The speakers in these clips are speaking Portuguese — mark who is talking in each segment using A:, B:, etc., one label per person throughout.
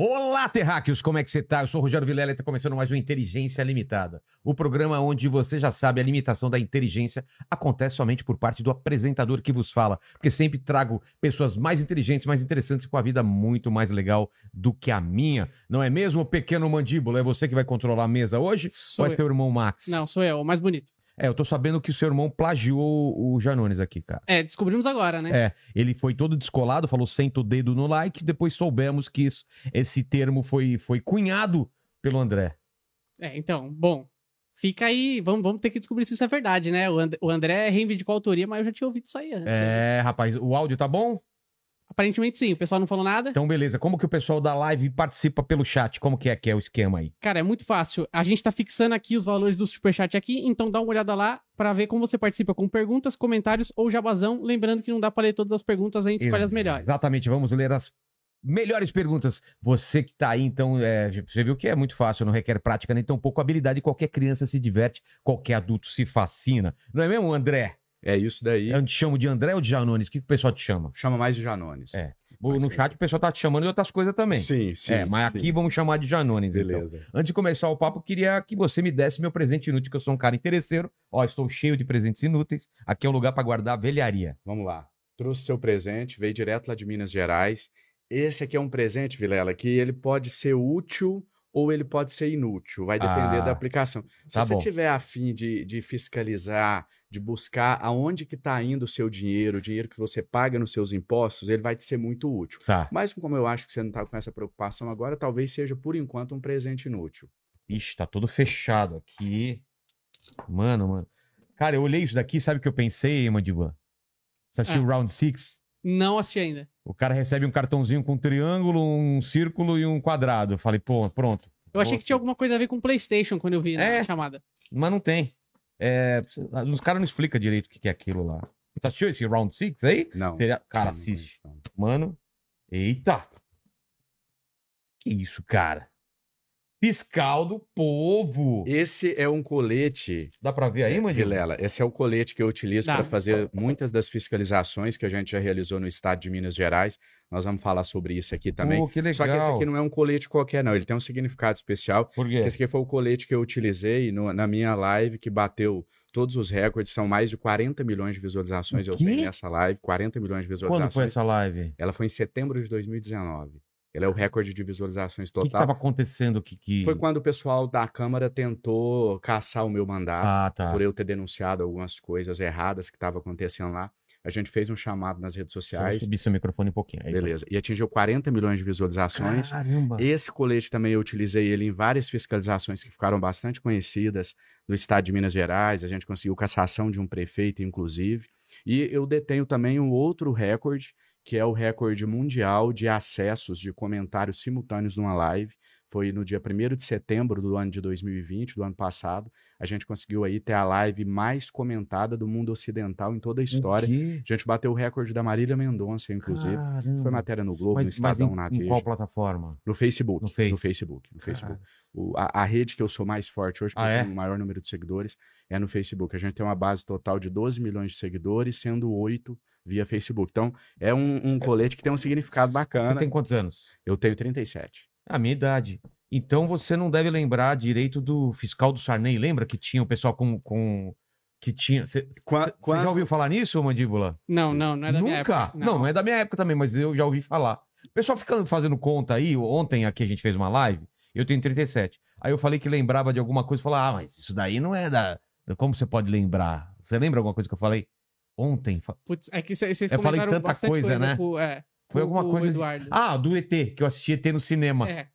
A: Olá, terráqueos, como é que você tá? Eu sou o Rogério Vilela e está começando mais um Inteligência Limitada. O programa onde você já sabe a limitação da inteligência acontece somente por parte do apresentador que vos fala, porque sempre trago pessoas mais inteligentes, mais interessantes com a vida muito mais legal do que a minha. Não é mesmo, pequeno mandíbula? É você que vai controlar a mesa hoje?
B: Sou
A: ou é
B: eu.
A: seu irmão Max?
B: Não, sou eu, o mais bonito.
A: É, eu tô sabendo que o seu irmão plagiou o Janones aqui, cara.
B: É, descobrimos agora, né?
A: É, ele foi todo descolado, falou senta o dedo no like, depois soubemos que isso, esse termo foi, foi cunhado pelo André.
B: É, então, bom. Fica aí, vamos, vamos ter que descobrir se isso é verdade, né? O, And- o André reivindicou a autoria, mas eu já tinha ouvido isso aí antes. né?
A: É, rapaz, o áudio tá bom?
B: Aparentemente sim, o pessoal não falou nada.
A: Então, beleza. Como que o pessoal da live participa pelo chat? Como que é que é o esquema aí?
B: Cara, é muito fácil. A gente tá fixando aqui os valores do superchat aqui, então dá uma olhada lá pra ver como você participa com perguntas, comentários ou jabazão. Lembrando que não dá pra ler todas as perguntas, a gente escolhe as melhores.
A: Exatamente, vamos ler as melhores perguntas. Você que tá aí, então, é, você viu que é muito fácil, não requer prática nem tão pouco habilidade. Qualquer criança se diverte, qualquer adulto se fascina. Não é mesmo, André?
C: É isso daí.
A: Eu te chamo de André ou de Janones? O que, que o pessoal te chama?
C: Chama mais de Janones.
A: É.
C: Mais
A: no chat o pessoal tá te chamando de outras coisas também.
C: Sim, sim.
A: é, mas
C: sim.
A: aqui vamos chamar de Janones, então.
C: Beleza.
A: Antes de começar o papo, eu queria que você me desse meu presente inútil, que eu sou um cara interesseiro. Ó, estou cheio de presentes inúteis. Aqui é um lugar para guardar velharia.
C: Vamos lá. Trouxe seu presente, veio direto lá de Minas Gerais. Esse aqui é um presente, Vilela, que ele pode ser útil ou ele pode ser inútil. Vai depender
A: Ah,
C: da aplicação. Se
A: tá
C: você
A: bom.
C: tiver afim de, de fiscalizar, de buscar aonde que está indo o seu dinheiro, o dinheiro que você paga nos seus impostos, ele vai te ser muito útil.
A: Tá.
C: Mas como eu acho que você não está com essa preocupação agora, talvez seja, por enquanto, um presente inútil.
A: Ixi, tá todo fechado aqui. Mano, mano. Cara, eu olhei isso daqui, sabe o que eu pensei, Mandiba? Você assistiu
B: Ah.
A: Round Six?
B: Não assisti ainda.
A: O cara recebe um cartãozinho com um triângulo, um círculo e um quadrado. Eu falei, pô, pronto.
B: Eu achei que tinha alguma coisa a ver com PlayStation quando eu vi
A: É.
B: na chamada.
A: Mas não tem. É, os caras não explicam direito o que que é aquilo lá. Você assistiu esse Round Six aí?
C: Não.
A: Seria- Cara, assiste. Mano. Eita! Que isso, cara? Fiscal do povo.
C: Esse é um colete
A: Dá pra ver aí, Mandíbula?
C: Vilela, esse é o colete que eu utilizo para fazer muitas das fiscalizações que a gente já realizou no estado de Minas Gerais. Nós vamos falar sobre isso aqui também.
A: Que legal.
C: Só que esse aqui não é um colete qualquer, não. Ele tem um significado especial.
A: Por quê?
C: Esse aqui foi o colete que eu utilizei no- na minha live, que bateu todos os recordes. São mais de 40 milhões de visualizações eu tenho nessa live. 40 milhões de
A: Quando foi
C: visualizações.
A: essa live?
C: Ela foi em setembro de 2019. Ela é o recorde de visualizações
A: O que, que
C: total.
A: tava acontecendo? Que, que...
C: Foi quando o pessoal da Câmara tentou caçar o meu mandato
A: Ah, tá.
C: por eu ter denunciado algumas coisas erradas que estavam acontecendo lá. A gente fez um chamado nas redes
A: eu
C: sociais,
A: subir seu microfone um pouquinho. Aí,
C: beleza, e atingiu 40 milhões de visualizações.
A: Caramba.
C: Esse colete também eu utilizei ele em várias fiscalizações que ficaram bastante conhecidas no estado de Minas Gerais. A gente conseguiu cassação de um prefeito, inclusive. E eu detenho também um outro recorde, que é o recorde mundial de acessos de comentários simultâneos numa live. Foi no dia 1 de setembro do ano de 2020, do ano passado. A gente conseguiu aí ter a live mais comentada do mundo ocidental em toda a história. A gente bateu o recorde da Marília Mendonça, inclusive.
A: Caramba.
C: Foi matéria no Globo, no
A: Mas, mas
C: Estadão,
A: em,
C: na
A: em qual plataforma?
C: No Facebook.
A: No Face.
C: No Facebook. No Facebook. O- a, a rede que eu sou mais forte hoje, que
A: Ah,
C: eu
A: é?
C: tenho o maior número de seguidores, é no Facebook. A gente tem uma base total de 12 milhões de seguidores, sendo 8 via Facebook. Então, é um, um colete que tem um significado bacana.
A: Você tem quantos anos?
C: Eu tenho 37.
A: A minha idade. Então você não deve lembrar direito do fiscal do Sarney. Lembra que tinha o pessoal com. com... Que tinha. Você
C: Qua- quando-
A: já ouviu falar nisso, Mandíbula?
B: Não, não, não é da minha
A: Nunca?
B: época.
A: Não. não, é da minha época também, mas eu já ouvi falar. O pessoal fica fazendo conta aí. Ontem aqui a gente fez uma live, eu tenho 37. Aí eu falei que lembrava de alguma coisa e falei, ah, mas isso daí não é da. Como você pode lembrar? Você lembra alguma coisa que eu falei? Ontem.
B: Putz, é que cê- vocês
A: Eu falei tanta
B: bastante
A: coisa,
B: coisa,
A: né?
B: com, é,
A: Foi
B: com-
A: alguma
B: com o
A: coisa de-
B: Eduardo.
A: Ah, do ET, que eu assisti ET no cinema.
B: é.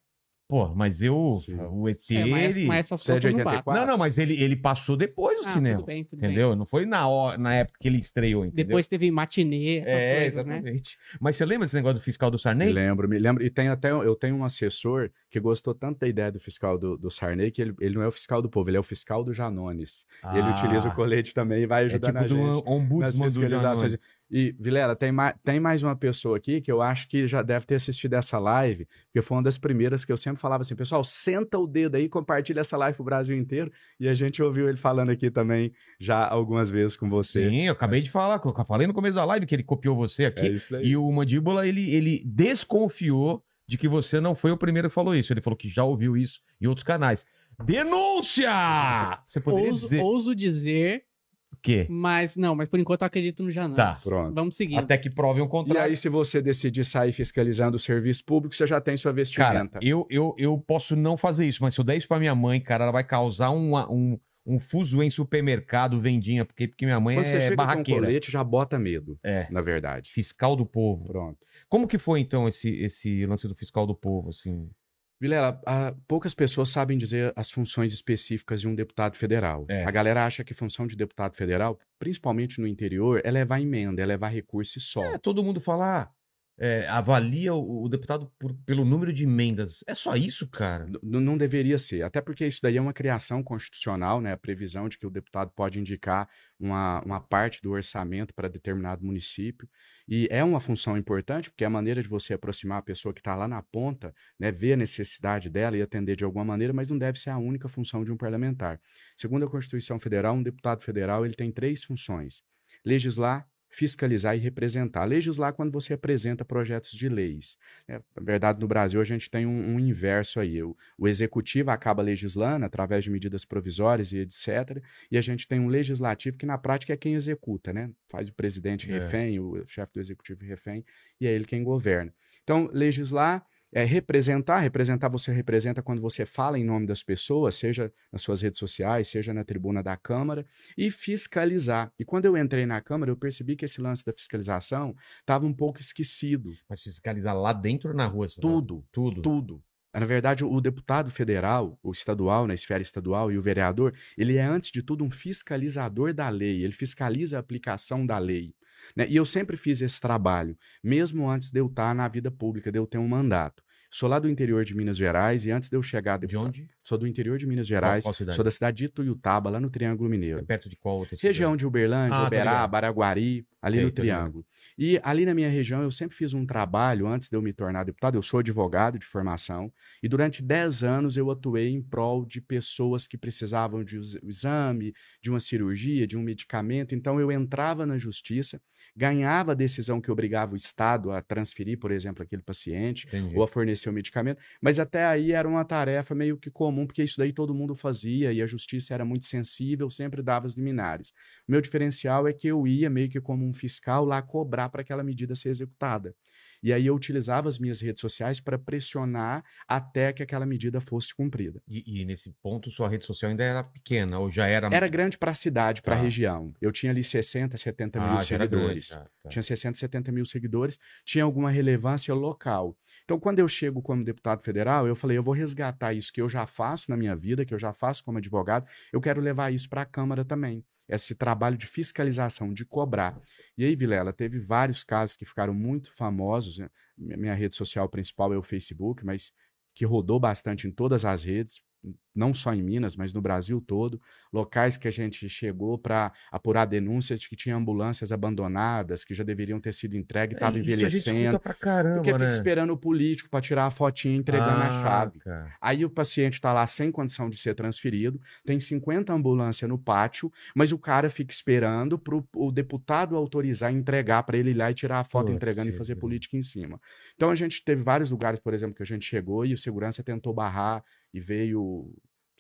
A: Pô, mas eu.
C: Sim.
A: O ET.
B: É, mas,
A: ele...
B: mas essas
C: é de
B: contas não batem.
C: 84?
A: Não, não, mas ele, ele passou depois do
B: Ah,
A: cinema.
B: tudo bem, tudo bem.
A: Entendeu? Não foi na, hora, na época que ele estreou, entendeu?
B: Depois teve matinê, essas
A: é,
B: coisas, né?
A: exatamente. Mas você lembra desse negócio do fiscal do
C: Me
A: Sarney?
C: lembro, me lembro. E tem até, eu tenho um assessor que gostou tanto da ideia do fiscal do, do Sarney que ele, ele não é o fiscal do povo, ele é o fiscal do Janones. E ele
A: Ah,
C: utiliza o colete também e vai
A: É
C: ajudando
A: tipo
C: a
A: do
C: gente nas
A: ombudsman do
C: fiscalizações.
A: Janones.
C: E, Vilela, tem, ma tem mais uma pessoa aqui que eu acho que já deve ter assistido essa live, porque foi uma das primeiras que eu sempre falava assim, pessoal, senta o dedo aí, compartilha essa live pro Brasil inteiro. E a gente ouviu ele falando aqui também já algumas vezes com você.
A: Sim, eu acabei de falar, eu falei no começo da live que ele copiou você aqui.
C: É isso daí.
A: E o Mandíbula, ele, ele desconfiou de que você não foi o primeiro que falou isso. Ele falou que já ouviu isso em outros canais. Denúncia! Você poderia
B: Ouso,
A: dizer
B: ouso dizer,
A: quê?
B: mas não, mas por enquanto eu acredito no Janão.
A: Tá.
C: Pronto.
B: Vamos seguir.
A: Até que provem o
C: E
A: contrário.
C: aí, se você decidir sair fiscalizando o serviço público, você já tem sua
A: Cara,
C: vestimenta.
A: eu, eu, eu posso não fazer isso, mas se eu der isso pra minha mãe, cara, ela vai causar uma- um, um fuso em supermercado, vendinha, porque, porque minha mãe
C: Quando você
A: é
C: chega com um
A: barraqueira.
C: colete, já bota medo,
A: É,
C: na verdade.
A: fiscal do povo.
C: Pronto.
A: Como que foi, então, esse, esse lance do fiscal do povo, assim?
C: Vilela, ah, poucas pessoas sabem dizer as funções específicas de um deputado federal.
A: É.
C: A galera acha que função de deputado federal, principalmente no interior, é levar emenda, é levar recurso e só.
A: É, todo mundo fala, ah, é, avalia o, o deputado por- pelo número de emendas. É só isso, cara?
C: N- não deveria ser, até porque isso daí é uma criação constitucional, né? A previsão de que o deputado pode indicar uma, uma parte do orçamento para determinado município. E é uma função importante, porque é a maneira de você aproximar a pessoa que está lá na ponta, né? Ver a necessidade dela e atender de alguma maneira, mas não deve ser a única função de um parlamentar. Segundo a Constituição Federal, um deputado federal ele tem três funções: legislar, fiscalizar e representar. Legislar quando você apresenta projetos de leis. né? Na verdade, no Brasil, a gente tem um, um inverso aí. O, o executivo acaba legislando através de medidas provisórias e etc. E a gente tem um legislativo que, na prática, é quem executa, né? Faz o presidente
A: É.
C: refém, o chefe do executivo refém, e é ele quem governa. Então, legislar é representar, representar você representa quando você fala em nome das pessoas, seja nas suas redes sociais, seja na tribuna da Câmara, e fiscalizar. E quando eu entrei na Câmara, eu percebi que esse lance da fiscalização estava um pouco esquecido.
A: Mas fiscalizar lá dentro ou na rua?
C: Tudo,
A: Tudo.
C: tudo. Na verdade, o deputado federal, o estadual, na esfera estadual, e o vereador, ele é, antes de tudo, um fiscalizador da lei. Ele fiscaliza a aplicação da lei. Né? E eu sempre fiz esse trabalho, mesmo antes de eu estar na vida pública, de eu ter um mandato. Sou lá do interior de Minas Gerais e antes de eu chegar
A: De onde?
C: sou do interior de Minas Gerais,
A: Qual, qual cidade?
C: sou da cidade de Ituiutaba, lá no Triângulo
A: É
C: Mineiro.
A: perto de qual outra cidade?
C: Região de Uberlândia,
A: Ah,
C: Uberá,
A: ligado.
C: Baraguari, ali
A: Sei,
C: no. Triângulo. E ali na minha região eu sempre fiz um trabalho antes de eu me tornar deputado. Eu sou advogado de formação e durante 10 anos eu atuei em prol de pessoas que precisavam de um exame, de uma cirurgia, de um medicamento. Então eu entrava na justiça, ganhava a decisão que obrigava o Estado a transferir, por exemplo, aquele paciente
A: Entendi.
C: ou a fornecer o medicamento, mas até aí era uma tarefa meio que comum, porque isso daí todo mundo fazia e a justiça era muito sensível, sempre dava as liminares. O meu diferencial é que eu ia meio que como um fiscal lá cobrar para aquela medida ser executada. E aí eu utilizava as minhas redes sociais para pressionar até que aquela medida fosse cumprida.
A: E, e nesse ponto, sua rede social ainda era pequena, ou já era...
C: Era grande para a cidade, para a
A: Tá.
C: região. Eu tinha ali 60, 70
A: Ah,
C: mil seguidores.
A: grande, tá, tá.
C: Tinha 60, 70 mil seguidores, tinha alguma relevância local. Então, quando eu chego como deputado federal, eu falei, eu vou resgatar isso que eu já faço na minha vida, que eu já faço como advogado, eu quero levar isso para a Câmara também. Esse trabalho de fiscalização, de cobrar. E aí, Vilela, teve vários casos que ficaram muito famosos. né? Minha minha rede social principal é o Facebook, mas que rodou bastante em todas as redes, não só em Minas, mas no Brasil todo. Locais que a gente chegou para apurar denúncias de que tinha ambulâncias abandonadas, que já deveriam ter sido entregues, estavam
A: É, A
C: envelhecendo.
A: pra caramba,
C: Porque fica
A: né?
C: esperando o político para tirar a fotinha entregando a
A: Ah,
C: chave.
A: cara.
C: Aí o paciente está lá sem condição de ser transferido, tem 50 ambulâncias no pátio, mas o cara fica esperando para o deputado autorizar, entregar para ele ir lá e tirar a foto
A: Putz,
C: entregando e fazer política em cima. Então a gente teve vários lugares, por exemplo, que a gente chegou e o segurança tentou barrar e veio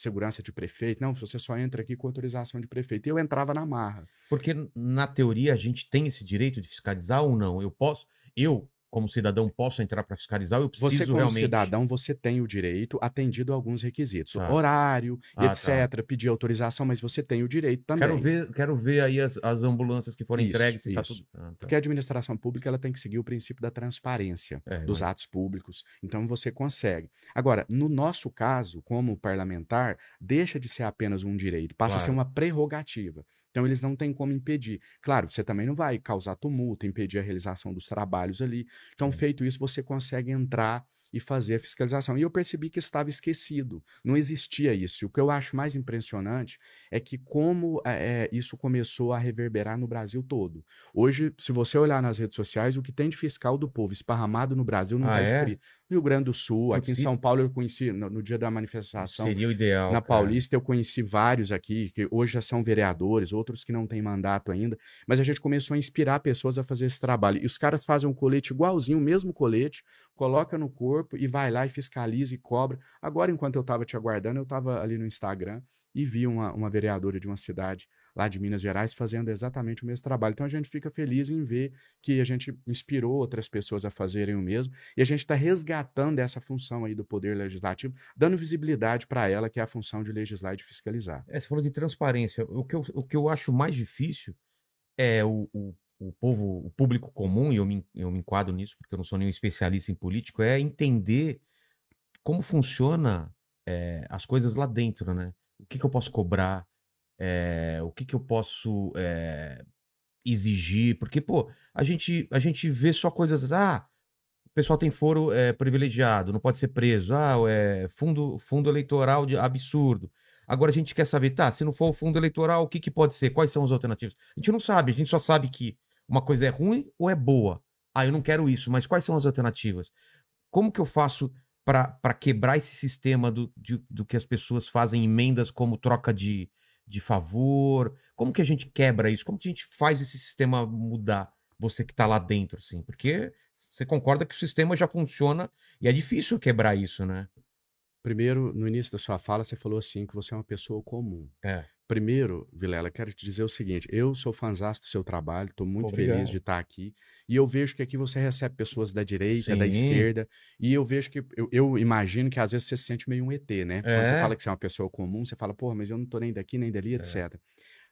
C: segurança de prefeito. Não, você só entra aqui com autorização de prefeito. E eu entrava na marra.
A: Porque, na teoria, a gente tem esse direito de fiscalizar ou não? Eu posso... Eu, como cidadão, posso entrar pra fiscalizar eu preciso
C: Você, como
A: realmente...
C: cidadão, você tem o direito, atendido a alguns requisitos.
A: Tá.
C: Horário,
A: Ah,
C: etc. Pedir autorização, mas você tem o direito também.
A: Quero ver, quero ver aí as, as ambulâncias que foram
C: Isso,
A: entregues. Tá
C: isso.
A: tudo... Ah, tá.
C: Porque a administração pública ela tem que seguir o princípio da transparência
A: É,
C: dos atos públicos. Então você consegue. Agora, no nosso caso, como parlamentar, deixa de ser apenas um direito, passa a ser
A: Claro.
C: uma prerrogativa. Então eles não têm como impedir. Claro, você também não vai causar tumulto, impedir a realização dos trabalhos ali. Então,
A: Sim.
C: feito isso, você consegue entrar e fazer a fiscalização. E eu percebi que estava esquecido, não existia isso. E o que eu acho mais impressionante é que como é, isso começou a reverberar no Brasil todo. Hoje, se você olhar nas redes sociais, o que tem de fiscal do povo esparramado no Brasil não
A: Ah,
C: está
A: é?
C: Rio Grande do Sul, aqui em São Paulo eu conheci, no, no dia da manifestação,
A: Seria o ideal.
C: na
A: cara.
C: Paulista eu conheci vários aqui, que hoje já são vereadores, outros que não têm mandato ainda, mas a gente começou a inspirar pessoas a fazer esse trabalho. E os caras fazem um colete igualzinho, o mesmo colete, coloca no corpo e vai lá e fiscaliza e cobra. Agora, enquanto eu estava te aguardando, eu estava ali no Instagram e vi uma, uma vereadora de uma cidade lá de Minas Gerais fazendo exatamente o mesmo trabalho. Então a gente fica feliz em ver que a gente inspirou outras pessoas a fazerem o mesmo e a gente está resgatando essa função aí do poder legislativo, dando visibilidade para ela, que é a função de legislar e de fiscalizar.
A: É, você falou de transparência. O que eu, o que eu acho mais difícil é o, o, o povo, o público comum, e eu me, eu me enquadro nisso porque eu não sou nenhum especialista em político, é entender como funciona é, as coisas lá dentro, né? O que, que eu posso cobrar, é, o que, que eu posso é, exigir, porque, pô, a gente, a gente vê só coisas, ah, o pessoal tem foro é, privilegiado, não pode ser preso, ah, é fundo, fundo eleitoral de absurdo. Agora a gente quer saber, tá, se não for o fundo eleitoral, o que, que pode ser? Quais são as alternativas? A gente não sabe, a gente só sabe que uma coisa é ruim ou é boa. Ah, eu não quero isso, mas quais são as alternativas? Como que eu faço para quebrar esse sistema do, de- do que as pessoas fazem emendas como troca de, de favor? Como que a gente quebra isso? Como que a gente faz esse sistema mudar? Você que tá lá dentro, assim, porque você concorda que o sistema já funciona e é difícil quebrar isso, né?
C: Primeiro, no início da sua fala, você falou assim que você é uma pessoa comum.
A: É.
C: Primeiro, Vilela, quero te dizer o seguinte: eu sou fãzão do seu trabalho, estou muito
A: Obrigado.
C: feliz de estar aqui. E eu vejo que aqui você recebe pessoas da direita, da
A: Sim.
C: esquerda. E eu vejo que, eu, eu imagino que às vezes você se sente meio um ET, né? Quando
A: É.
C: você fala que você é uma pessoa comum, você fala, porra, mas eu não tô nem daqui nem dali, etc.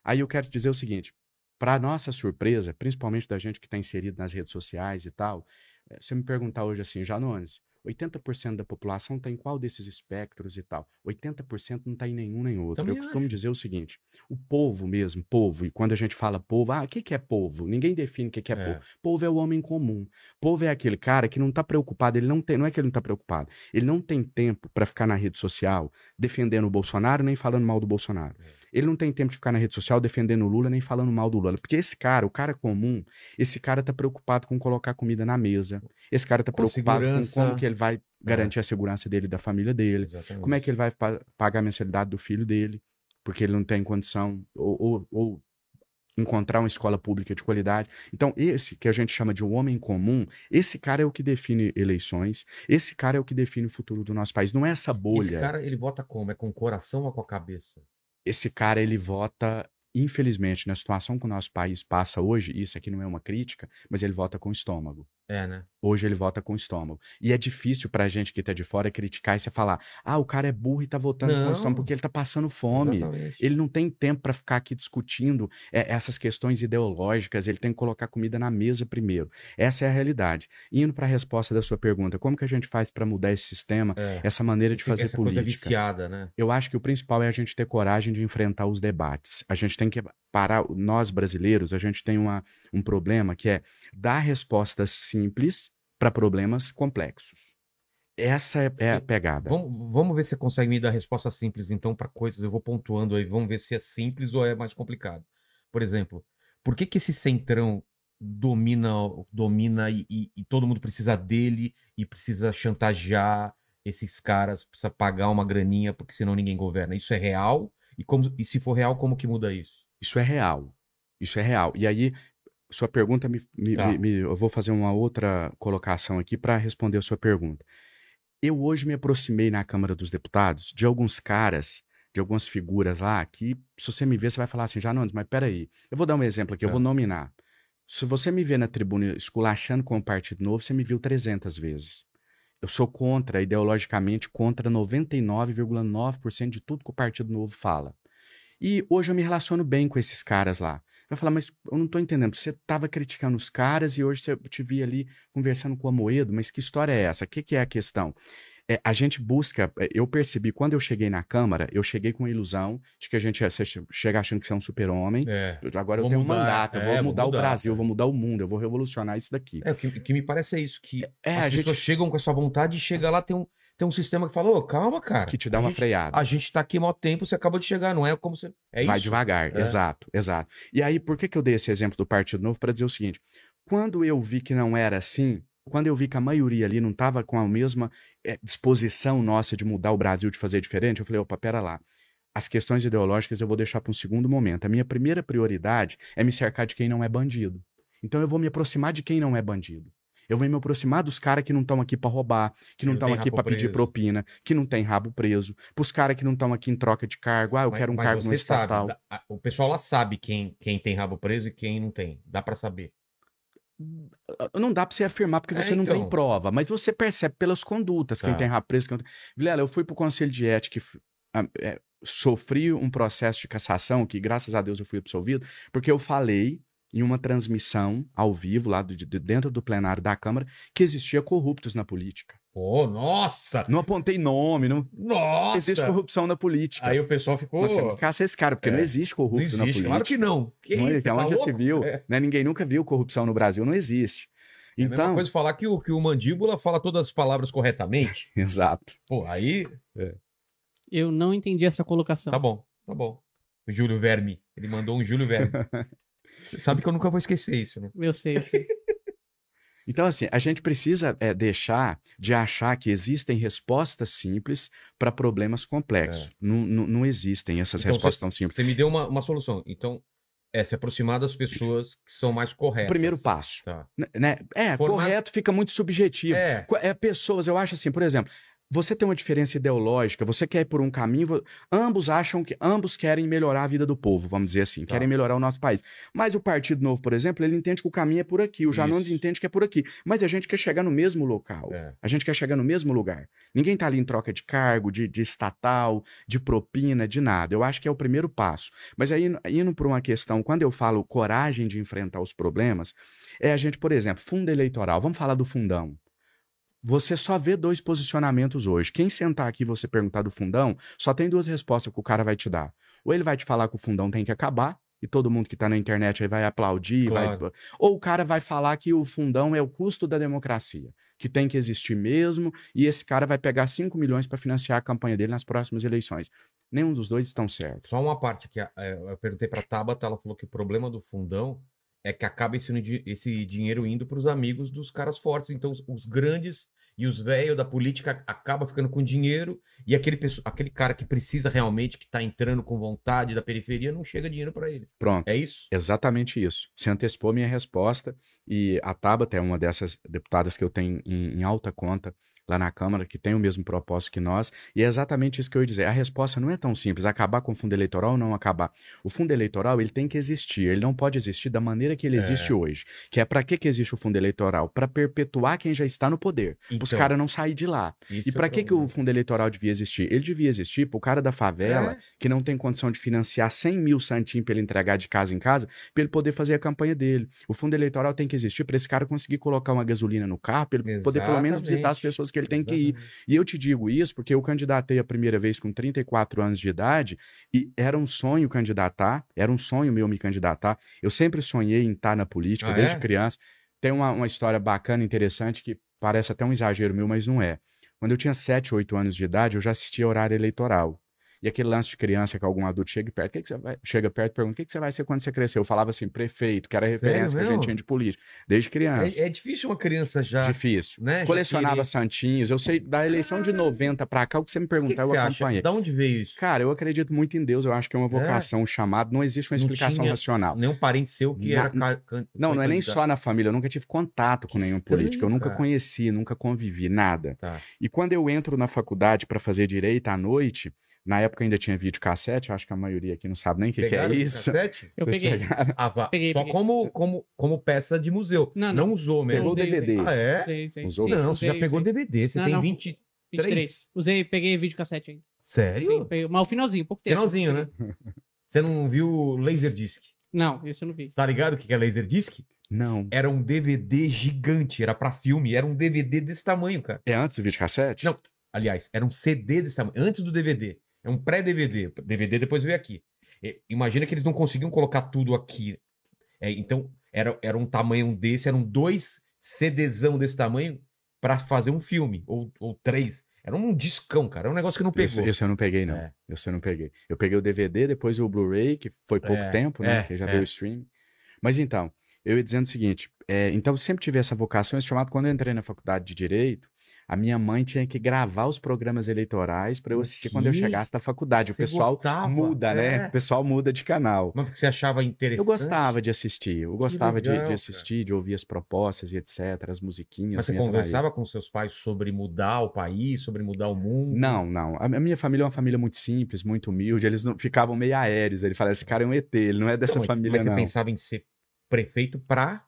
C: Aí eu quero te dizer o seguinte: para nossa surpresa, principalmente da gente que está inserido nas redes sociais e tal, eh, você me perguntar hoje assim, Janones, 80% da população está em qual desses espectros e tal? 80% não está em nenhum nem outro.
A: Também
C: Eu costumo dizer o seguinte: o povo mesmo, povo, e quando a gente fala povo, ah, o que, que é povo? Ninguém define o que, que é,
A: É.
C: povo. Povo é o homem comum. Povo é aquele cara que não está preocupado, ele não tem, não é que ele não está preocupado, ele não tem tempo para ficar na rede social defendendo o Bolsonaro nem falando mal do Bolsonaro. Ele não tem tempo de ficar na rede social defendendo o Lula nem falando mal do Lula. Porque esse cara, o cara comum, esse cara tá preocupado com colocar comida na mesa. Esse cara tá
A: Com
C: preocupado
A: segurança.
C: com como que ele vai garantir a segurança dele e da família dele.
A: Exatamente.
C: Como é que ele vai pa- pagar a mensalidade do filho dele, porque ele não tem condição, ou, ou- ou encontrar uma escola pública de qualidade. Então, esse que a gente chama de um homem comum, esse cara é o que define eleições, esse cara é o que define o futuro do nosso país. Não é essa bolha.
A: Esse cara, ele vota como? É com o coração ou com a cabeça?
C: esse cara ele vota, infelizmente, na situação que o nosso país passa hoje, isso aqui não é uma crítica, mas ele vota com o estômago.
A: É, né?
C: Hoje ele vota com o estômago. E é difícil pra gente que tá de fora criticar e você falar: ah, o cara é burro e tá votando com
A: Não.
C: o estômago porque ele tá passando fome.
A: Exatamente.
C: Ele não tem tempo pra ficar aqui discutindo é, essas questões ideológicas, ele tem que colocar comida na mesa primeiro. Essa é a realidade. Indo pra resposta da sua pergunta, como que a gente faz pra mudar esse sistema,
A: É.
C: essa maneira de fazer
A: essa coisa
C: política?
A: viciada, né?
C: Eu acho que o principal é a gente ter coragem de enfrentar os debates. A gente tem que parar. Nós brasileiros, a gente tem uma, um problema que é dar respostas simples para problemas complexos. Essa é, é a pegada.
A: Vamos, vamos ver se você consegue me dar resposta simples, então, para coisas. Eu vou pontuando aí, vamos ver se é simples ou é mais complicado. Por exemplo, por que, que esse centrão domina, domina e, e- e todo mundo precisa dele e precisa chantagear esses caras, precisa pagar uma graninha, porque senão ninguém governa? Isso é real? E, como, e se for real, como que muda isso?
C: Isso é real. Isso é real. E aí, sua pergunta me. me-
A: Tá.
C: me- eu vou fazer uma outra colocação aqui para responder a sua pergunta. Eu hoje me aproximei na Câmara dos Deputados de alguns caras, de algumas figuras lá, que se você me ver, você vai falar assim, Janones, mas peraí. Eu vou dar um exemplo aqui, eu
A: Tá.
C: vou nominar. Se você me vê na tribuna esculachando com o Partido Novo, você me viu 300 vezes. Eu sou contra, ideologicamente, contra 99,9% de tudo que o Partido Novo fala. E hoje eu me relaciono bem com esses caras lá. Vai falar, mas eu não tô entendendo. Você tava criticando os caras e hoje você- te vi ali conversando com a Moedo, mas que história é essa? O que, que é a questão? É, a gente busca. é, Eu percebi, quando eu cheguei na Câmara, eu cheguei com a ilusão de que a gente você chega achando que você é um super-homem.
A: É.
C: Eu- Agora eu
A: Vou
C: tenho um
A: mudar,
C: mandato, eu
A: é,
C: vou
A: vou
C: mudar o
A: mudar,
C: Brasil, eu
A: é.
C: vou mudar o mundo, eu vou revolucionar isso daqui.
A: É, o que, o que me parece é isso, que
C: É,
A: as
C: a gente
A: pessoas chegam com essa vontade e chega lá, tem um, tem um sistema que fala, ô, calma, cara.
C: que te dá uma
A: gente,
C: freada.
A: A gente tá aqui maior tempo, você acabou de chegar, não é como você... É
C: Vai
A: isso?
C: devagar,
A: É.
C: exato, exato. E aí, por que, que eu dei esse exemplo do Partido Novo? Para dizer o seguinte: quando eu vi que não era assim, quando eu vi que a maioria ali não estava com a mesma eh, disposição nossa de mudar o Brasil, de fazer diferente, eu falei: opa, pera lá. As questões ideológicas eu vou deixar para um segundo momento. A minha primeira prioridade é me cercar de quem não é bandido. Então eu vou me aproximar de quem não é bandido. Eu vou me aproximar dos caras que não estão aqui para roubar, que não estão aqui para pedir propina, que não tem rabo preso, pros caras que não estão aqui em troca de cargo. Ah, eu
A: Mas-
C: quero um cargo no
A: sabe,
C: estatal.
A: a- o pessoal lá sabe quem, quem tem rabo preso e quem não tem. Dá pra saber.
C: Não dá pra você afirmar porque
A: É,
C: você não tem
A: então.
C: prova, mas você percebe pelas condutas quem
A: Tá.
C: tem rabo preso. Quem não tem... Vilela, eu fui pro conselho de ética e é, sofri um processo de cassação que, graças a Deus, eu fui absolvido, porque eu falei em uma transmissão ao vivo, lá de, de dentro do plenário da Câmara, que existia corruptos na política.
A: Pô, nossa!
C: Não apontei nome, não
A: Nossa!
C: existe corrupção na política.
A: Aí o pessoal ficou...
C: Você não caça esse cara, porque
A: É.
C: não existe
A: Não
C: corrupto na
A: existe,
C: política.
A: claro que não. Que
C: Não
A: isso,
C: existe.
A: você tá
C: Onde já se viu?
A: É.
C: né? Ninguém nunca viu corrupção no Brasil, não existe.
A: É a mesma
C: Então,
A: coisa falar que o, que o mandíbula fala todas as palavras corretamente.
C: exato.
A: Pô, aí
B: Eu não entendi essa colocação.
A: tá bom, tá bom. O Júlio Verme, ele mandou um Júlio Verme. Você sabe que eu nunca vou esquecer isso, né?
B: Eu sei, eu sei.
C: Então, assim, a gente precisa é, deixar de achar que existem respostas simples para problemas complexos. Não, não, não existem essas
A: Então,
C: respostas tão simples.
A: Você me deu uma, uma solução. Então, é se aproximar das pessoas que são mais corretas.
C: primeiro passo.
A: Tá.
C: né, Né? É,
A: Formar-
C: correto fica muito subjetivo.
A: É,
C: É, pessoas, eu acho assim, por exemplo, você tem uma diferença ideológica, você quer ir por um caminho, ambos acham que ambos querem melhorar a vida do povo, vamos dizer assim,
A: Tá.
C: querem melhorar o nosso país. Mas o Partido Novo, por exemplo, ele entende que o caminho é por aqui, o Janones
A: Isso.
C: entende que é por aqui, mas a gente quer chegar no mesmo local.
A: é.
C: A gente quer chegar no mesmo lugar. Ninguém tá ali em troca de cargo, de, de estatal, de propina, de nada. Eu acho que é o primeiro passo. Mas aí, indo por uma questão, quando eu falo coragem de enfrentar os problemas, é a gente, por exemplo, fundo eleitoral. Vamos falar do fundão. Você só vê dois posicionamentos hoje. Quem sentar aqui e você perguntar do fundão, só tem duas respostas que o cara vai te dar. Ou ele vai te falar que o fundão tem que acabar, e todo mundo que tá na internet aí vai aplaudir, vai-
A: Claro.
C: ou o cara vai falar que o fundão é o custo da democracia, que tem que existir mesmo, e esse cara vai pegar 5 milhões para financiar a campanha dele nas próximas eleições. Nenhum dos dois estão certos.
A: Só uma parte que a- é, eu perguntei pra Tabata, ela falou que o problema do fundão é que acaba esse, esse dinheiro indo pros amigos dos caras fortes. Então, os, os grandes e os velhos da política acabam ficando com dinheiro e aquele, aquele cara que precisa realmente, que tá entrando com vontade da periferia, não chega dinheiro pra eles.
C: Pronto.
A: É isso?
C: Exatamente isso. Você antecipou minha resposta e a Tabata é uma dessas deputadas que eu tenho em, em alta conta lá na Câmara, que tem o mesmo propósito que nós, e é exatamente isso que eu ia dizer. A resposta não é tão simples, acabar com o fundo eleitoral ou não acabar. O fundo eleitoral, ele tem que existir, ele não pode existir da maneira que ele
A: É.
C: existe hoje. Que é para que, que existe o fundo eleitoral? Para perpetuar quem já está no poder, para os
A: Então,
C: caras não saírem de lá. E
A: é
C: para que, que o fundo eleitoral devia existir? Ele devia existir para o cara da favela,
A: É,
C: que não tem condição de financiar 100 mil santinhos para ele entregar de casa em casa, para ele poder fazer a campanha dele. O fundo eleitoral tem que existir para esse cara conseguir colocar uma gasolina no carro, para ele poder pelo menos visitar as
A: Exatamente.
C: pessoas que ele tem que ir. E eu te digo isso porque eu candidatei a primeira vez com 34 anos de idade e era um sonho candidatar, era um sonho meu me candidatar. Eu sempre sonhei em estar na política
A: Ah,
C: desde
A: é?
C: criança. Tem uma, uma história bacana, interessante, que parece até um exagero meu, mas não é. Quando eu tinha 7, 8 anos de idade, eu já assistia horário eleitoral. E aquele lance de criança que algum adulto chega perto, "Que que você vai? chega perto e pergunta: o que, que você vai ser quando você crescer? Eu falava assim, prefeito, que era a
A: Sério
C: referência que a gente tinha de política, desde criança.
A: É, é difícil uma criança já.
C: Difícil.
A: Né,
C: Colecionava
A: querer-
C: santinhos. Eu sei, da eleição de 90 pra cá, o que você me
A: O que, que
C: perguntar, eu acompanhei.
A: Da onde veio isso?
C: Cara, eu acredito muito em Deus. Eu acho que é uma vocação, um chamado. Não existe uma
A: Não
C: explicação racional.
A: Nenhum parente seu que
C: Na-
A: era.
C: Não,
A: foi
C: não é nem só na família. Eu nunca tive contato com nenhum
A: estranho,
C: político. Eu nunca
A: cara.
C: conheci, nunca convivi, nada.
A: Tá.
C: E quando eu entro na faculdade para fazer direito à noite, na época ainda tinha videocassete, eu acho que a maioria aqui não sabe nem o que, que é isso.
A: cassete?
B: Eu
C: Vocês
B: peguei.
A: Ah, vá.
B: Peguei,
A: Só
B: peguei.
A: Como, como, como peça de museu.
B: Não,
A: Não,
B: não.
A: usou mesmo.
C: Pegou o
B: usei,
C: DVD.
A: Ah, é?
B: Usei, usei.
C: Usou?
B: Sim,
A: não,
B: usei,
A: você já pegou
B: usei.
A: DVD. Você
B: Não,
A: tem
B: não.
A: 20.
B: 23. Usei, peguei videocassete ainda.
A: Sério?
B: Sim, peguei. Mas o finalzinho, pouco tempo.
A: Finalzinho, né? Você não viu Laserdisc?
B: Não, esse eu não vi.
A: Tá ligado o que é Laserdisc?
C: Não.
A: Era um DVD gigante, era pra filme, era um DVD desse tamanho, cara.
C: É antes do videocassete?
A: Não. aliás, era um CD desse tamanho, antes do DVD. É um pré-DVD. DVD depois veio aqui. E- imagina que eles não conseguiam colocar tudo aqui. É, então, era, era um tamanho desse, eram dois CDzão desse tamanho pra fazer um filme, ou, ou três. Era um discão, cara. Era um negócio que não
C: Esse,
A: pegou.
C: esse eu não peguei, não.
A: É.
C: Esse eu não peguei. Eu peguei o DVD, depois o Blu-ray, que foi pouco
A: É,
C: tempo, né?
A: é,
C: que já
A: é.
C: veio o stream. Mas então, eu ia dizendo o seguinte: é, então eu sempre tive essa vocação, esse chamado, quando eu entrei na faculdade de Direito, a minha mãe tinha que gravar os programas eleitorais para eu assistir quando eu chegasse da faculdade.
A: Você
C: o pessoal
A: gostava?
C: muda, né?
A: É.
C: O pessoal muda de canal.
A: Mas porque você achava interessante.
C: Eu gostava de assistir, eu gostava de-
A: legal,
C: de,
A: cara.
C: assistir, de ouvir as propostas e etc, as musiquinhas.
A: Mas você
C: atraíam.
A: conversava com seus pais sobre mudar o país, sobre mudar o mundo?
C: Não, não. A minha família é uma família muito simples, muito humilde. Eles não ficavam meio aéreos. Ele fala: esse cara é um ET, ele não é dessa
A: Não, mas,
C: família,
A: mas você
C: não.
A: pensava em ser prefeito pra.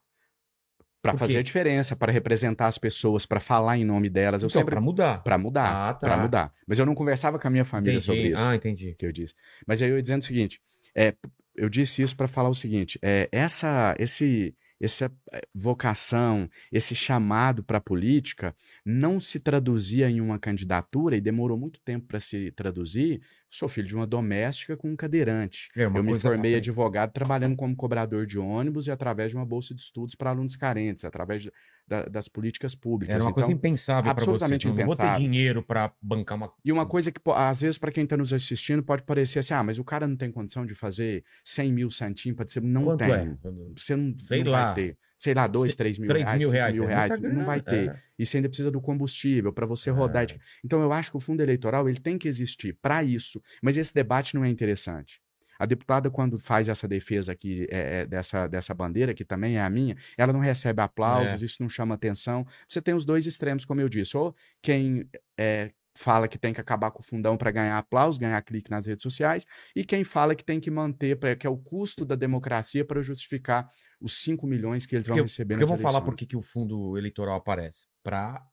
C: Para fazer a diferença, para representar as pessoas, para falar em nome delas. Eu
A: Então,
C: sempre.
A: pra mudar.
C: Para mudar.
A: Ah, tá.
C: Para mudar. Mas eu não conversava com a minha família
A: Entendi.
C: sobre isso.
A: Ah, entendi.
C: que eu disse. Mas aí eu ia dizendo o seguinte: é, eu disse isso para falar o seguinte: é, essa, esse, essa eh, vocação, esse chamado para a política não se traduzia em uma candidatura e demorou muito tempo para se traduzir. Sou filho de uma doméstica com um cadeirante.
A: É,
C: eu me
A: coisa
C: formei advogado trabalhando como cobrador de ônibus e através de uma bolsa de estudos para alunos carentes, através da- das políticas públicas.
A: Era uma coisa
C: Então,
A: impensável pra você.
C: absolutamente
A: Não, não vou ter
C: impensável.
A: dinheiro pra bancar uma.
C: e uma coisa que, às vezes, para quem está nos assistindo, pode parecer assim: ah, mas o cara não tem condição de fazer 100 mil santinhos para dizer, não
A: Quanto
C: tem.
A: é?
C: Você não,
A: Sei
C: não
A: lá.
C: vai ter. Sei lá, 2,
A: Se-
C: 3 mil
A: 3
C: reais,
A: mil
C: 5
A: reais.
C: mil
A: é
C: reais. Não vai ter.
A: é.
C: E você ainda precisa do combustível para você rodar.
A: É.
C: Então, eu acho que o fundo eleitoral ele tem que existir para isso. Mas esse debate não é interessante. A deputada, quando faz essa defesa aqui é, é, dessa, dessa bandeira, que também é a minha, ela não recebe aplausos,
A: É.
C: isso não chama atenção. Você tem os dois extremos, como eu disse. Ou quem é, fala que tem que acabar com o fundão para ganhar aplausos, ganhar clique nas redes sociais, e quem fala que tem que manter, pra, que é o custo da democracia para justificar os 5 milhões que eles vão
A: Porque,
C: receber
A: porque eu vou falar por que o fundo eleitoral aparece. Pra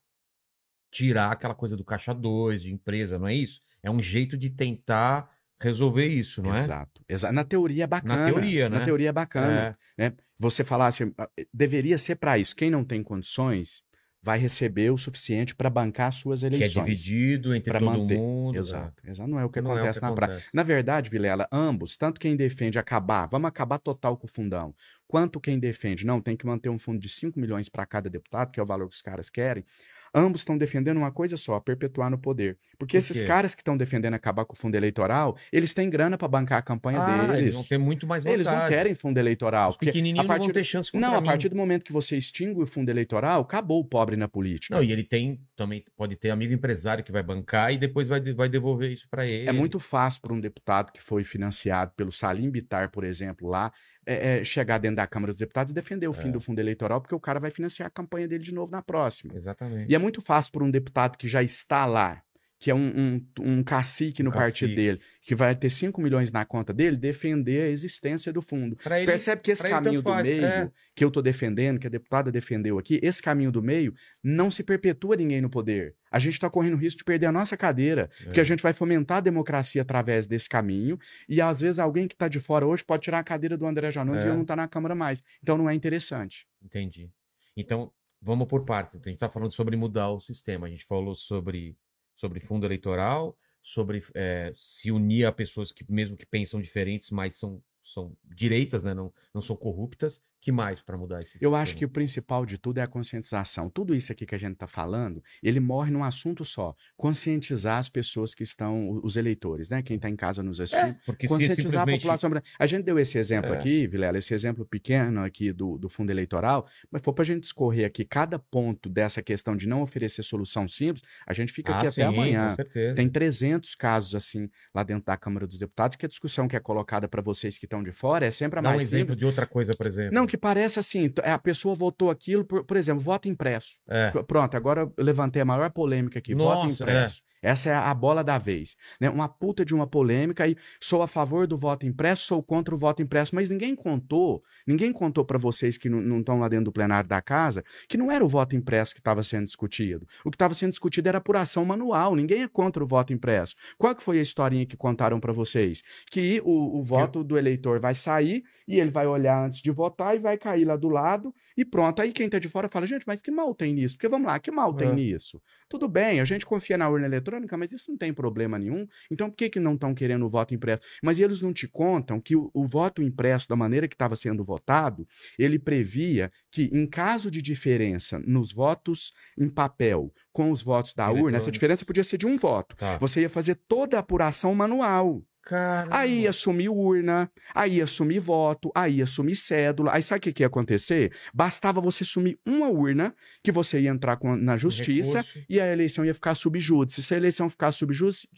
A: tirar aquela coisa do caixa 2, de empresa, não é isso? É um jeito de tentar resolver isso, não é?
C: Exato. Exa- Na teoria é bacana.
A: teoria, né?
C: Na teoria é bacana.
A: É.
C: né? Você falar assim, ah, deveria ser para isso. Quem não tem condições vai receber o suficiente para bancar suas
A: Que é
C: eleições.
A: dividido entre todo
C: manter.
A: mundo.
C: Exato. Exato. Não é o que
A: Não é o
C: acontece
A: que
C: na prática.
A: acontece.
C: Na verdade, Vilela, ambos, tanto quem defende acabar, vamos acabar total com o fundão, quanto quem defende, não, tem que manter um fundo de 5 milhões para cada deputado, que é o valor que os caras querem, ambos estão defendendo uma coisa só, perpetuar no poder. Porque
A: Por
C: esses caras que estão defendendo acabar com o fundo eleitoral, eles têm grana para bancar a campanha
A: Ah,
C: deles.
A: eles vão ter muito mais vontade.
C: Eles não querem fundo eleitoral.
A: Os
C: porque
A: pequenininhos
C: a
A: não vão
C: partir-
A: ter chance contra
C: Não, a
A: mim.
C: partir do momento que você extingue o fundo eleitoral, acabou o pobre na política.
A: Não, e ele tem também pode ter amigo empresário que vai bancar e depois vai, vai devolver isso pra ele.
C: É muito fácil para um deputado que foi financiado pelo Salim Bitar, por exemplo, lá, é, é, chegar dentro da Câmara dos Deputados e defender o fim
A: É.
C: do fundo eleitoral, porque o cara vai financiar a campanha dele de novo na próxima.
A: Exatamente.
C: E é muito fácil para um deputado que já está lá, que é um, um, um cacique no partido dele, que vai ter 5 milhões na conta dele, defender a existência do fundo.
A: Ele,
C: Percebe que esse caminho do
A: faz,
C: meio
A: é.
C: que eu estou defendendo, que a deputada defendeu aqui, esse caminho do meio não se perpetua ninguém no poder. A gente está correndo risco de perder a nossa cadeira,
A: É.
C: porque a gente vai fomentar a democracia através desse caminho, e às vezes alguém que está de fora hoje pode tirar a cadeira do André Janones
A: É.
C: e eu não estar na Câmara mais. Então não é interessante.
A: Entendi. Então, vamos por partes. A gente tá falando sobre mudar o sistema. A gente falou sobre, sobre fundo eleitoral, sobre eh, se unir a pessoas que, mesmo que pensam diferentes, mas são, são direitas, né? Não, não são corruptas. Que mais para mudar esse
C: Eu
A: sistema?
C: acho que o principal de tudo é a conscientização. Tudo isso aqui que a gente está falando, ele morre num assunto só: conscientizar as pessoas que estão, os eleitores, né? Quem está em casa nos assistindo.
A: É, porque
C: conscientizar a
A: simplesmente...
C: população. brasileira. A gente deu esse exemplo
A: É.
C: aqui, Vilela, esse exemplo pequeno aqui do, do fundo eleitoral, mas for para a gente discorrer aqui cada ponto dessa questão de não oferecer solução simples, a gente fica aqui
A: Ah,
C: até
A: sim,
C: amanhã.
A: Com certeza.
C: Tem 300 casos assim lá dentro da Câmara dos Deputados, que a discussão que é colocada para vocês que estão de fora é sempre a
A: Dá um
C: mais
A: exemplo
C: simples.
A: de outra coisa, por exemplo.
C: Não, que parece assim, t- a pessoa votou aquilo, por, por exemplo, voto impresso.
A: É.
C: Pr- Pronto, agora eu levantei a maior polêmica aqui, voto
A: Nossa,
C: impresso. Essa é a bola da vez. Né? Uma puta de uma polêmica e sou a favor do voto impresso, sou contra o voto impresso, mas ninguém contou, ninguém contou para vocês que não estão lá dentro do plenário da casa, que não era o voto impresso que estava sendo discutido. O que estava sendo discutido era apuração manual, ninguém é contra o voto impresso. Qual que foi a historinha que contaram para vocês? Que o, o voto do eleitor vai sair e ele vai olhar antes de votar e vai cair lá do lado e pronto. Aí quem está de fora fala, gente, mas que mal tem nisso? Porque vamos lá, que mal tem
A: É.
C: nisso? Tudo bem, a gente confia na urna eletrônica, mas isso não tem problema nenhum. Então por que, que não estão querendo o voto impresso? Mas eles não te contam que o, o voto impresso, da maneira que estava sendo votado, ele previa que, em caso de diferença nos votos em papel com os votos da urna, essa diferença podia ser de um voto.
A: Tá.
C: Você ia fazer toda a apuração manual.
A: Caramba.
C: Aí ia sumir urna, aí ia sumir voto, aí ia sumir cédula. Aí sabe o que, que ia acontecer? Bastava você sumir uma urna, que você ia entrar com- na justiça
A: Recurso.
C: e a eleição ia ficar subjúdice. Se a eleição ficar subjúdice,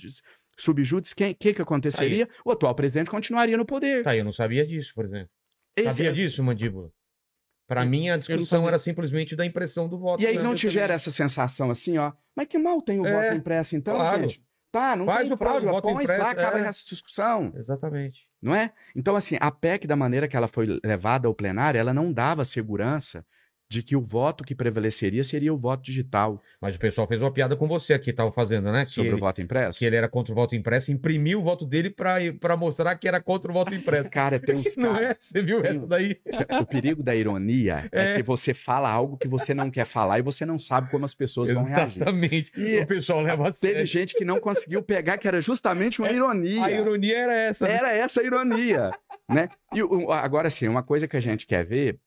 C: subjúdice, o que, que aconteceria? O atual presidente continuaria no poder.
A: Tá, eu não sabia disso, por exemplo.
C: Esse
A: sabia
C: é-
A: disso, Mandíbula? Pra
B: Eu-
A: mim, a discussão era simplesmente da impressão do voto.
C: E aí não te gera essa sensação assim, ó. Mas que mal tem o
A: É,
C: voto impresso, então,
A: claro.
C: gente? Tá, não
A: Faz
C: tem
A: o
C: fraude,
A: voto
C: põe lá, acaba
A: é.
C: essa discussão.
A: Exatamente.
C: não é? Então, assim, a PEC, da maneira que ela foi levada ao plenário, ela não dava segurança de que o voto que prevaleceria seria o voto digital
A: Mas o pessoal fez uma piada com você aqui, tava fazendo, né?
C: Sobre
A: ele,
C: o voto impresso.
A: que ele era contra o voto impresso, imprimiu o voto dele pra mostrar que era contra o voto impresso.
C: Cara tem uns
A: Não
C: caras.
A: é? Você viu
C: Tem
A: essa daí?
C: O perigo da ironia é.
A: É.
C: que você fala algo que você não quer falar e você não sabe como as pessoas vão reagir.
A: Exatamente.
C: E
A: o pessoal leva a
C: Teve
A: sério.
C: gente que não conseguiu pegar que era justamente uma ironia.
A: É, A ironia era essa. né?
C: Era essa a ironia, né? E agora, assim, uma coisa que a gente quer ver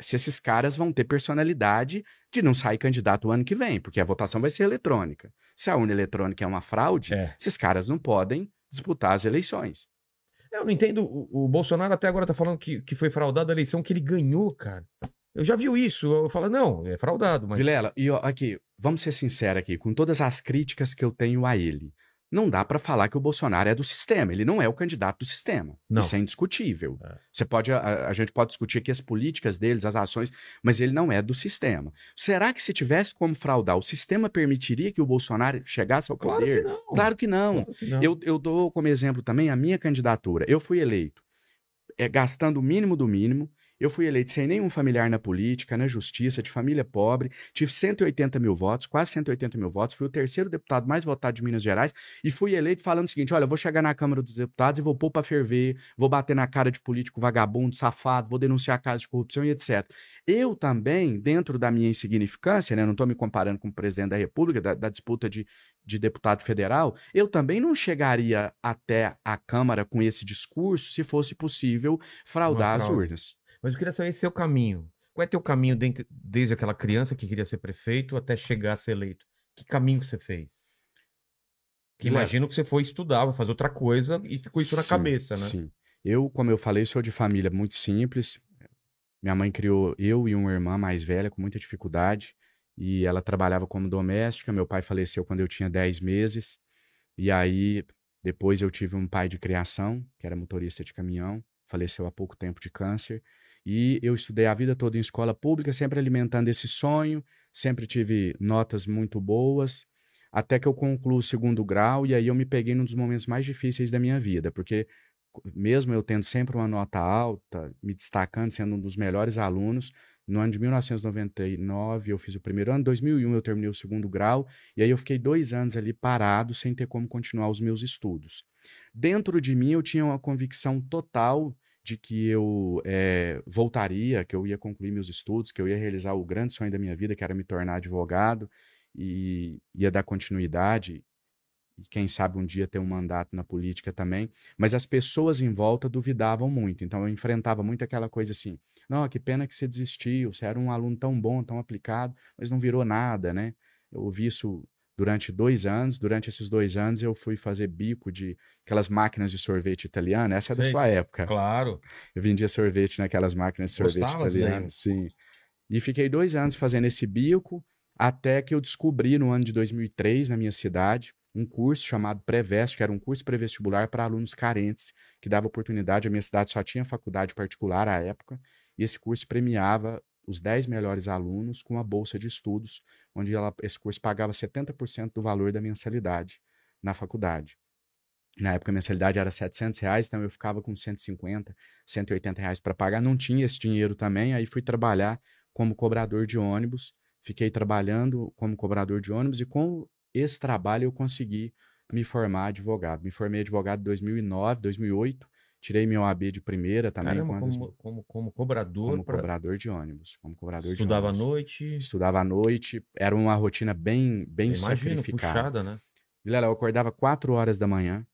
C: se esses caras vão ter personalidade de não sair candidato o ano que vem, porque a votação vai ser eletrônica. Se a urna eletrônica é uma fraude,
A: É.
C: esses caras não podem disputar as eleições.
A: Eu não entendo. O, o Bolsonaro até agora tá falando que, que foi fraudada a eleição que ele ganhou, cara. Eu já vi isso. Eu falo, não, é fraudado, mas.
C: Vilela, e ó, aqui, vamos ser sinceros aqui, com todas as críticas que eu tenho a ele, não dá pra falar que o Bolsonaro é do sistema. Ele não é o candidato do sistema.
A: Não.
C: Isso é indiscutível.
A: É.
C: Você pode, a, a gente pode discutir aqui as políticas deles, as ações, mas ele não é do sistema. Será que se tivesse como fraudar, o sistema permitiria que o Bolsonaro chegasse ao
A: Claro
C: poder?
A: que não.
C: Claro que não.
A: Claro que não.
C: Eu, eu dou como exemplo também a minha candidatura. Eu fui eleito é, gastando o mínimo do mínimo. Eu fui eleito sem nenhum familiar na política, na justiça, de família pobre. Tive 180 mil votos, quase 180 mil votos. Fui o terceiro deputado mais votado de Minas Gerais. E fui eleito falando o seguinte: olha, eu vou chegar na Câmara dos Deputados e vou pôr pra ferver, vou bater na cara de político vagabundo, safado, vou denunciar casos de corrupção e etc. Eu também, dentro da minha insignificância, né, não estou me comparando com o presidente da República, da, da disputa de, de deputado federal, eu também não chegaria até a Câmara com esse discurso se fosse possível fraudar as urnas.
A: Mas eu queria saber seu caminho. Qual é teu caminho dentro- desde aquela criança que queria ser prefeito até chegar a ser eleito? Que caminho que você fez? Que imagino que você foi estudar, foi fazer outra coisa e ficou isso na
C: Sim,
A: cabeça, né?
C: Sim. Eu, como eu falei, sou de família muito simples. Minha mãe criou eu e uma irmã mais velha com muita dificuldade. E ela trabalhava como doméstica. Meu pai faleceu quando eu tinha 10 meses. E aí, depois eu tive um pai de criação, que era motorista de caminhão. Faleceu há pouco tempo de câncer. E eu estudei a vida toda em escola pública, sempre alimentando esse sonho. Sempre tive notas muito boas. Até que eu concluo o segundo grau. E aí eu me peguei num dos momentos mais difíceis da minha vida. Porque mesmo eu tendo sempre uma nota alta, me destacando, sendo um dos melhores alunos, no ano de 1999 eu fiz o primeiro ano, em 2001 eu terminei o segundo grau, e aí eu fiquei dois anos ali parado, sem ter como continuar os meus estudos. Dentro de mim eu tinha uma convicção total de que eu eh, voltaria, que eu ia concluir meus estudos, que eu ia realizar o grande sonho da minha vida, que era me tornar advogado, e ia dar continuidade, e quem sabe um dia ter um mandato na política também. Mas as pessoas em volta duvidavam muito. Então eu enfrentava muito aquela coisa assim: não, que pena que você desistiu, você era um aluno tão bom, tão aplicado, mas não virou nada, né? Eu ouvi isso durante dois anos. Durante esses dois anos eu fui fazer bico de aquelas máquinas de sorvete italiana. Essa é da
A: Sei,
C: sua época.
A: Claro.
C: Eu vendia sorvete naquelas máquinas de sorvete
A: Gostava aí?
C: italianas. Sim. E fiquei dois anos fazendo esse bico, até que eu descobri no ano de 2003, na minha cidade, um curso chamado Prevest, que era um curso pré-vestibular para alunos carentes, que dava oportunidade. A minha cidade só tinha faculdade particular à época, e esse curso premiava os 10 melhores alunos com a bolsa de estudos, onde ela, esse curso pagava 70% do valor da mensalidade na faculdade. Na época a mensalidade era 700 reais, então eu ficava com 150, 180 reais para pagar. Não tinha esse dinheiro também, aí fui trabalhar como cobrador de ônibus. Fiquei trabalhando como cobrador de ônibus e com esse trabalho eu consegui me formar advogado. Me formei advogado em 2009, 2008. Tirei meu AB de primeira também.
A: Caramba,
C: quando-
A: como, como, como cobrador.
C: como
A: pra-
C: cobrador de ônibus. Como cobrador
A: Estudava à
C: de ônibus.
A: noite.
C: Estudava à noite. Era uma rotina bem, bem
A: Imagino,
C: sacrificada.
A: puxada, né?
C: Vilela, eu acordava 4 horas da manhã.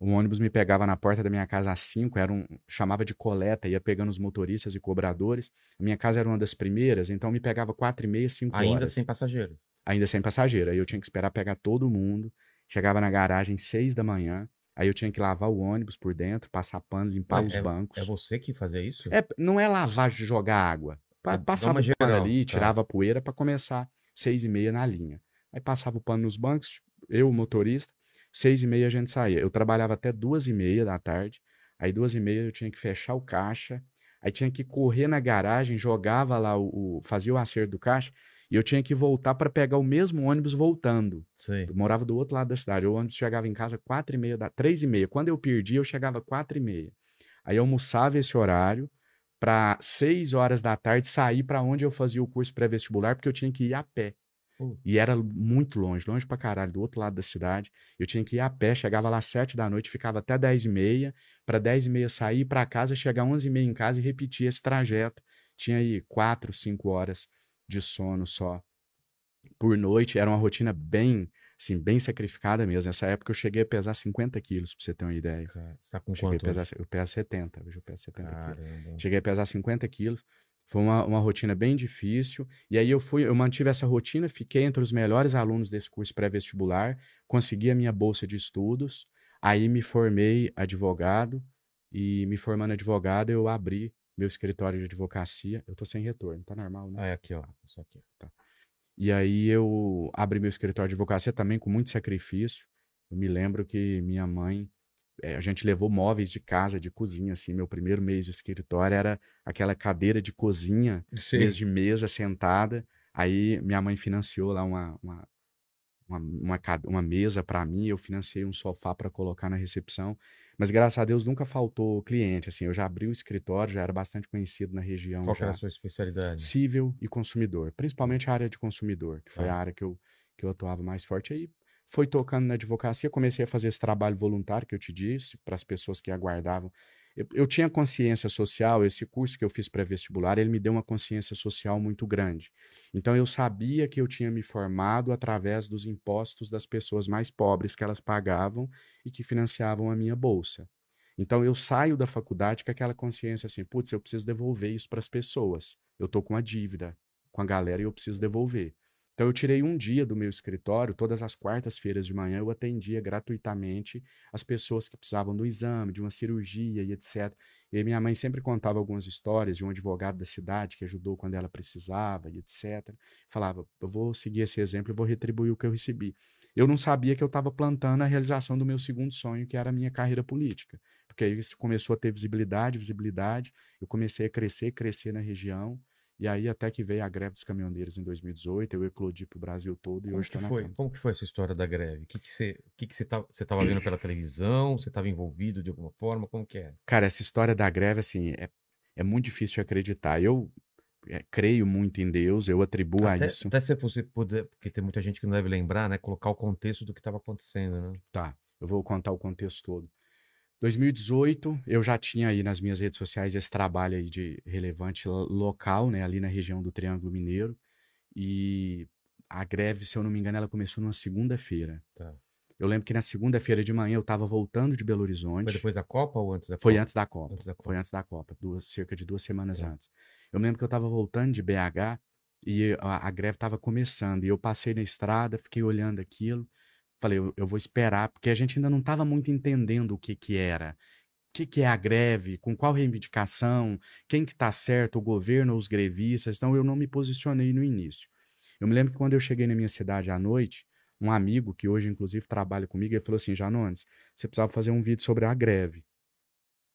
C: O ônibus me pegava na porta da minha casa às 5, era um, chamava de coleta, ia pegando os motoristas e cobradores. A minha casa era uma das primeiras, então me pegava 4 e meia, 5
A: Ainda
C: horas.
A: sem passageiro.
C: Ainda sem passageiro. Aí eu tinha que esperar pegar todo mundo. Chegava na garagem 6 da manhã. Aí eu tinha que lavar o ônibus por dentro, passar pano, limpar os bancos.
A: É você que fazia isso?
C: É, não é lavar de jogar água. Pa-
A: É,
C: Passava o pano ali,
A: tá.
C: tirava a poeira para começar seis e meia na linha. Aí passava o pano nos bancos, eu, o motorista, seis e meia a gente saía. Eu trabalhava até duas e meia da tarde. Aí duas e meia eu tinha que fechar o caixa. Aí tinha que correr na garagem, jogava lá o, o- fazia o acerto do caixa e eu tinha que voltar para pegar o mesmo ônibus voltando.
A: Sei.
C: Eu morava do outro lado da cidade. O ônibus chegava em casa quatro e meia, da, três e meia. Quando eu perdi, eu chegava quatro e meia. Aí eu almoçava esse horário para seis horas da tarde sair para onde eu fazia o curso pré-vestibular, porque eu tinha que ir a pé.
A: Pô.
C: E era muito longe, longe pra caralho, do outro lado da cidade. Eu tinha que ir a pé, chegava lá às sete da noite, ficava até dez e meia, para dez e meia sair para casa, chegar onze e meia em casa e repetir esse trajeto. Tinha aí quatro, cinco horas de sono só por noite. Era uma rotina bem, assim, bem sacrificada mesmo. Nessa época eu cheguei a pesar 50 quilos, pra você ter uma ideia.
A: Cara, tá com
C: Cheguei a
A: quanto?
C: pesar, eu peso 70, hoje eu peso 70 quilos. Cheguei a pesar 50 quilos. Foi uma, uma rotina bem difícil. E aí eu fui, eu mantive essa rotina, fiquei entre os melhores alunos desse curso pré-vestibular, consegui a minha bolsa de estudos. Aí me formei advogado e me formando advogado eu abri meu escritório de advocacia. Eu tô sem retorno, tá normal, né?
A: Ah, é aqui, ó. Isso aqui.
C: E aí eu abri meu escritório de advocacia também com muito sacrifício. Eu me lembro que minha mãe, eh, a gente levou móveis de casa, de cozinha, assim. Meu primeiro mês de escritório era aquela cadeira de cozinha,
A: Sei.
C: mesa de mesa, sentada. Aí minha mãe financiou lá uma, uma, uma, uma, uma mesa para mim, eu financiei um sofá para colocar na recepção. Mas graças a Deus nunca faltou cliente, assim. Eu já abri o escritório, já era bastante conhecido na região.
A: Qual
C: já
A: era a sua especialidade?
C: civil e consumidor, principalmente a área de consumidor, que foi
A: Tá.
C: a área que eu, que eu atuava mais forte. Aí foi tocando na advocacia, comecei a fazer esse trabalho voluntário que eu te disse, para as pessoas que aguardavam. Eu, eu tinha consciência social, esse curso que eu fiz pré-vestibular, ele me deu uma consciência social muito grande. Então eu sabia que eu tinha me formado através dos impostos das pessoas mais pobres que elas pagavam e que financiavam a minha bolsa. Então eu saio da faculdade com aquela consciência assim, putz, eu preciso devolver isso para as pessoas. Eu tô com uma dívida com a galera e eu preciso devolver. Então eu tirei um dia do meu escritório, todas as quartas-feiras de manhã eu atendia gratuitamente as pessoas que precisavam do exame, de uma cirurgia e etc. E minha mãe sempre contava algumas histórias de um advogado da cidade que ajudou quando ela precisava e etc. Falava, eu vou seguir esse exemplo e vou retribuir o que eu recebi. Eu não sabia que eu estava plantando a realização do meu segundo sonho, que era a minha carreira política. Porque aí isso começou a ter visibilidade, visibilidade. Eu comecei a crescer, crescer na região. E aí até que veio a greve dos caminhoneiros em 2018, eu eclodi pro Brasil todo e
A: Como
C: hoje estou na
A: foi? Como que foi essa história da greve? O que você o que que você tá- você estava vendo pela televisão? Você estava envolvido de alguma forma? Como que é?
C: Cara, essa história da greve, assim, é, é muito difícil de acreditar. Eu é, creio muito em Deus, eu atribuo a
A: Até,
C: isso.
A: até se você puder, porque tem muita gente que não deve lembrar, né? Colocar o contexto do que estava acontecendo, né?
C: Tá, eu vou contar o contexto todo. 2018, eu já tinha aí nas minhas redes sociais esse trabalho aí de relevante lo- local, né, ali na região do Triângulo Mineiro. E a greve, se eu não me engano, ela começou numa segunda-feira.
A: Tá.
C: Eu lembro que na segunda-feira de manhã eu estava voltando de Belo Horizonte.
A: Foi depois da Copa ou antes da
C: Foi
A: Copa?
C: antes da Copa.
A: Antes da Copa.
C: Foi antes da Copa, duas, cerca de duas semanas
A: Tá.
C: antes. Eu lembro que eu estava voltando de BH e a, a greve estava começando. E eu passei na estrada, fiquei olhando aquilo. Falei, eu, eu vou esperar, porque a gente ainda não estava muito entendendo o que, que era. O que, que é a greve, com qual reivindicação, quem que está certo, o governo ou os grevistas. Então eu não me posicionei no início. Eu me lembro que quando eu cheguei na minha cidade à noite, um amigo que hoje inclusive trabalha comigo, ele falou assim, Janones, você precisava fazer um vídeo sobre a greve.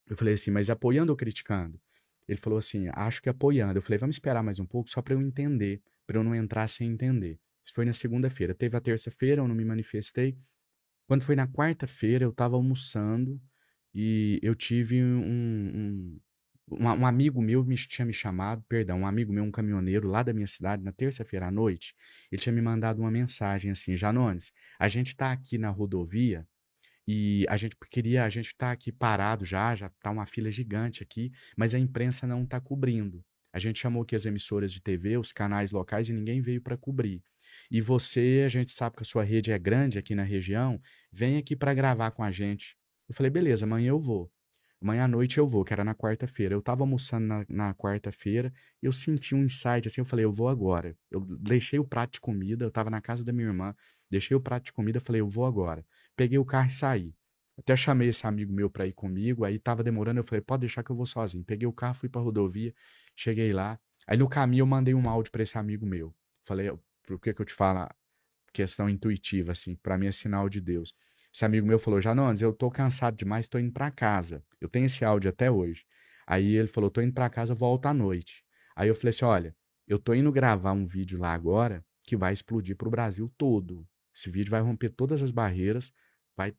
C: Eu falei assim, mas apoiando ou criticando? Ele falou assim: acho que apoiando. Eu falei: vamos esperar mais um pouco só para eu entender, para eu não entrar sem entender. Isso foi na segunda-feira. Teve a terça-feira, eu não me manifestei. Quando foi na quarta-feira, eu estava almoçando e eu tive um, um, um, um amigo meu me tinha me chamado, perdão, um amigo meu, um caminhoneiro lá da minha cidade, na terça-feira à noite, ele tinha me mandado uma mensagem assim, Janones, a gente está aqui na rodovia e a gente queria, a gente está aqui parado já, já está uma fila gigante aqui, mas a imprensa não está cobrindo. A gente chamou aqui as emissoras de TV, os canais locais e ninguém veio para cobrir. E você, a gente sabe que a sua rede é grande aqui na região, vem aqui para gravar com a gente. Eu falei, beleza, amanhã eu vou. Amanhã à noite eu vou, que era na quarta-feira. Eu tava almoçando na, na quarta-feira eu senti um insight assim, eu falei, eu vou agora. Eu deixei o prato de comida, eu tava na casa da minha irmã, deixei o prato de comida, falei, eu vou agora. Peguei o carro e saí. Até chamei esse amigo meu para ir comigo, aí tava demorando, eu falei, pode deixar que eu vou sozinho. Peguei o carro, fui pra rodovia, cheguei lá. Aí no caminho eu mandei um áudio para esse amigo meu. Falei, por que que eu te falo questão intuitiva, assim, para mim é sinal de Deus. Esse amigo meu falou, Janones, eu tô cansado demais, tô indo para casa. Eu tenho esse áudio até hoje. Aí ele falou, tô indo para casa, volto à noite. Aí eu falei assim, olha, eu tô indo gravar um vídeo lá agora que vai explodir pro Brasil todo. Esse vídeo vai romper todas as barreiras, vai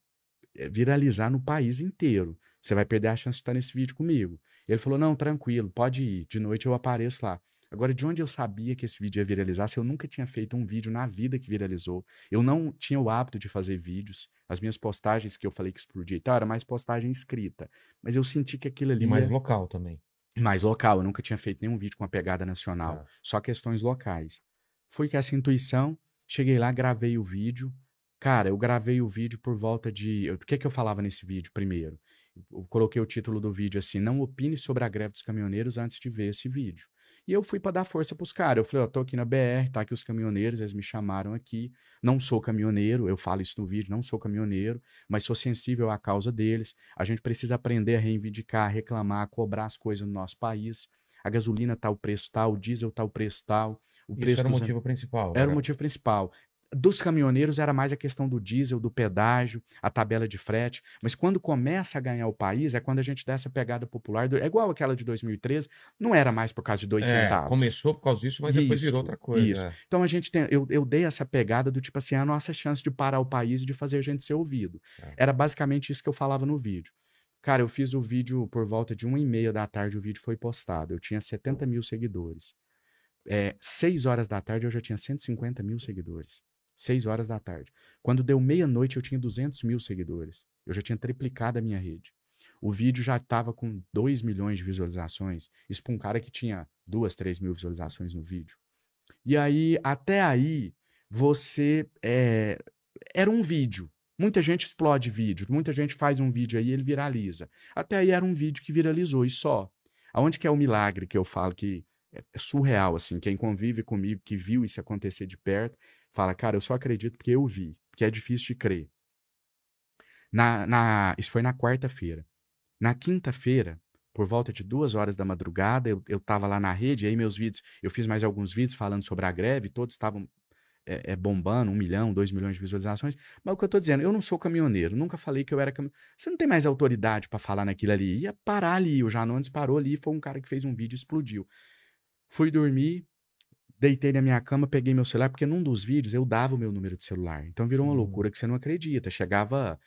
C: eh, viralizar no país inteiro. Você vai perder a chance de estar nesse vídeo comigo. Ele falou, não, tranquilo, pode ir. De noite eu apareço lá. Agora, de onde eu sabia que esse vídeo ia viralizar se eu nunca tinha feito um vídeo na vida que viralizou? Eu não tinha o hábito de fazer vídeos. As minhas postagens que eu falei que explodia e tal, era mais postagem escrita. Mas eu senti que aquilo ali.
A: E mais
C: ia...
A: local também.
C: Mais local. Eu nunca tinha feito nenhum vídeo com uma pegada nacional.
A: É.
C: Só questões locais. Foi que essa intuição, cheguei lá, gravei o vídeo. Cara, eu gravei o vídeo por volta de. O que, que eu falava nesse vídeo primeiro? Eu coloquei o título do vídeo assim: Não opine sobre a greve dos caminhoneiros antes de ver esse vídeo. E eu fui para dar força pros caras. Eu falei, ó, tô aqui na BR, tá aqui os caminhoneiros, eles me chamaram aqui. Não sou caminhoneiro, eu falo isso no vídeo, não sou caminhoneiro, mas sou sensível à causa deles. A gente precisa aprender a reivindicar, a reclamar, a cobrar as coisas no nosso país. A gasolina tá o preço tal, o diesel tá o preço tal. O
A: Isso
C: preço
A: era o motivo principal.
C: era o motivo principal. Dos caminhoneiros era mais a questão do diesel, do pedágio, a tabela de frete. Mas quando começa a ganhar o país, é quando a gente dá essa pegada popular. do- é igual aquela de 2013, não era mais por causa de dois
A: É,
C: centavos.
A: começou por causa disso, mas depois
C: Isso,
A: virou outra coisa.
C: isso.
A: é.
C: Então a gente tem, eu, eu dei essa pegada do tipo assim, a nossa chance de parar o país e de fazer a gente ser ouvido.
A: É.
C: Era basicamente isso que eu falava no vídeo. Cara, eu fiz o vídeo por volta de uma e meia da tarde, o vídeo foi postado. Eu tinha 70 mil seguidores. É, seis horas da tarde eu já tinha 150 mil seguidores. Seis horas da tarde. Quando deu meia-noite eu tinha 200 mil seguidores. Eu já tinha triplicado a minha rede. O vídeo já estava com 2 milhões de visualizações. Isso para um cara que tinha 2, 3 mil visualizações no vídeo. E aí, até aí, você. é, era um vídeo. Muita gente explode vídeo, muita gente faz um vídeo aí e ele viraliza. Até aí era um vídeo que viralizou e só. Aonde que é o milagre que eu falo que é é surreal, assim, quem convive comigo, que viu isso acontecer de perto, fala, cara, eu só acredito porque eu vi, porque é difícil de crer. Na, na, isso foi na quarta-feira. Na quinta-feira, por volta de duas horas da madrugada, eu, eu tava lá na rede, aí meus vídeos, eu fiz mais alguns vídeos falando sobre a greve, todos estavam é, é, bombando, um milhão, dois milhões de visualizações. Mas o que eu tô dizendo, eu não sou caminhoneiro, nunca falei que eu era caminhoneiro. Você não tem mais autoridade para falar naquilo ali. Ia parar ali, o Janones parou ali, foi um cara que fez um vídeo e explodiu. Fui dormir, deitei na minha cama, peguei meu celular, porque num dos vídeos eu dava o meu número de celular. Então virou uma
A: Hum.
C: loucura que você não acredita. Chegava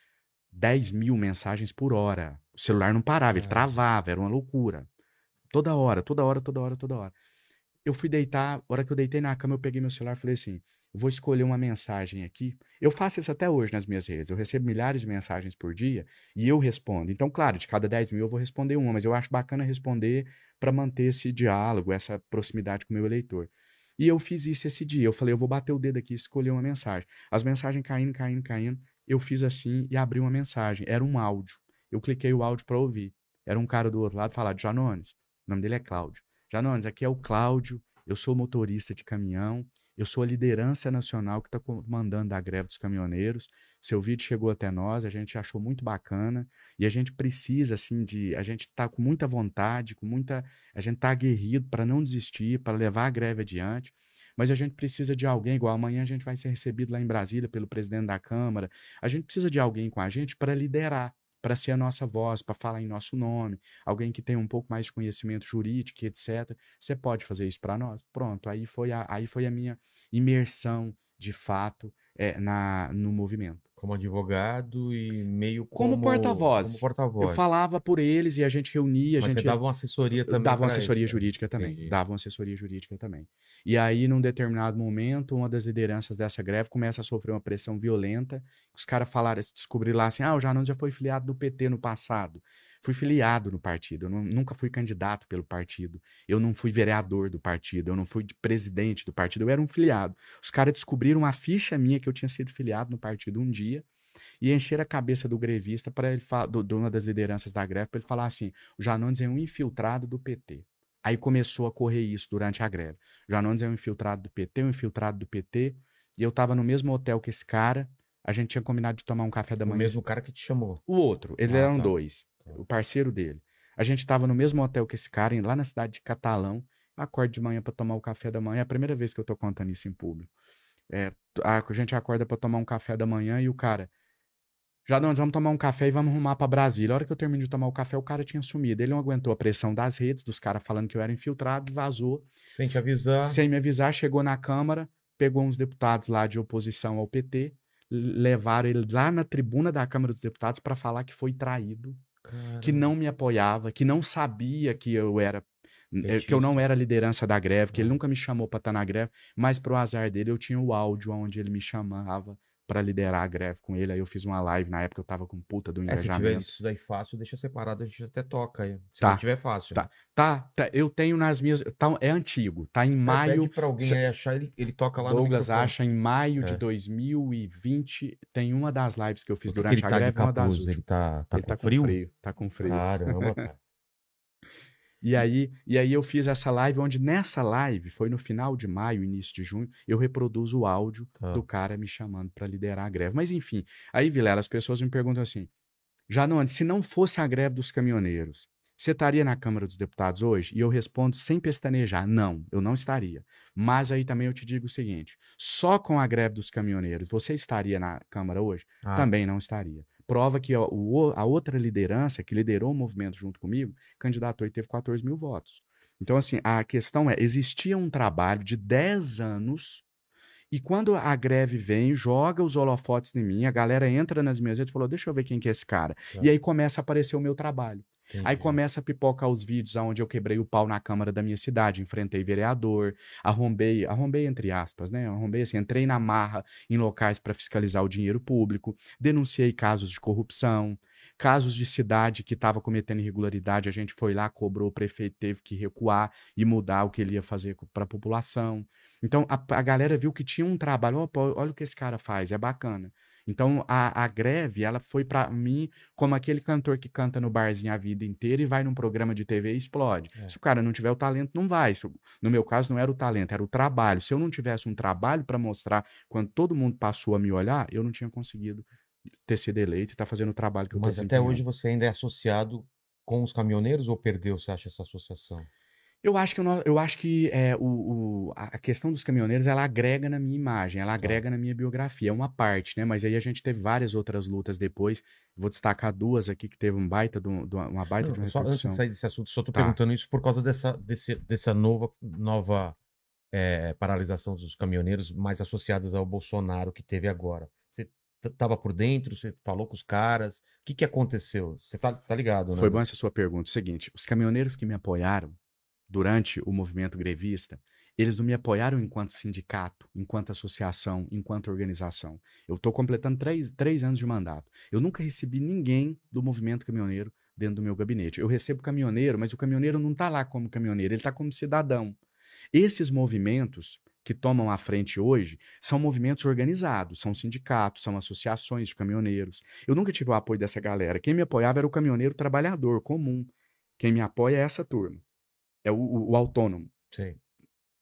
C: 10 mil mensagens por hora. O celular não parava, ele travava, era uma loucura. Toda hora, toda hora, toda hora, toda hora. Eu fui deitar, a hora que eu deitei na cama, eu peguei meu celular e falei assim: vou escolher uma mensagem aqui. Eu faço isso até hoje nas minhas redes. Eu recebo milhares de mensagens por dia e eu respondo. Então, claro, de cada 10 mil eu vou responder uma, mas eu acho bacana responder para manter esse diálogo, essa proximidade com o meu eleitor. E eu fiz isso esse dia. Eu falei, eu vou bater o dedo aqui e escolher uma mensagem. As mensagens caindo, caindo, caindo. Eu fiz assim e abri uma mensagem. Era um áudio. Eu cliquei o áudio para ouvir. Era um cara do outro lado falar, Janones. O nome dele é Cláudio. Janones, aqui é o Cláudio. Eu sou motorista de caminhão. Eu sou a liderança nacional que está comandando a greve dos caminhoneiros. Seu vídeo chegou até nós, a gente achou muito bacana e a gente precisa assim de, a gente está com muita vontade, com muita, a gente está aguerrido para não desistir, para levar a greve adiante. Mas a gente precisa de alguém, igual amanhã a gente vai ser recebido lá em Brasília pelo presidente da Câmara. A gente precisa de alguém com a gente para liderar. para ser a nossa voz, para falar em nosso nome, alguém que tem um pouco mais de conhecimento jurídico, etc. Você pode fazer isso para nós? Pronto, aí foi a, aí foi a minha imersão de fato é, na, no movimento.
A: Como advogado e meio
C: Como porta-voz.
A: Como porta-voz.
C: Eu falava por eles e a gente reunia, a
A: Mas
C: gente
A: você dava uma assessoria também.
C: dava uma assessoria
A: eles, né?
C: jurídica também.
A: Entendi.
C: Dava uma assessoria jurídica também. E aí, num determinado momento, uma das lideranças dessa greve começa a sofrer uma pressão violenta. Os caras falaram, descobriram lá assim: ah, o Janone já foi filiado do PT no passado. Fui filiado no partido, eu não- nunca fui candidato pelo partido. Eu não fui vereador do partido, eu não fui de presidente do partido, eu era um filiado. Os caras descobriram uma ficha minha que eu tinha sido filiado no partido um dia e encheram a cabeça do grevista para ele falar, do, de uma das lideranças da greve, para ele falar assim: o Janones é um infiltrado do PT. Aí começou a correr isso durante a greve. O Janones é um infiltrado do PT, um infiltrado do PT. E eu tava no mesmo hotel que esse cara. A gente tinha combinado de tomar um café da
A: O
C: manhã.
A: mesmo cara que te chamou.
C: O outro, eles
A: Ah,
C: eram
A: tá.
C: dois. O parceiro dele. A gente tava no mesmo hotel que esse cara, lá na cidade de Catalão. Acordo de manhã para tomar o café da manhã. É a primeira vez que eu tô contando isso em público. É, a gente acorda para tomar um café da manhã e o cara. Já não, vamos tomar um café e vamos arrumar pra Brasília. A hora que eu termino de tomar o café, o cara tinha sumido. Ele não aguentou a pressão das redes, dos caras falando que eu era infiltrado, vazou.
A: Sem te avisar.
C: Sem me avisar, chegou na Câmara, pegou uns deputados lá de oposição ao PT, levaram ele lá na tribuna da Câmara dos Deputados para falar que foi traído, que não me apoiava, que não sabia que eu era eh, que eu não era liderança da greve, que ele nunca me chamou para estar na greve, mas pro azar dele eu tinha o áudio onde ele me chamava para liderar a greve com ele. Aí eu fiz uma live na época eu tava com puta do
A: É, se tiver
C: engajamento.
A: isso daí fácil, deixa separado, a gente até toca aí. Se
C: Tá.
A: não tiver fácil.
C: Tá.
A: né?
C: Tá, tá, eu tenho nas minhas, tá, é antigo, tá em
A: É,
C: maio
A: Pede pra alguém
C: se-
A: achar, ele, ele toca lá no
C: Douglas
A: microfone.
C: acha em maio
A: É.
C: de 2020. Tem uma das lives que eu fiz
A: Por que
C: durante a
A: tá de
C: greve, uma das
A: capuz?
C: últimas.
A: Ele tá, tá
C: Ele
A: com
C: tá
A: frio?
C: com frio. Tá com frio.
A: Caramba, cara.
C: E aí, e aí eu fiz essa live, onde nessa live, foi no final de maio, início de junho, eu reproduzo o áudio
A: Tá.
C: do cara me chamando para liderar a greve. Mas enfim, aí, Vilela, as pessoas me perguntam assim: Janone, se não fosse a greve dos caminhoneiros, você estaria na Câmara dos Deputados hoje? E eu respondo sem pestanejar: não, eu não estaria. Mas aí também eu te digo o seguinte: só com a greve dos caminhoneiros, você estaria na Câmara hoje?
A: Ah,
C: Também não estaria. Prova que o- a outra liderança que liderou o movimento junto comigo candidatou e teve 14 mil votos. Então, assim, a questão é: existia um trabalho de 10 anos. E quando a greve vem, joga os holofotes em mim, a galera entra nas minhas redes e falou: deixa eu ver quem que é esse cara.
A: Tá.
C: E aí começa a aparecer o meu trabalho.
A: Entendi.
C: Aí começa a pipocar os vídeos onde eu quebrei o pau na Câmara da minha cidade, enfrentei vereador, arrombei, arrombei entre aspas, né? Arrombei assim, entrei na marra em locais para fiscalizar o dinheiro público, denunciei casos de corrupção, casos de cidade que estava cometendo irregularidade, a gente foi lá, cobrou, o prefeito teve que recuar e mudar o que ele ia fazer para a população. Então a, a galera viu que tinha um trabalho, "Opa, olha o que esse cara faz, é bacana. Então a, a greve, ela foi para mim como aquele cantor que canta no barzinho a vida inteira e vai num programa de TV e explode.
A: É.
C: Se o cara não tiver o talento, não vai. Isso- No meu caso, não era o talento, era o trabalho. Se eu não tivesse um trabalho para mostrar quando todo mundo passou a me olhar, eu não tinha conseguido ter sido eleito e estar fazendo o trabalho que eu
A: Mas até hoje você ainda é associado com os caminhoneiros ou perdeu, você acha, essa associação?
C: Eu acho que, eu, eu acho que é, o, o- a questão dos caminhoneiros, ela agrega na minha imagem, ela agrega na minha biografia, é uma parte, né? Mas aí a gente teve várias outras lutas depois. Vou destacar duas aqui que teve um baita de um- de uma, baita de
A: Não,
C: uma
A: só antes de sair desse assunto, só tô
C: Tá.
A: perguntando isso por causa dessa, desse, dessa nova, nova é, paralisação dos caminhoneiros mais associadas ao Bolsonaro que teve agora. Você tava por dentro, você falou com os caras, o que que aconteceu? Você tá, tá ligado, né?
C: Foi bom essa sua pergunta. O seguinte, os caminhoneiros que me apoiaram durante o movimento grevista, eles não me apoiaram enquanto sindicato, enquanto associação, enquanto organização. Eu estou completando três, três anos de mandato. Eu nunca recebi ninguém do movimento caminhoneiro dentro do meu gabinete. Eu recebo caminhoneiro, mas o caminhoneiro não está lá como caminhoneiro, ele está como cidadão. Esses movimentos que tomam a frente hoje são movimentos organizados, são sindicatos, são associações de caminhoneiros. Eu nunca tive o apoio dessa galera. Quem me apoiava era o caminhoneiro trabalhador comum. Quem me apoia é essa turma. É o, o- o autônomo.
A: Sei,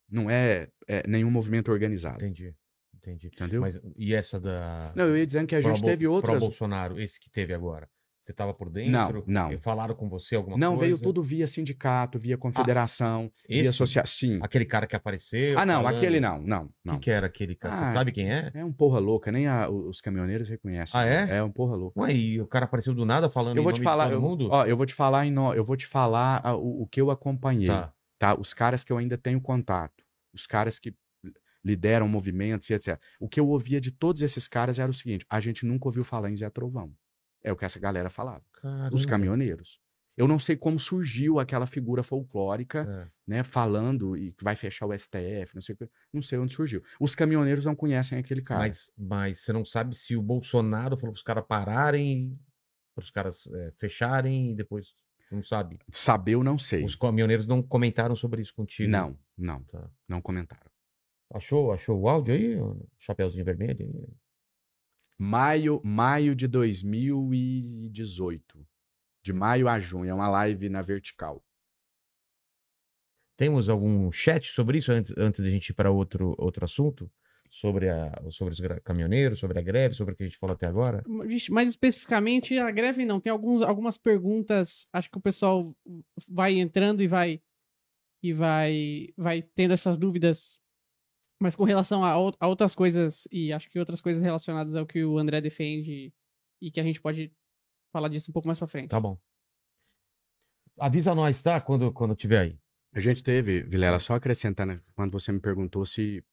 C: Não é, é nenhum movimento organizado.
A: entendi, entendi.
C: Entendeu?
A: Mas e essa da
C: Não, eu ia dizendo que a gente teve outras.
A: pró-Bolsonaro, esse que teve agora? Você tava por dentro?
C: Não, não.
A: E Falaram com você alguma
C: não,
A: coisa?
C: veio tudo via sindicato, via confederação, via
A: esse?
C: associação. Sim.
A: Aquele cara que apareceu?
C: Ah, não,
A: falando?
C: aquele não, não,
A: Quem
C: não.
A: que era aquele cara? Você
C: Ah,
A: sabe quem é?
C: É um porra louca, nem a- os caminhoneiros reconhecem.
A: Ah, é?
C: É um porra louca.
A: Ué, e o cara apareceu do nada falando
C: Eu
A: em
C: vou
A: nome
C: te falar,
A: todo
C: eu,
A: mundo?
C: ó, eu vou te falar em no- eu vou te falar ah, o, o que eu acompanhei,
A: Tá.
C: tá? Os caras que eu ainda tenho contato, os caras que lideram movimentos e etc. O que eu ouvia de todos esses caras era o seguinte: a gente nunca ouviu falar em Zé Trovão. É o que essa galera falava.
A: Caramba.
C: Os caminhoneiros. Eu não sei como surgiu aquela figura folclórica,
A: É.
C: né, falando e que vai fechar o STF, não sei o que, não sei onde surgiu. Os caminhoneiros não conhecem aquele cara.
A: Mas, mas você não sabe se o Bolsonaro falou pros caras pararem, pros caras é, fecharem e depois. Não sabe.
C: Saber eu não sei.
A: Os caminhoneiros não comentaram sobre isso contigo.
C: Não, não,
A: Tá.
C: não comentaram.
A: Achou, achou o áudio aí? o Chapeuzinho vermelho?
C: Maio, maio de 2018. De maio a junho, é uma live na vertical.
A: Temos algum chat sobre isso antes, antes de a gente ir para outro, outro assunto? Sobre, a, sobre os caminhoneiros, sobre a greve, sobre o que a gente falou até agora?
B: Vixe, Mais especificamente, a greve não. Tem alguns, algumas perguntas. Acho que o pessoal vai entrando e vai e vai vai tendo essas dúvidas. Mas com relação a, a outras coisas e acho que outras coisas relacionadas ao que o André defende e que a gente pode falar disso um pouco mais pra frente.
A: Tá bom. Avisa nós, tá? Quando, quando tiver aí.
C: A gente teve, Vilela, só acrescentando, quando você me perguntou se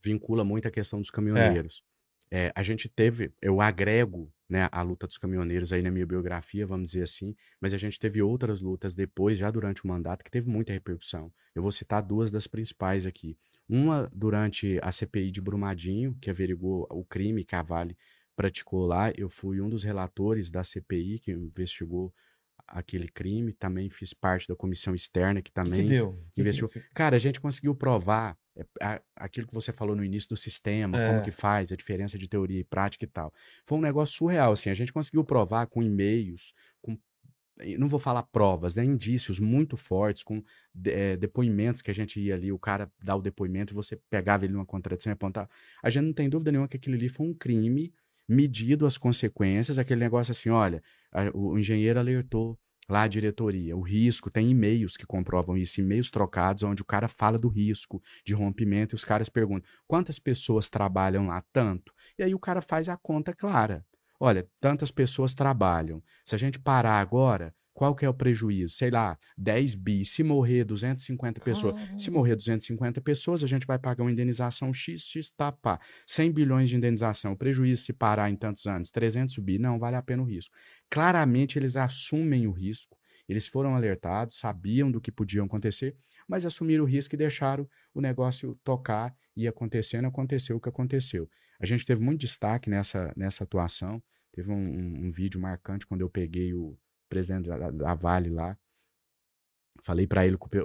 C: vincula muito a questão dos caminhoneiros. É, a gente teve, eu agrego né, a luta dos caminhoneiros aí na minha biografia, vamos dizer assim, mas a gente teve outras lutas depois, já durante o mandato, que teve muita repercussão. Eu vou citar duas das principais aqui. Uma durante a CPI de Brumadinho, que averigou o crime que a Vale praticou lá. Eu fui um dos relatores da CPI que investigou aquele crime, também fiz parte da comissão externa que também
A: que deu?
C: Investiu. Cara, a gente conseguiu provar aquilo que você falou no início do sistema,
A: É.
C: como que faz, a diferença de teoria e prática e tal. Foi um negócio surreal, assim, a gente conseguiu provar com e-mails, com não vou falar provas, né, indícios muito fortes, com eh, depoimentos que a gente ia ali, o cara dá o depoimento e você pegava ele numa contradição e apontava. A gente não tem dúvida nenhuma que aquilo ali foi um crime, medido as consequências, aquele negócio assim, olha, a- o engenheiro alertou lá a diretoria, o risco, tem e-mails que comprovam isso, e-mails trocados, onde o cara fala do risco de rompimento e os caras perguntam, quantas pessoas trabalham lá? Tanto. E aí o cara faz a conta clara. Olha, tantas pessoas trabalham. Se a gente parar agora, qual que é o prejuízo? Sei lá, 10 bi. Se morrer 250 pessoas. Se morrer 250 pessoas, a gente vai pagar uma indenização X, X, tá, pá. 100 bilhões de indenização. O prejuízo se parar em tantos anos, 300 bi, não vale a pena o risco. Claramente eles assumem o risco. Eles foram alertados, sabiam do que podiam acontecer, mas assumiram o risco e deixaram o negócio tocar e acontecendo, aconteceu o que aconteceu. A gente teve muito destaque nessa, nessa atuação. Teve um, um- um vídeo marcante quando eu peguei o presidente da, da Vale lá. Falei para ele que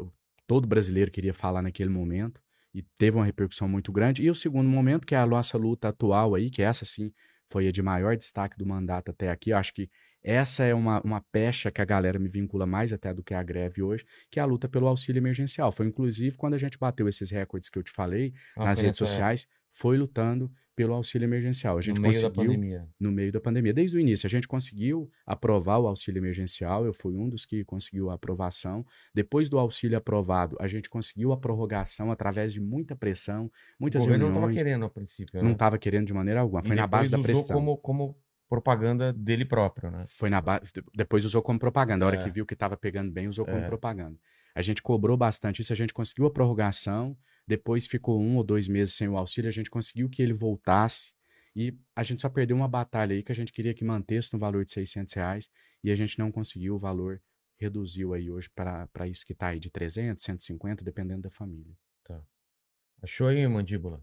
C: todo brasileiro queria falar naquele momento e teve uma repercussão muito grande. E o segundo momento, que é a nossa luta atual aí, que essa sim foi a de maior destaque do mandato até aqui. Eu acho que essa é uma, uma pecha que a galera me vincula mais até do que a greve hoje, que é a luta pelo auxílio emergencial. Foi inclusive quando a gente bateu esses recordes que eu te falei
A: Ah,
C: nas redes
A: nessa
C: sociais, foi lutando pelo auxílio emergencial. A gente
A: no meio da
C: conseguiu
A: pandemia.
C: no meio da pandemia. Desde o início, a gente conseguiu aprovar o auxílio emergencial, eu fui um dos que conseguiu a aprovação. Depois do auxílio aprovado, a gente conseguiu a prorrogação através de muita pressão,
A: O
C: muitas
A: governo não estava
C: reuniões.
A: querendo a princípio.
C: Não
A: né?
C: estava querendo de maneira alguma, foi na base da pressão.
A: como, como propaganda dele próprio, né?
C: Foi na base. Depois usou como propaganda. A hora
A: É.
C: que viu que estava pegando bem, usou como
A: É.
C: propaganda. A gente cobrou bastante isso, a gente conseguiu a prorrogação, depois ficou um ou dois meses sem o auxílio, a gente conseguiu que ele voltasse. E a gente só perdeu uma batalha aí que a gente queria que mantesse no valor de 600 reais e a gente não conseguiu, o valor reduziu aí hoje para isso que está aí de 300, 150, dependendo da família.
A: Achou aí, mandíbula?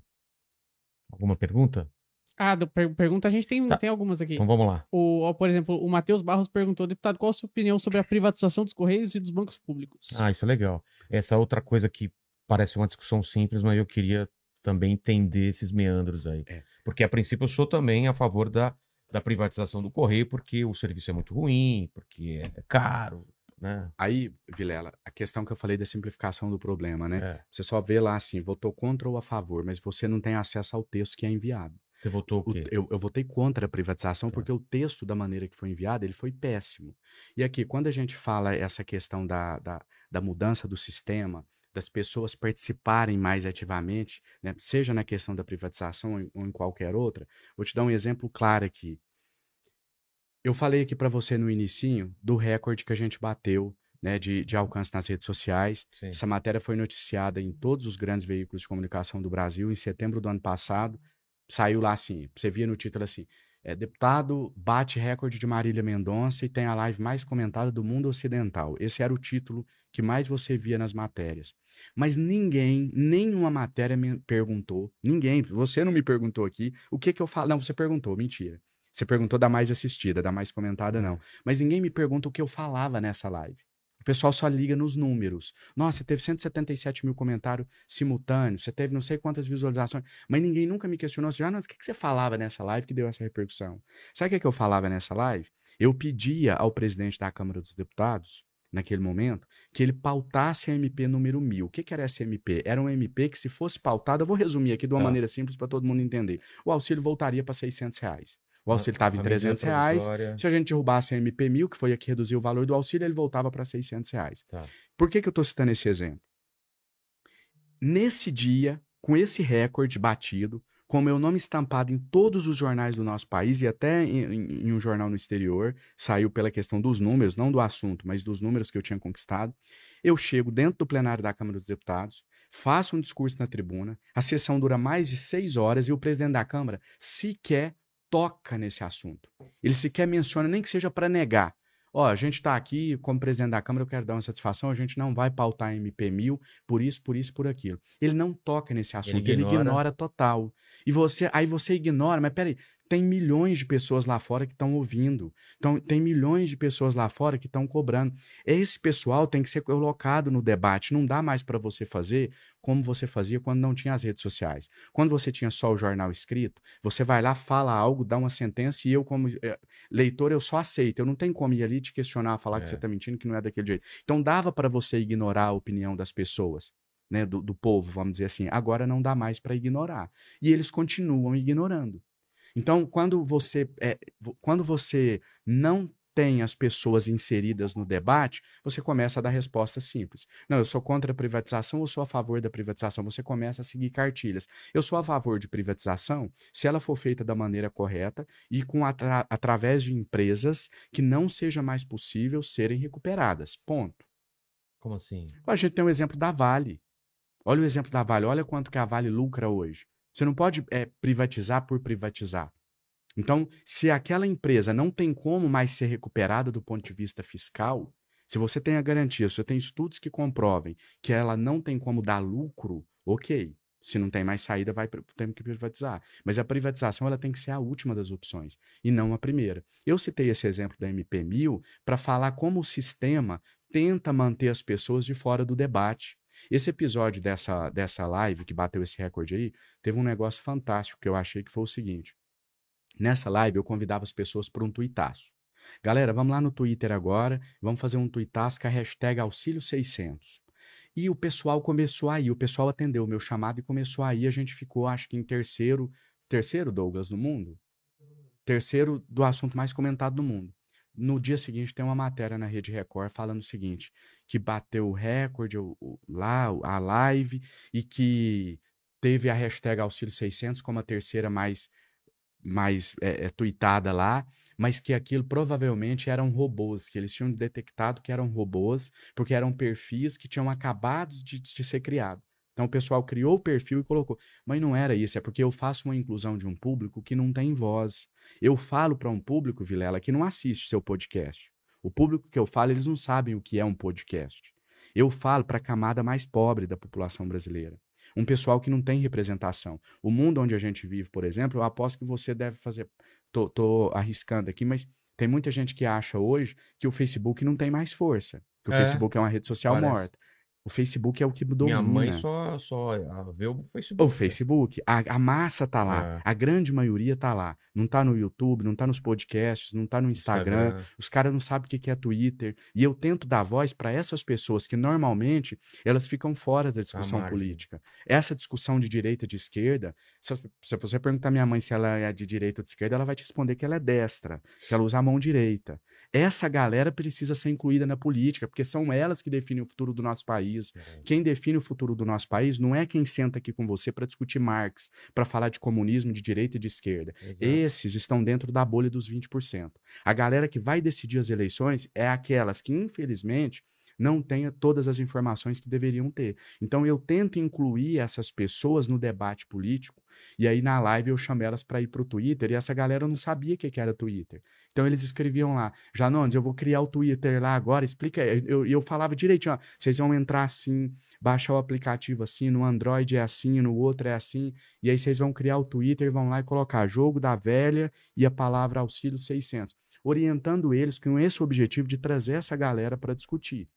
A: Alguma pergunta?
B: Ah, do- per- pergunta a gente tem,
A: Tá.
B: tem algumas aqui.
A: Então vamos lá.
B: O, ó, por exemplo, o Matheus Barros perguntou, deputado, qual a sua opinião sobre a privatização dos Correios e dos bancos públicos?
A: Ah, isso é legal. Essa outra coisa que parece uma discussão simples, mas eu queria também entender esses meandros aí.
C: É.
A: Porque, a princípio, eu sou também a favor da, da privatização do correio, porque o serviço é muito ruim, porque é caro, né?
C: Aí, Vilela, a questão que eu falei da simplificação do problema, né?
A: É,
C: Você só vê lá assim, votou contra ou a favor, mas você não tem acesso ao texto que é enviado.
A: Você votou o
C: O-
A: quê?
C: eu, eu votei contra a privatização
A: Tá.
C: porque o texto da maneira que foi enviado ele foi péssimo. E aqui, quando a gente fala essa questão da, da, da mudança do sistema, das pessoas participarem mais ativamente, né, seja na questão da privatização ou em, qualquer outra, vou te dar um exemplo claro aqui. Eu falei aqui para você no inicinho do recorde que a gente bateu né, de, de alcance nas redes sociais.
A: Sim.
C: Essa matéria foi noticiada em todos os grandes veículos de comunicação do Brasil em setembro do ano passado. Saiu lá assim, você via no título assim, é, deputado bate recorde de Marília Mendonça e tem a live mais comentada do mundo ocidental. Esse era o título que mais você via nas matérias. Mas ninguém, nenhuma matéria me perguntou, ninguém, você não me perguntou aqui, o que que eu falo? Não, você perguntou, mentira. Você perguntou da mais assistida, da mais comentada, não. Mas ninguém me pergunta o que eu falava nessa live. O pessoal só liga nos números. Nossa, você teve 177 mil comentários simultâneos, você teve não sei quantas visualizações, mas ninguém nunca me questionou assim, ah, o que, que você falava nessa live que deu essa repercussão? Sabe o que, que eu falava nessa live? Eu pedia ao presidente da Câmara dos Deputados, naquele momento, que ele pautasse a MP número 1000. O que, que era essa MP? Era um MP que, se fosse pautada, eu vou resumir aqui de uma
A: Tá.
C: maneira simples para todo mundo entender. O auxílio voltaria para 600 reais. O auxílio estava em
A: A medida
C: 300 reais, se a gente derrubasse a MP 1000, que foi a que reduziu o valor do auxílio, ele voltava para 600 reais.
A: Tá.
C: Por que, que eu estou citando esse exemplo? Nesse dia, com esse recorde batido, com o meu nome estampado em todos os jornais do nosso país e até em, em- em um jornal no exterior, saiu pela questão dos números, não do assunto, mas dos números que eu tinha conquistado. Eu chego dentro do plenário da Câmara dos Deputados, faço um discurso na tribuna, a sessão dura mais de seis horas e o presidente da Câmara sequer toca nesse assunto. Ele sequer menciona, nem que seja para negar. Ó, a gente está aqui, como presidente da Câmara, eu quero dar uma satisfação, a gente não vai pautar a MP1000 por isso, por isso, por aquilo. Ele não toca nesse assunto, ele ignora,
A: ignora.
C: total. E você, aí você ignora, mas peraí, tem milhões de pessoas lá fora que estão ouvindo. Então, tem milhões de pessoas lá fora que estão cobrando. Esse pessoal tem que ser colocado no debate. Não dá mais para você fazer como você fazia quando não tinha as redes sociais. Quando você tinha só o jornal escrito, você vai lá, fala algo, dá uma sentença e eu, como eh, leitor, eu só aceito. Eu não tenho como ir ali te questionar, falar que
A: É.
C: você está mentindo, que não é daquele jeito. Então, dava para você ignorar a opinião das pessoas. Né, do, do povo, vamos dizer assim, agora não dá mais para ignorar. E eles continuam ignorando. Então, quando você, é, quando você não tem as pessoas inseridas no debate, você começa a dar respostas simples. Não, eu sou contra a privatização ou sou a favor da privatização? Você começa a seguir cartilhas. Eu sou a favor de privatização se ela for feita da maneira correta e com atra- através de empresas que não seja mais possível serem recuperadas. Ponto.
A: Como assim?
C: A gente tem o exemplo da Vale. Olha o exemplo da Vale, olha quanto que a Vale lucra hoje. Você não pode é, privatizar por privatizar. Então, se aquela empresa não tem como mais ser recuperada do ponto de vista fiscal, se você tem a garantia, se você tem estudos que comprovem que ela não tem como dar lucro, ok. Se não tem mais saída, vai temos que privatizar. Mas a privatização ela tem que ser a última das opções e não a primeira. Eu citei esse exemplo da MP1000 para falar como o sistema tenta manter as pessoas de fora do debate. Esse episódio dessa, dessa live que bateu esse recorde aí, teve um negócio fantástico que eu achei que foi o seguinte. Nessa live eu convidava as pessoas para um tuitaço. Galera, vamos lá no Twitter agora, vamos fazer um tuitaço com a hashtag auxílio600. E o pessoal começou a ir, o pessoal atendeu o meu chamado e começou a ir, a gente ficou acho que em terceiro, terceiro Douglas do mundo? Terceiro do assunto mais comentado do mundo. No dia seguinte tem uma matéria na Rede Record falando o seguinte, que bateu o recorde lá, a live, e que teve a hashtag auxílio600 como a terceira mais, mais é, é, tuitada lá, mas que aquilo provavelmente eram robôs, que eles tinham detectado que eram robôs, porque eram perfis que tinham acabado de, de ser criado. Então o pessoal criou o perfil e colocou. Mas não era isso, é porque eu faço uma inclusão de um público que não tem voz. Eu falo para um público, Vilela, que não assiste seu podcast. O público que eu falo, eles não sabem o que é um podcast. Eu falo para a camada mais pobre da população brasileira. Um pessoal que não tem representação. O mundo onde a gente vive, por exemplo, eu aposto que você deve fazer. Tô, tô arriscando aqui, mas tem muita gente que acha hoje que o Facebook não tem mais força. Que o
A: É,
C: Facebook é uma rede social
A: parece.
C: morta. O Facebook é o que
A: Minha
C: domina.
A: mãe só, só vê o Facebook.
C: O Facebook, a, a massa tá lá,
A: É.
C: a grande maioria tá lá. Não tá no YouTube, não tá nos podcasts, não tá no Instagram. Os caras não sabem o que é Twitter. E eu tento dar voz para essas pessoas que normalmente elas ficam fora da discussão
A: margem.
C: política. Essa discussão de direita e de esquerda, se, se você perguntar à minha mãe se ela é de direita ou de esquerda, ela vai te responder que ela é destra, que ela usa a mão direita. Essa galera precisa ser incluída na política, porque são elas que definem o futuro do nosso país. Quem define o futuro do nosso país não é quem senta aqui com você para discutir Marx, para falar de comunismo de direita e de esquerda.
A: Exato.
C: Esses estão dentro da bolha dos 20%. A galera que vai decidir as eleições é aquelas que, infelizmente, não tenha todas as informações que deveriam ter. Então eu tento incluir essas pessoas no debate político, e aí na live eu chamo elas para ir para o Twitter, e essa galera não sabia o que que era Twitter. Então eles escreviam lá, Janones, eu vou criar o Twitter lá agora, explica aí. Eu, eu falava direitinho, ó, vocês vão entrar assim, baixar o aplicativo assim, no Android é assim, no outro é assim, e aí vocês vão criar o Twitter, vão lá e colocar jogo da velha e a palavra auxílio 600, orientando eles com esse objetivo de trazer essa galera para discutir.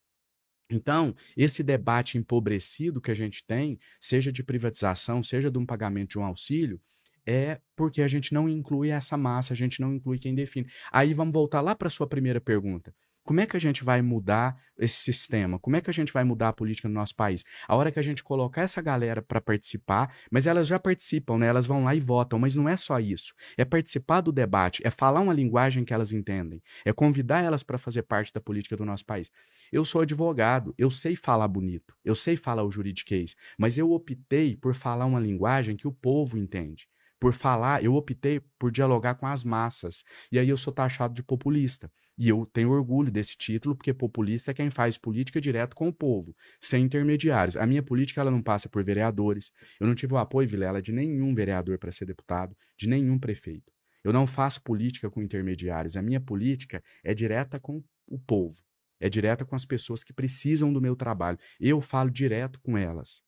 C: Então, esse debate empobrecido que a gente tem, seja de privatização, seja de um pagamento de um auxílio, é porque a gente não inclui essa massa, a gente não inclui quem define. Aí vamos voltar lá para a sua primeira pergunta. Como é que a gente vai mudar esse sistema? Como é que a gente vai mudar a política no nosso país? A hora que a gente colocar essa galera para participar, mas elas já participam, né? Elas vão lá e votam, mas não é só isso. É participar do debate, é falar uma linguagem que elas entendem, é convidar elas para fazer parte da política do nosso país. Eu sou advogado, eu sei falar bonito, eu sei falar o juridiquês, mas eu optei por falar uma linguagem que o povo entende. Por falar, eu optei por dialogar com as massas. E aí eu sou taxado de populista. E eu tenho orgulho desse título, porque populista é quem faz política direto com o povo, sem intermediários. A minha política ela não passa por vereadores. Eu não tive o apoio, Vilela, de nenhum vereador para ser deputado, de nenhum prefeito. Eu não faço política com intermediários. A minha política é direta com o povo. É direta com as pessoas que precisam do meu trabalho. Eu falo direto com elas.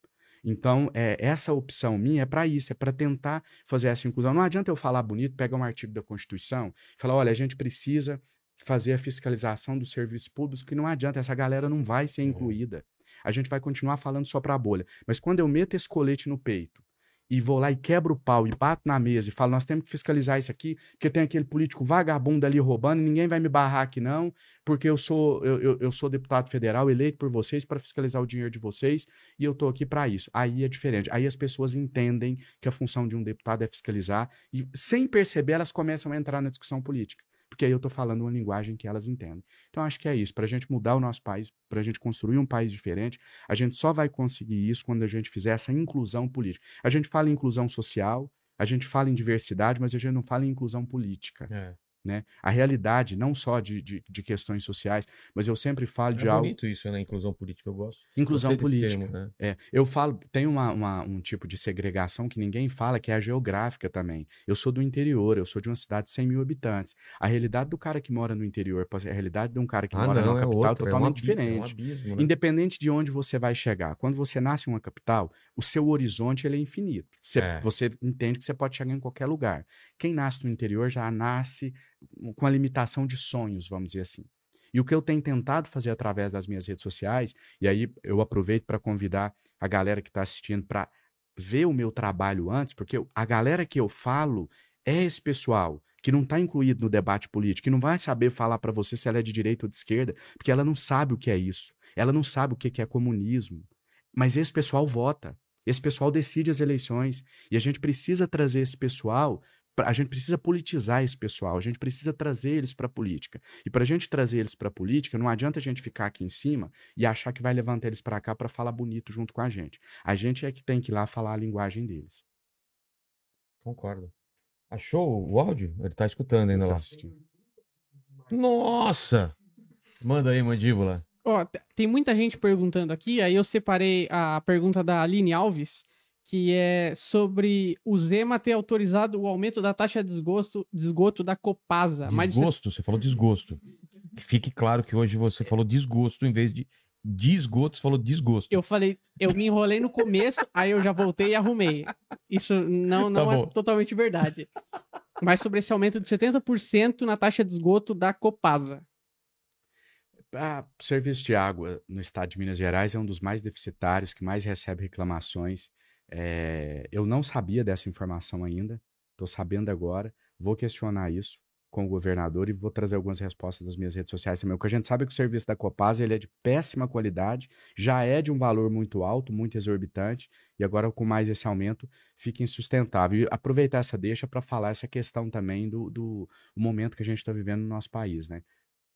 C: Então, é, essa opção minha é para isso, é para tentar fazer essa inclusão. Não adianta eu falar bonito, pegar um artigo da Constituição falar: olha, a gente precisa fazer a fiscalização dos serviços públicos, que não adianta, essa galera não vai ser incluída. A gente vai continuar falando só para a bolha. Mas quando eu meto esse colete no peito e vou lá e quebro o pau e bato na mesa e falo, nós temos que fiscalizar isso aqui, porque tem aquele político vagabundo ali roubando, ninguém vai me barrar aqui não, porque eu sou eu, eu, eu sou deputado federal eleito por vocês para fiscalizar o dinheiro de vocês e eu tô aqui para isso. Aí é diferente. Aí as pessoas entendem que a função de um deputado é fiscalizar e sem perceber elas começam a entrar na discussão política. Porque aí eu tô falando uma linguagem que elas entendem. Então acho que é isso. Para a gente mudar o nosso país, para a gente construir um país diferente, a gente só vai conseguir isso quando a gente fizer essa inclusão política. A gente fala em inclusão social, a gente fala em diversidade, mas a gente não fala em inclusão política.
A: É.
C: Né? A realidade, não só de, de, de questões sociais, mas eu sempre falo de
A: É
C: algo.
A: bonito isso, né? Inclusão política, eu gosto.
C: Inclusão política.
A: termo, né?
C: É, eu falo, tem uma, uma- um tipo de segregação que ninguém fala, que é a geográfica também. Eu sou do interior, eu sou de uma cidade de 100 mil habitantes. A realidade do cara que mora no interior, a realidade de um cara que
A: Ah,
C: mora
A: não,
C: na
A: é
C: capital
A: outro,
C: é
A: é
C: totalmente
A: abi- é um
C: diferente.
A: abismo, né?
C: Independente de onde você vai chegar. Quando você nasce em uma capital, o seu horizonte ele é infinito. Você,
A: É.
C: você entende que você pode chegar em qualquer lugar. Quem nasce no interior já nasce com a limitação de sonhos, vamos dizer assim. E o que eu tenho tentado fazer através das minhas redes sociais, e aí eu aproveito para convidar a galera que está assistindo para ver o meu trabalho antes, porque a galera que eu falo é esse pessoal que não está incluído no debate político, que não vai saber falar para você se ela é de direita ou de esquerda, porque ela não sabe o que é isso. Ela não sabe o que é comunismo. Mas esse pessoal vota. Esse pessoal decide as eleições. E a gente precisa trazer esse pessoal. A gente precisa politizar esse pessoal. A gente precisa trazer eles para a política. E para a gente trazer eles para a política, não adianta a gente ficar aqui em cima e achar que vai levantar eles para cá para falar bonito junto com a gente. A gente é que tem que ir lá falar a linguagem deles.
A: Concordo. Achou o áudio? Ele tá escutando ainda
C: Tá
A: lá.
C: assistindo.
A: Nossa! Manda aí, mandíbula.
B: Ó, tem muita gente perguntando aqui, aí eu separei a pergunta da Aline Alves, que é sobre o Zema ter autorizado o aumento da taxa de esgoto, de esgoto da Copasa. Mas
A: Desgosto, você falou desgosto. Que fique claro que hoje você falou desgosto em vez de desgosto, você falou desgosto.
B: eu falei, eu me enrolei no começo, aí eu já voltei e arrumei. Isso não, não
A: Tá
B: é totalmente verdade. Mas sobre esse aumento de 70% na taxa de esgoto da Copasa.
C: Ah, o serviço de água no estado de Minas Gerais é um dos mais deficitários, que mais recebe reclamações. É, eu não sabia dessa informação ainda, estou sabendo agora. Vou questionar isso com o governador e vou trazer algumas respostas das minhas redes sociais também. O que a gente sabe é que o serviço da Copasa ele é de péssima qualidade, já é de um valor muito alto, muito exorbitante, e agora com mais esse aumento fica insustentável. E aproveitar essa deixa para falar essa questão também do, do momento que a gente está vivendo no nosso país, né?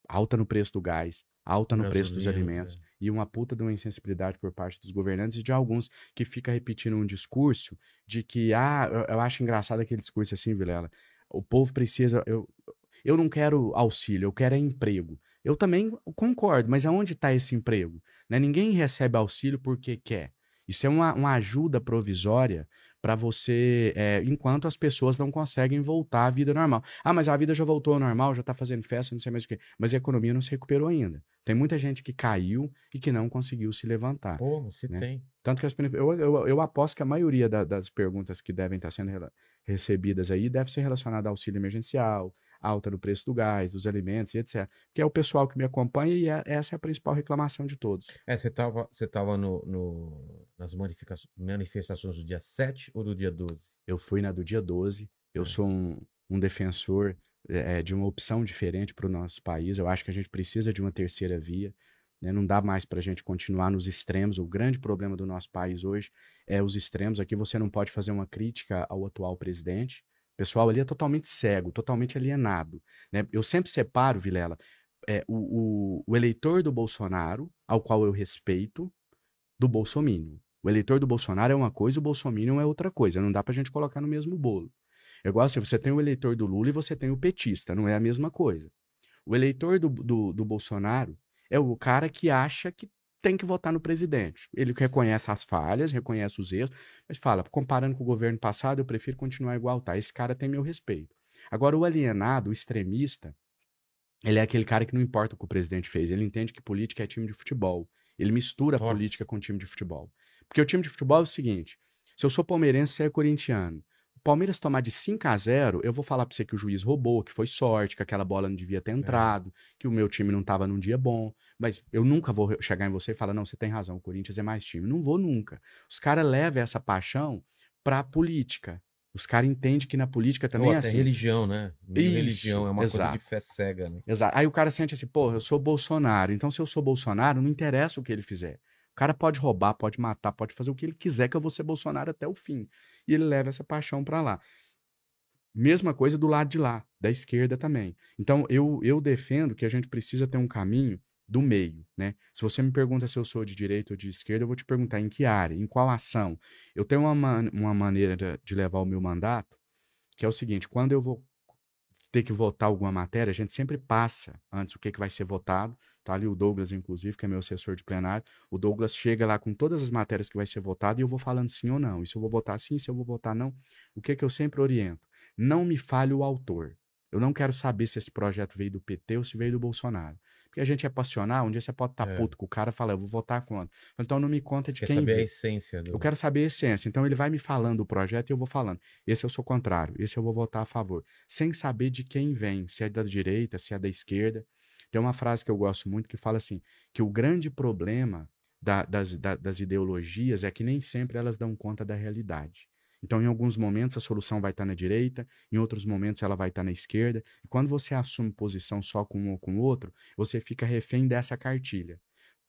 C: Alta no preço do gás, alta no preço dos alimentos, é. e uma puta de uma insensibilidade por parte dos governantes e de alguns que fica repetindo um discurso de que, ah, eu, eu acho engraçado aquele discurso assim, Vilela, o povo precisa. Eu, eu não quero auxílio, eu quero é emprego. Eu também concordo, mas aonde está esse emprego? Né? Ninguém recebe auxílio porque quer. Isso é uma, uma ajuda provisória para você, é, enquanto as pessoas não conseguem voltar à vida normal. Ah, mas a vida já voltou ao normal, já está fazendo festa, não sei mais o quê. Mas a economia não se recuperou ainda. Tem muita gente que caiu e que não conseguiu se levantar.
A: Pô, se né? tem.
C: Tanto que as, eu, eu, eu aposto que a maioria da, das perguntas que devem estar sendo recebidas aí deve ser relacionada ao auxílio emergencial, alta no preço do gás, dos alimentos e etc. Que é o pessoal que me acompanha e é, essa é a principal reclamação de todos.
A: É, você estava você tava no, no, nas manifestações do dia 7 ou do dia 12?
C: Eu fui na do dia 12. Eu é. sou um, um defensor é, de uma opção diferente para o nosso país. Eu acho que a gente precisa de uma terceira via. Né? Não dá mais para a gente continuar nos extremos. O grande problema do nosso país hoje é os extremos. Aqui você não pode fazer uma crítica ao atual presidente. O pessoal ali é totalmente cego, totalmente alienado. Né? Eu sempre separo, Vilela, é, o, o, o, eleitor do Bolsonaro, ao qual eu respeito, do Bolsonaro. O eleitor do Bolsonaro é uma coisa, o Bolsonaro é outra coisa. Não dá pra gente colocar no mesmo bolo. É igual assim, você tem o eleitor do Lula e você tem o petista, não é a mesma coisa. O eleitor do, do, do Bolsonaro é o cara que acha que tem que votar no presidente. Ele reconhece as falhas, reconhece os erros, mas fala, comparando com o governo passado, eu prefiro continuar igual tá. Esse cara tem meu respeito. Agora, o alienado, o extremista, ele é aquele cara que não importa o que o presidente fez. Ele entende que política é time de futebol. Ele mistura Nossa. política com time de futebol. Porque o time de futebol é o seguinte: se eu sou palmeirense, você é corintiano. Palmeiras tomar de 5 a 0 eu vou falar pra você que o juiz roubou, que foi sorte, que aquela bola não devia ter é. entrado, é. que o meu time não tava num dia bom. Mas eu nunca vou chegar em você e falar, não, você tem razão, o Corinthians é mais time. Não vou nunca. Os caras levam essa paixão pra política. Os caras entendem que na política também
A: Ou
C: é assim.
A: religião, né? Isso, religião é uma exato. coisa de fé cega, né?
C: Exato. Aí o cara sente assim, pô, eu sou Bolsonaro. Então, se eu sou Bolsonaro, não interessa o que ele fizer. O cara pode roubar, pode matar, pode fazer o que ele quiser, que eu vou ser Bolsonaro até o fim. E ele leva essa paixão para lá. Mesma coisa do lado de lá, da esquerda também. Então, eu, eu defendo que a gente precisa ter um caminho do meio, né? Se você me pergunta se eu sou de direita ou de esquerda, eu vou te perguntar em que área, em qual ação. Eu tenho uma, man uma maneira de levar o meu mandato, que é o seguinte, quando eu vou ter que votar alguma matéria, a gente sempre passa antes o que, que vai ser votado. Tá ali o Douglas, inclusive, que é meu assessor de plenário. O Douglas chega lá com todas as matérias que vai ser votado e eu vou falando sim ou não. E se eu vou votar sim, se eu vou votar não. O que, que eu sempre oriento? Não me fale o autor. Eu não quero saber se esse projeto veio do PT ou se veio do Bolsonaro. Porque a gente é passional, um dia você pode estar tá é. puto com o cara e falar, eu vou votar contra. Então não me conta de
A: Quer
C: quem.
A: saber
C: veio.
A: a essência. Do...
C: Eu quero saber a essência. Então ele vai me falando o projeto e eu vou falando. Esse eu sou contrário, esse eu vou votar a favor. Sem saber de quem vem, se é da direita, se é da esquerda. Tem uma frase que eu gosto muito que fala assim: que o grande problema da, das, da, das ideologias é que nem sempre elas dão conta da realidade. Então, em alguns momentos, a solução vai estar na direita, em outros momentos, ela vai estar na esquerda. E quando você assume posição só com um ou com o outro, você fica refém dessa cartilha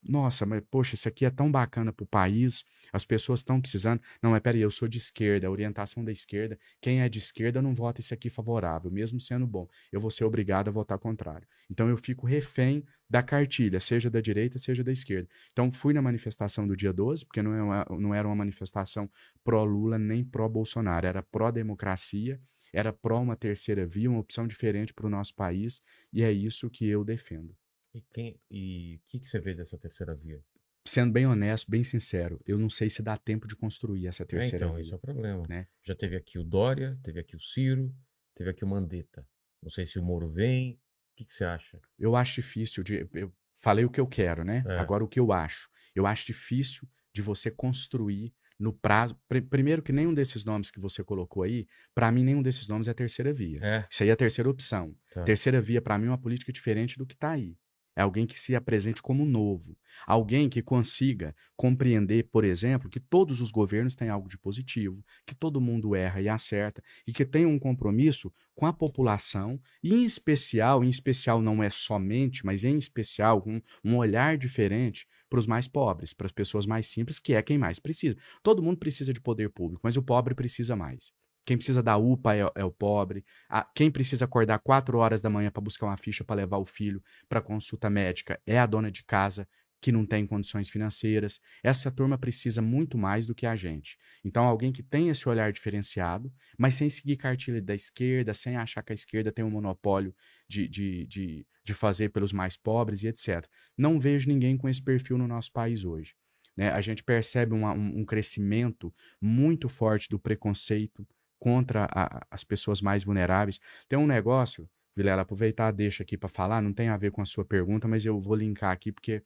C: nossa, mas poxa, isso aqui é tão bacana para o país, as pessoas estão precisando. Não, mas peraí, eu sou de esquerda, orientação da esquerda, quem é de esquerda não vota isso aqui favorável, mesmo sendo bom. Eu vou ser obrigado a votar contrário. Então eu fico refém da cartilha, seja da direita, seja da esquerda. Então fui na manifestação do dia 12, porque não, é uma, não era uma manifestação pró-Lula nem pró-Bolsonaro, era pró-democracia, era pró uma terceira via, uma opção diferente para o nosso país, e é isso que eu defendo.
A: E quem e o que, que você vê dessa terceira via?
C: Sendo bem honesto, bem sincero, eu não sei se dá tempo de construir essa é, terceira
A: é, então,
C: via.
A: esse é o problema. Né? Já teve aqui o Dória, teve aqui o Ciro, teve aqui o Mandetta. Não sei se o Moro vem. O que, que você acha?
C: Eu acho difícil de. Eu falei o que eu quero, né? É. Agora o que eu acho. Eu acho difícil de você construir no prazo. Pr primeiro, que nenhum desses nomes que você colocou aí, para mim, nenhum desses nomes é terceira via.
A: É.
C: Isso aí é a terceira opção. Tá. Terceira via, para mim, é uma política diferente do que tá aí. É alguém que se apresente como novo. Alguém que consiga compreender, por exemplo, que todos os governos têm algo de positivo, que todo mundo erra e acerta, e que tem um compromisso com a população, e em especial, em especial não é somente, mas em especial, um, um olhar diferente para os mais pobres, para as pessoas mais simples, que é quem mais precisa. Todo mundo precisa de poder público, mas o pobre precisa mais. Quem precisa da UPA é, é o pobre. A, quem precisa acordar quatro horas da manhã para buscar uma ficha para levar o filho para consulta médica é a dona de casa que não tem condições financeiras. Essa turma precisa muito mais do que a gente. Então, alguém que tem esse olhar diferenciado, mas sem seguir cartilha da esquerda, sem achar que a esquerda tem um monopólio de, de, de, de fazer pelos mais pobres e etc. Não vejo ninguém com esse perfil no nosso país hoje. Né? A gente percebe uma, um, um crescimento muito forte do preconceito, contra a, as pessoas mais vulneráveis. Tem um negócio, Vilela, aproveitar, deixa aqui para falar, não tem a ver com a sua pergunta, mas eu vou linkar aqui porque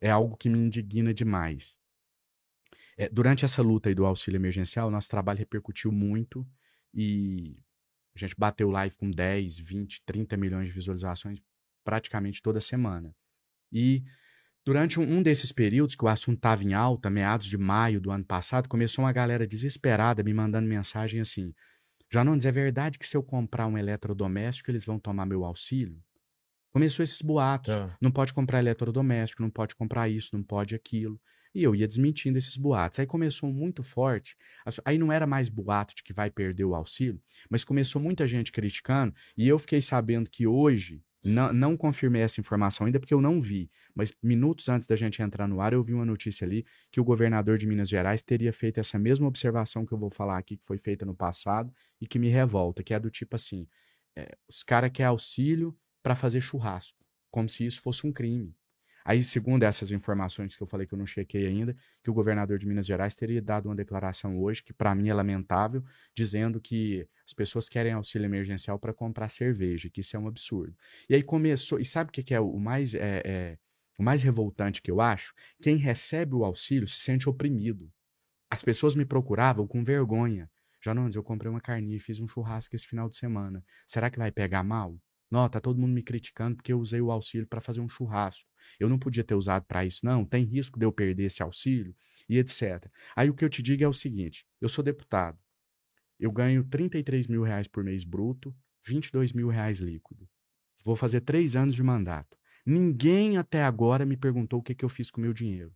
C: é algo que me indigna demais. É, durante essa luta aí do auxílio emergencial, nosso trabalho repercutiu muito e a gente bateu live com 10, 20, 30 milhões de visualizações praticamente toda semana. E Durante um, desses períodos que o assunto estava em alta, meados de maio do ano passado, começou uma galera desesperada me mandando mensagem assim: Janones, é verdade que se eu comprar um eletrodoméstico eles vão tomar meu auxílio? Começou esses boatos. Ah. Não pode comprar eletrodoméstico, não pode comprar isso, não pode aquilo. E eu ia desmentindo esses boatos. Aí começou muito forte. Aí não era mais boato de que vai perder o auxílio, mas começou muita gente criticando. E eu fiquei sabendo que hoje, não, não confirmei essa informação ainda porque eu não vi, mas minutos antes da gente entrar no ar, eu vi uma notícia ali que o governador de Minas Gerais teria feito essa mesma observação que eu vou falar aqui, que foi feita no passado e que me revolta, que é do tipo assim: é, os caras querem auxílio para fazer churrasco, como se isso fosse um crime. Aí, segundo essas informações que eu falei que eu não chequei ainda, que o governador de Minas Gerais teria dado uma declaração hoje, que para mim é lamentável, dizendo que as pessoas querem auxílio emergencial para comprar cerveja, que isso é um absurdo. E aí começou, e sabe o que, que é o mais, é, é, o mais revoltante que eu acho? Quem recebe o auxílio se sente oprimido. As pessoas me procuravam com vergonha. Não, eu comprei uma carninha e fiz um churrasco esse final de semana. Será que vai pegar mal? Não, tá todo mundo me criticando porque eu usei o auxílio para fazer um churrasco. Eu não podia ter usado para isso, não. Tem risco de eu perder esse auxílio e etc. Aí o que eu te digo é o seguinte: eu sou deputado, eu ganho 33 mil reais por mês bruto, 22 mil reais líquido. Vou fazer três anos de mandato. Ninguém até agora me perguntou o que, que eu fiz com o meu dinheiro.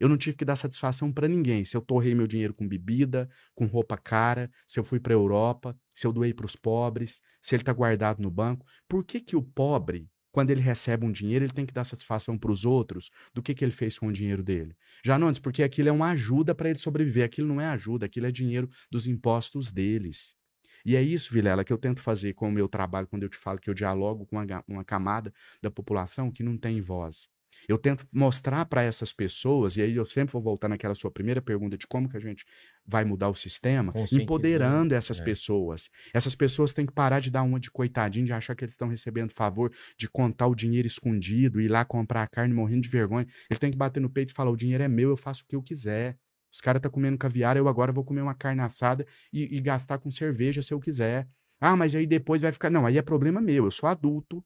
C: Eu não tive que dar satisfação para ninguém. Se eu torrei meu dinheiro com bebida, com roupa cara, se eu fui para a Europa, se eu doei para os pobres, se ele está guardado no banco. Por que, que o pobre, quando ele recebe um dinheiro, ele tem que dar satisfação para os outros do que, que ele fez com o dinheiro dele? Já não, porque aquilo é uma ajuda para ele sobreviver. Aquilo não é ajuda, aquilo é dinheiro dos impostos deles. E é isso, Vilela, que eu tento fazer com o meu trabalho quando eu te falo que eu dialogo com uma, uma camada da população que não tem voz. Eu tento mostrar para essas pessoas, e aí eu sempre vou voltar naquela sua primeira pergunta de como que a gente vai mudar o sistema, empoderando essas é. pessoas. Essas pessoas têm que parar de dar uma de coitadinho, de achar que eles estão recebendo favor, de contar o dinheiro escondido, ir lá comprar a carne morrendo de vergonha. Ele tem que bater no peito e falar: o dinheiro é meu, eu faço o que eu quiser. Os caras estão tá comendo caviar, eu agora vou comer uma carne assada e, e gastar com cerveja se eu quiser. Ah, mas aí depois vai ficar. Não, aí é problema meu. Eu sou adulto,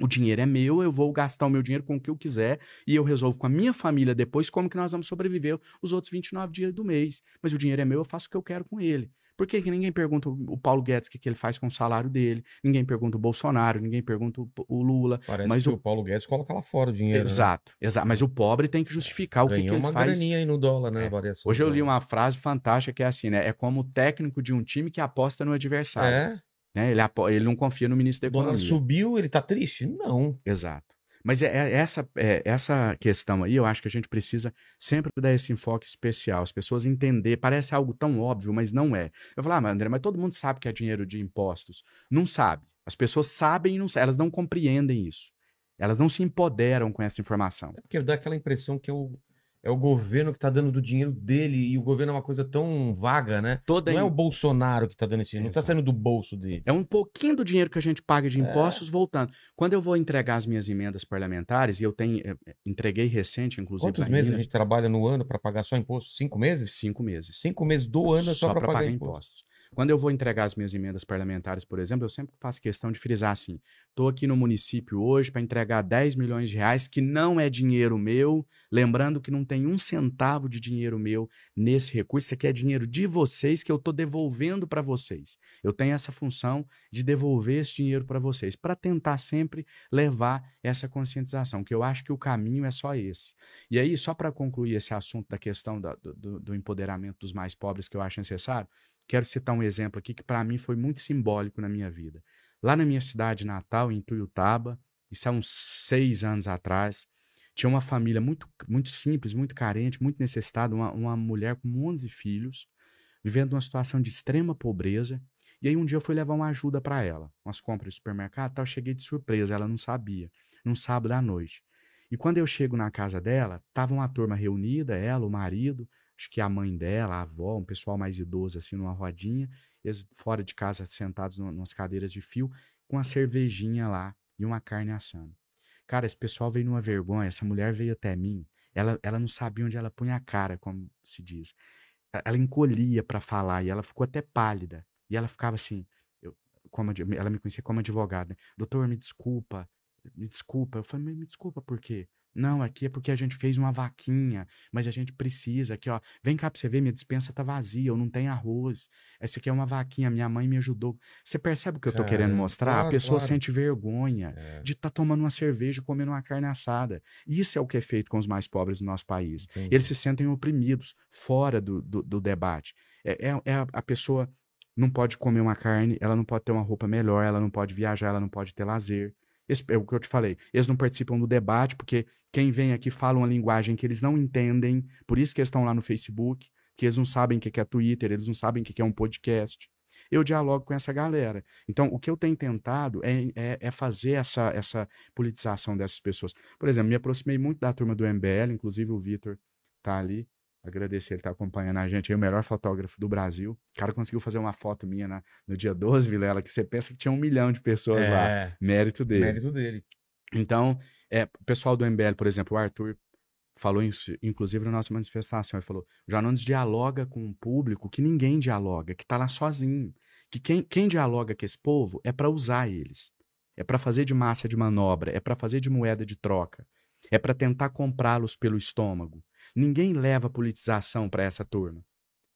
C: o dinheiro é meu, eu vou gastar o meu dinheiro com o que eu quiser e eu resolvo com a minha família depois como que nós vamos sobreviver os outros 29 dias do mês. Mas o dinheiro é meu, eu faço o que eu quero com ele. Por que, que ninguém pergunta o Paulo Guedes o que, que ele faz com o salário dele? Ninguém pergunta o Bolsonaro, ninguém pergunta o, Lula.
A: Parece mas que o... o Paulo Guedes coloca lá fora o dinheiro.
C: Né? Exato, né? exato. Mas o pobre tem que justificar o que, que ele faz.
A: uma graninha aí no dólar, né? É.
C: Hoje eu li uma frase fantástica que é assim, né? É como o técnico de um time que aposta no adversário. É. Né? Ele, ele não confia no ministro da Economia.
A: subiu, ele tá triste? Não.
C: Exato. Mas é, é essa, é, essa questão aí, eu acho que a gente precisa sempre dar esse enfoque especial, as pessoas entender, parece algo tão óbvio, mas não é. Eu vou falar, ah, mas André, mas todo mundo sabe que é dinheiro de impostos. Não sabe. As pessoas sabem e não elas não compreendem isso. Elas não se empoderam com essa informação.
A: É porque dá aquela impressão que eu é o governo que está dando do dinheiro dele e o governo é uma coisa tão vaga, né?
C: Toda
A: não é o Bolsonaro que está dando esse dinheiro, não está saindo do bolso dele.
C: É um pouquinho do dinheiro que a gente paga de é. impostos é. voltando. Quando eu vou entregar as minhas emendas parlamentares, e eu tenho eh, eh, entreguei recente, inclusive.
A: Quantos meses Minas, a gente trabalha no ano para pagar só imposto? Cinco meses?
C: Cinco meses.
A: Cinco meses do ano é só, só para pagar, pagar impostos.
C: Quando eu vou entregar as minhas emendas parlamentares, por exemplo, eu sempre faço questão de frisar assim: estou aqui no município hoje para entregar 10 milhões de reais, que não é dinheiro meu, lembrando que não tem um centavo de dinheiro meu nesse recurso, isso aqui é dinheiro de vocês que eu estou devolvendo para vocês. Eu tenho essa função de devolver esse dinheiro para vocês, para tentar sempre levar essa conscientização, que eu acho que o caminho é só esse. E aí, só para concluir esse assunto da questão da, do, do empoderamento dos mais pobres, que eu acho necessário, Quero citar um exemplo aqui que para mim foi muito simbólico na minha vida. Lá na minha cidade natal, em Tuiutaba, isso há uns seis anos atrás, tinha uma família muito, muito simples, muito carente, muito necessitada, uma, uma mulher com 11 filhos, vivendo uma situação de extrema pobreza. E aí um dia eu fui levar uma ajuda para ela, umas compras de supermercado, tal, cheguei de surpresa, ela não sabia, num sábado à noite. E quando eu chego na casa dela, tava uma turma reunida, ela, o marido, acho que a mãe dela, a avó, um pessoal mais idoso, assim, numa rodinha, eles fora de casa, sentados nas cadeiras de fio, com a cervejinha lá e uma carne assando. Cara, esse pessoal veio numa vergonha, essa mulher veio até mim, ela, ela não sabia onde ela punha a cara, como se diz. Ela encolhia para falar e ela ficou até pálida. E ela ficava assim, eu, como, ela me conhecia como advogada. Doutor, me desculpa, me desculpa. Eu falei, me desculpa por quê? Não, aqui é porque a gente fez uma vaquinha, mas a gente precisa aqui, ó. Vem cá pra você ver, minha dispensa tá vazia, eu não tenho arroz. Essa aqui é uma vaquinha, minha mãe me ajudou. Você percebe o que eu tô querendo mostrar? Claro, a pessoa claro. sente vergonha é. de estar tá tomando uma cerveja e comendo uma carne assada. Isso é o que é feito com os mais pobres do nosso país. Entendi. Eles se sentem oprimidos, fora do, do, do debate. É, é, é a, a pessoa não pode comer uma carne, ela não pode ter uma roupa melhor, ela não pode viajar, ela não pode ter lazer. É o que eu te falei. Eles não participam do debate, porque quem vem aqui fala uma linguagem que eles não entendem, por isso que eles estão lá no Facebook, que eles não sabem o que é Twitter, eles não sabem o que é um podcast. Eu dialogo com essa galera. Então, o que eu tenho tentado é, é, é fazer essa, essa politização dessas pessoas. Por exemplo, me aproximei muito da turma do MBL, inclusive o Vitor tá ali. Agradecer ele estar tá acompanhando a gente, é o melhor fotógrafo do Brasil. O cara conseguiu fazer uma foto minha na, no dia 12, Vilela, que você pensa que tinha um milhão de pessoas é, lá. Mérito dele.
A: Mérito dele.
C: Então, é, o pessoal do MBL, por exemplo, o Arthur falou inclusive na nossa manifestação, ele falou, o Janones dialoga com um público que ninguém dialoga, que está lá sozinho. Que quem, quem dialoga com esse povo é para usar eles. É para fazer de massa de manobra, é para fazer de moeda de troca. É para tentar comprá-los pelo estômago. Ninguém leva politização para essa turma.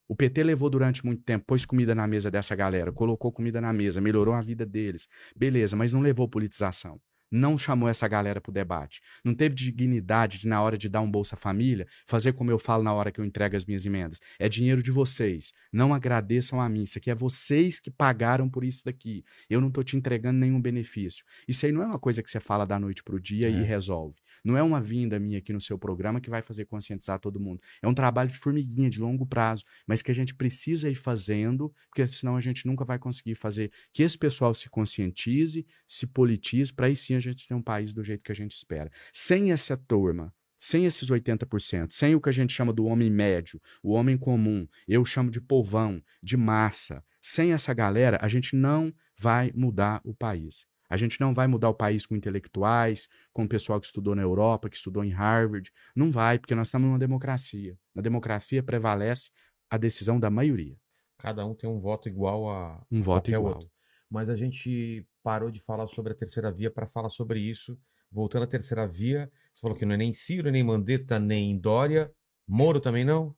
C: O PT levou durante muito tempo, pôs comida na mesa dessa galera, colocou comida na mesa, melhorou a vida deles. Beleza, mas não levou politização não chamou essa galera para o debate. Não teve dignidade de, na hora de dar um Bolsa Família, fazer como eu falo na hora que eu entrego as minhas emendas. É dinheiro de vocês. Não agradeçam a mim. Isso aqui é vocês que pagaram por isso daqui. Eu não estou te entregando nenhum benefício. Isso aí não é uma coisa que você fala da noite para o dia é. e resolve. Não é uma vinda minha aqui no seu programa que vai fazer conscientizar todo mundo. É um trabalho de formiguinha, de longo prazo, mas que a gente precisa ir fazendo, porque senão a gente nunca vai conseguir fazer que esse pessoal se conscientize, se politize, para aí sim a gente ter um país do jeito que a gente espera. Sem essa turma, sem esses 80%, sem o que a gente chama do homem médio, o homem comum, eu chamo de povão, de massa, sem essa galera, a gente não vai mudar o país. A gente não vai mudar o país com intelectuais, com o pessoal que estudou na Europa, que estudou em Harvard. Não vai, porque nós estamos numa democracia. Na democracia prevalece a decisão da maioria.
A: Cada um tem um voto igual a
C: um voto igual. outro.
A: Mas a gente parou de falar sobre a terceira via para falar sobre isso. Voltando à terceira via, você falou que não é nem Ciro, nem Mandetta, nem Dória. Moro também não?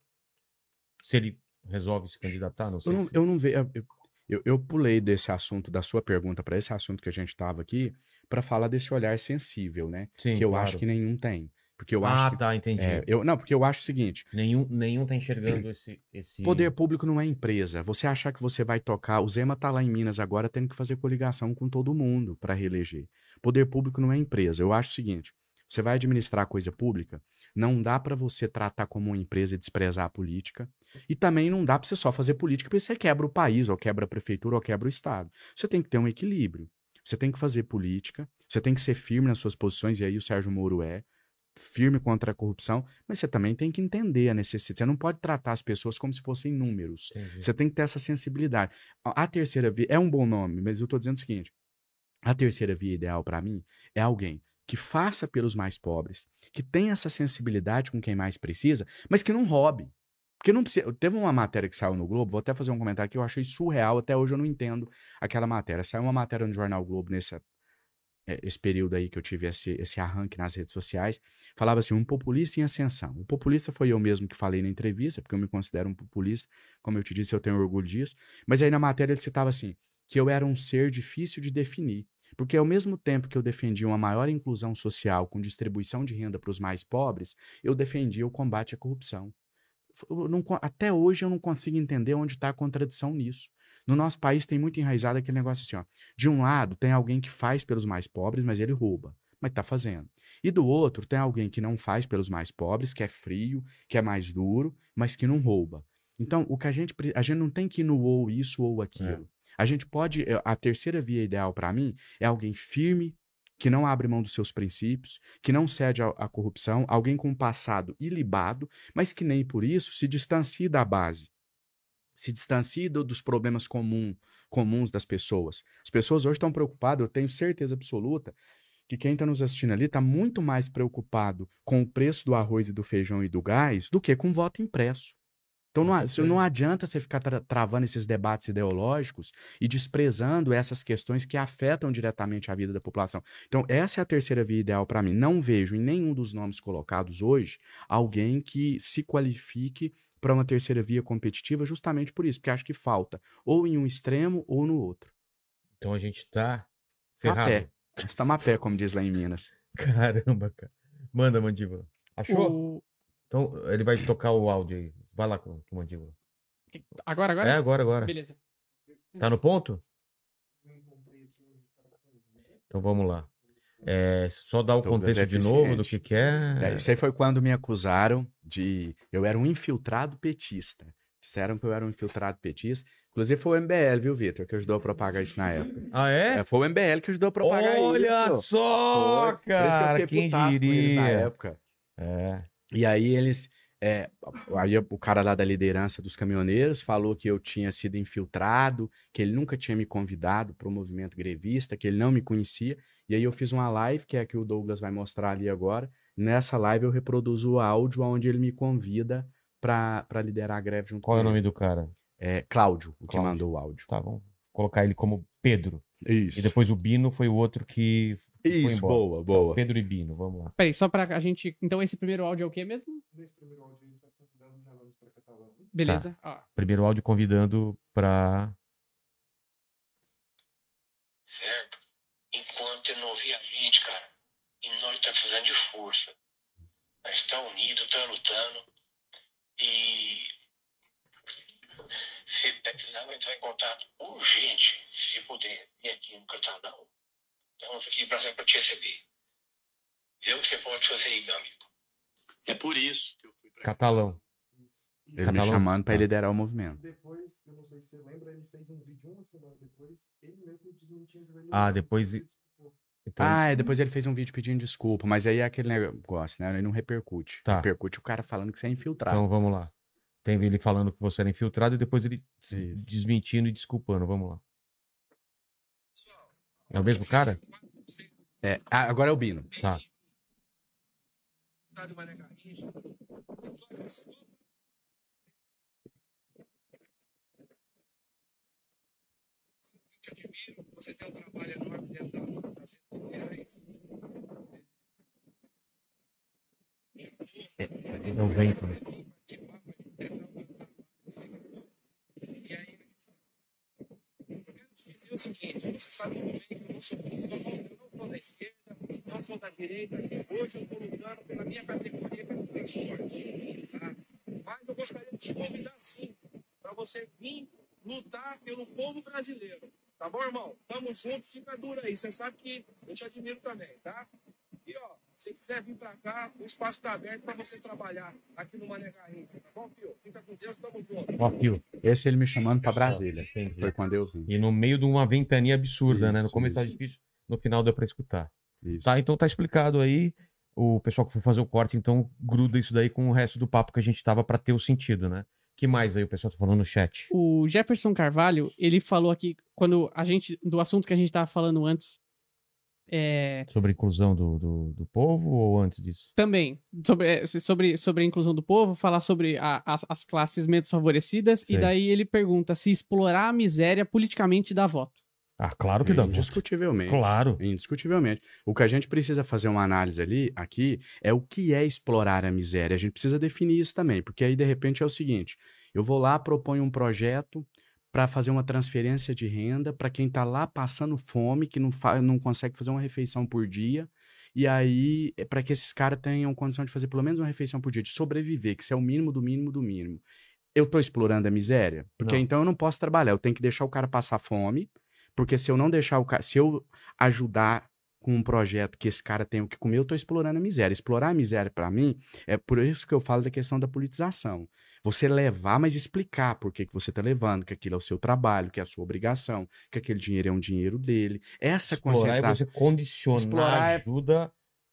A: Se ele resolve se candidatar, não sei.
C: Eu não,
A: se...
C: eu não vejo. Eu, eu pulei desse assunto, da sua pergunta, para esse assunto que a gente estava aqui, para falar desse olhar sensível, né? Sim, que eu claro. acho que nenhum tem. Porque eu
A: ah,
C: acho
A: tá, entendi. É,
C: eu, não, porque eu acho o seguinte:
A: nenhum, nenhum tá enxergando esse, esse.
C: Poder público não é empresa. Você achar que você vai tocar. O Zema tá lá em Minas agora tendo que fazer coligação com todo mundo para reeleger. Poder público não é empresa. Eu acho o seguinte: você vai administrar coisa pública, não dá para você tratar como uma empresa e desprezar a política. E também não dá para você só fazer política porque você quebra o país, ou quebra a prefeitura, ou quebra o Estado. Você tem que ter um equilíbrio. Você tem que fazer política, você tem que ser firme nas suas posições, e aí o Sérgio Moro é firme contra a corrupção, mas você também tem que entender a necessidade. Você não pode tratar as pessoas como se fossem números. Entendi. Você tem que ter essa sensibilidade. A terceira via é um bom nome, mas eu estou dizendo o seguinte: a terceira via ideal para mim é alguém que faça pelos mais pobres, que tenha essa sensibilidade com quem mais precisa, mas que não roube. Porque não precisa. Teve uma matéria que saiu no Globo, vou até fazer um comentário que eu achei surreal, até hoje eu não entendo aquela matéria. Saiu uma matéria no Jornal Globo nessa, é, esse período aí que eu tive esse, esse arranque nas redes sociais, falava assim, um populista em ascensão. O populista foi eu mesmo que falei na entrevista, porque eu me considero um populista, como eu te disse, eu tenho orgulho disso. Mas aí na matéria ele citava assim, que eu era um ser difícil de definir. Porque ao mesmo tempo que eu defendia uma maior inclusão social com distribuição de renda para os mais pobres, eu defendia o combate à corrupção. Não, até hoje eu não consigo entender onde está a contradição nisso. No nosso país tem muito enraizado aquele negócio assim, ó. De um lado, tem alguém que faz pelos mais pobres, mas ele rouba. Mas tá fazendo. E do outro, tem alguém que não faz pelos mais pobres, que é frio, que é mais duro, mas que não rouba. Então, o que a gente a gente não tem que ir no ou isso ou aquilo. É. A gente pode eh, a terceira via ideal para mim é alguém firme, que não abre mão dos seus princípios, que não cede à corrupção, alguém com um passado ilibado, mas que nem por isso se distancie da base se distancie dos problemas comum, comuns das pessoas. As pessoas hoje estão preocupadas, eu tenho certeza absoluta que quem está nos assistindo ali está muito mais preocupado com o preço do arroz e do feijão e do gás do que com voto impresso. Então não, não adianta você ficar tra travando esses debates ideológicos e desprezando essas questões que afetam diretamente a vida da população. Então, essa é a terceira via ideal para mim. Não vejo em nenhum dos nomes colocados hoje alguém que se qualifique para uma terceira via competitiva justamente por isso, porque acho que falta ou em um extremo ou no outro.
A: Então a gente tá ferrado.
C: Mapé. Está mapé, como diz lá em Minas.
A: Caramba, cara. Manda, Mandíbula. Achou? O... Então ele vai tocar o áudio aí. Vai lá com o Mandíbula.
B: Agora, agora?
A: É, agora, agora.
B: Beleza.
A: Tá no ponto? Então vamos lá. É, só dar o Douglas contexto de novo do que, que é.
C: é. Isso aí foi quando me acusaram de. Eu era um infiltrado petista. Disseram que eu era um infiltrado petista. Inclusive foi o MBL, viu, Vitor, que ajudou a propagar isso na época.
A: Ah, é?
C: é foi o MBL que ajudou a propagar
A: Olha
C: isso.
A: Olha só, foi. cara! Que quem diria?
C: na época.
A: É.
C: E aí eles é, aí o cara lá da liderança dos caminhoneiros falou que eu tinha sido infiltrado, que ele nunca tinha me convidado para o movimento grevista, que ele não me conhecia. E aí eu fiz uma live, que é a que o Douglas vai mostrar ali agora. Nessa live eu reproduzo o áudio onde ele me convida para liderar a greve junto
A: Qual
C: com
A: é o nome do cara?
C: É Cláudio, o Cláudio. que mandou o áudio.
A: Tá, vamos colocar ele como Pedro.
C: Isso.
A: E depois o Bino foi o outro que
C: isso, boa, boa.
A: Pedro e Bino, vamos lá.
B: Peraí, só pra a gente. Então, esse primeiro áudio é o quê mesmo? Nesse primeiro áudio, a gente tá convidando já vamos pra Catalão. Beleza.
A: Tá. Ah. Primeiro áudio convidando pra.
D: Certo? Enquanto gente, cara, e nós tá fazendo de força. Nós tá unido, tá lutando. E se precisar entrar em contato urgente, se puder, vir aqui no Catalão Estamos aqui para te receber. Vê o que você pode fazer aí, meu amigo. É por isso que eu fui para
A: Catalão.
C: Ele Catalão. me chamando para liderar o movimento.
E: Depois, eu não sei se você lembra, ele fez um vídeo uma semana depois, ele mesmo desmentindo ele.
A: Ah, depois.
C: Então... Ah, é, depois ele fez um vídeo pedindo desculpa, mas aí é aquele negócio, né? Ele não repercute.
A: Tá.
C: Repercute o cara falando que você é infiltrado.
A: Então vamos lá. Tem ele falando que você era infiltrado e depois ele Isso. desmentindo e desculpando. Vamos lá. É o mesmo cara?
C: É, ah, agora é o Bino.
A: Tá. Você tem um trabalho enorme dentro das redes sociais. É, é o vento. Né?
D: O seguinte: sabe muito bem que eu não sou, eu não sou da esquerda, não sou da direita, hoje eu estou lutando pela minha categoria, que é o transporte. Tá? Mas eu gostaria de te convidar sim, para você vir lutar pelo povo brasileiro. Tá bom, irmão? Tamo juntos, fica duro aí. Você sabe que eu te admiro também, tá? E ó, se quiser vir para cá, o espaço está aberto para você trabalhar aqui no Mané Garrincha, tá bom, Fio? Fica com Deus, tamo junto. Ó,
A: Fio.
C: Esse ele me chamando para Brasília. Entendi. Foi quando eu vim.
A: E no meio de uma ventania absurda, isso, né? No começo tá difícil, no final deu para escutar.
C: Isso.
A: Tá, então tá explicado aí. O pessoal que foi fazer o corte, então, gruda isso daí com o resto do papo que a gente tava para ter o sentido, né? que mais aí o pessoal tá falando no chat?
B: O Jefferson Carvalho, ele falou aqui, quando a gente, do assunto que a gente tava falando antes, É,
A: Sobre a inclusão do, do, do povo ou antes disso?
B: também, sobre, é, sobre, sobre a inclusão do povo, falar sobre a- as, as classes menos favorecidas,
A: Sei.
B: e daí ele pergunta se explorar a miséria politicamente dá voto.
A: Ah, claro que dá voto.
C: Indiscutivelmente.
A: Claro.
C: Indiscutivelmente. O que a gente precisa fazer uma análise ali, aqui, é o que é explorar a miséria. A gente precisa definir isso também, porque aí, de repente, é o seguinte: eu vou lá, proponho um projeto para fazer uma transferência de renda para quem está lá passando fome, que não, não consegue fazer uma refeição por dia. E aí, é para que esses caras tenham condição de fazer pelo menos uma refeição por dia, de sobreviver, que isso é o mínimo do mínimo do mínimo. Eu estou explorando a miséria? Porque
A: Não.
C: então eu não posso trabalhar, eu tenho que deixar o cara passar fome, porque se eu não deixar o cara, se eu ajudar com um projeto que esse cara tem o que comer, eu estou explorando a miséria. Explorar a miséria, para mim, é por isso que eu falo da questão da politização. Você levar, mas explicar por que, que você está levando, que aquilo é o seu trabalho, que é a sua obrigação, que aquele dinheiro é um dinheiro dele. Essa
A: Explorar é
C: conscientização.
A: você condicionar
C: Explorar é-
A: ajuda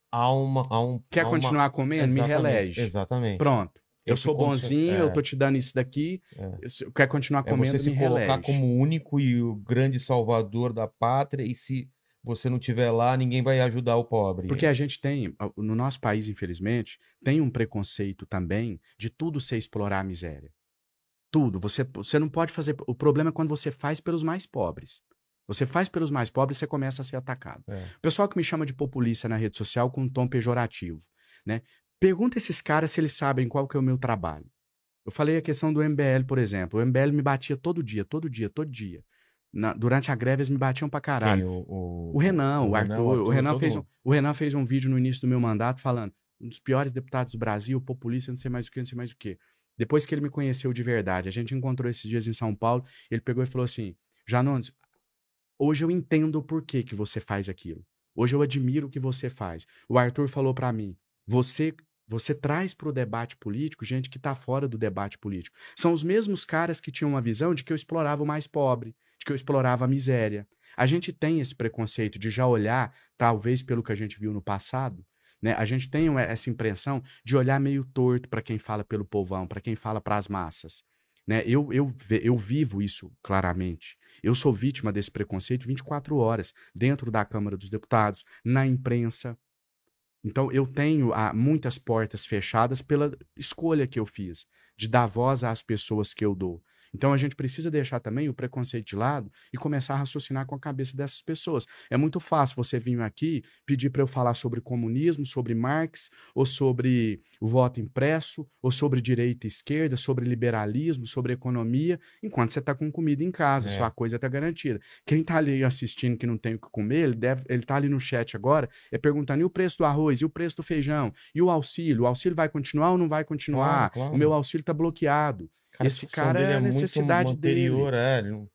A: a, uma, a um.
C: Quer
A: a uma-
C: continuar comendo? Me
A: Exatamente,
C: relege.
A: Exatamente.
C: Pronto. Eu
A: Esse
C: sou bonzinho,
A: é.
C: eu tô te dando isso daqui.
A: É.
C: Quer continuar
A: É
C: comendo?
A: você se
C: me
A: colocar
C: relege.
A: como único e o grande salvador da pátria, e se você não tiver lá, ninguém vai ajudar o pobre.
C: Porque a gente tem, no nosso país, infelizmente, tem um preconceito também de tudo ser explorar a miséria. Tudo. Você, você não pode fazer. O problema é quando você faz pelos mais pobres. Você faz pelos mais pobres, você começa a ser atacado.
A: É.
C: O pessoal que me chama de populista na rede social com um tom pejorativo, né? Pergunta esses caras se eles sabem qual que é o meu trabalho. Eu falei a questão do MBL, por exemplo. O MBL me batia todo dia, todo dia, todo dia. Na- durante a greve, eles me batiam pra caralho.
A: Quem? O, o,
C: O Renan, o,
A: o
C: Arthur,
A: Renan, o Arthur,
C: Renan fez um, o Renan fez um vídeo no início do meu mandato falando um dos piores deputados do Brasil, populista, não sei mais o que, não sei mais o que. Depois que ele me conheceu de verdade, a gente encontrou esses dias em São Paulo, ele pegou e falou assim, Janones, hoje eu entendo o porquê que você faz aquilo. Hoje eu admiro o que você faz. O Arthur falou pra mim, você você traz para o debate político gente que está fora do debate político. São os mesmos caras que tinham uma visão de que eu explorava o mais pobre, de que eu explorava a miséria. A gente tem esse preconceito de já olhar, talvez pelo que a gente viu no passado, né? A gente tem essa impressão de olhar meio torto para quem fala pelo povão, para quem fala para as massas. Né? Eu, eu, eu vivo isso claramente. Eu sou vítima desse preconceito 24 horas, dentro da Câmara dos Deputados, na imprensa. Então, eu tenho ah, muitas portas fechadas pela escolha que eu fiz, de dar voz às pessoas que eu dou. Então, a gente precisa deixar também o preconceito de lado e começar a raciocinar com a cabeça dessas pessoas. É muito fácil você vir aqui pedir para eu falar sobre comunismo, sobre Marx, ou sobre o voto impresso, ou sobre direita e esquerda, sobre liberalismo, sobre economia, enquanto você está com comida em casa,
A: É.
C: sua coisa está garantida. Quem está ali assistindo que não tem o que comer, ele deve, ele está ali no chat agora, é perguntando: e o preço do arroz, e o preço do feijão, e o auxílio? O auxílio vai continuar ou não vai continuar?
A: Claro, claro.
C: O meu auxílio está bloqueado.
A: Cara,
C: esse cara
A: dele
C: é a
A: muito
C: necessidade
A: anterior, é. ele não-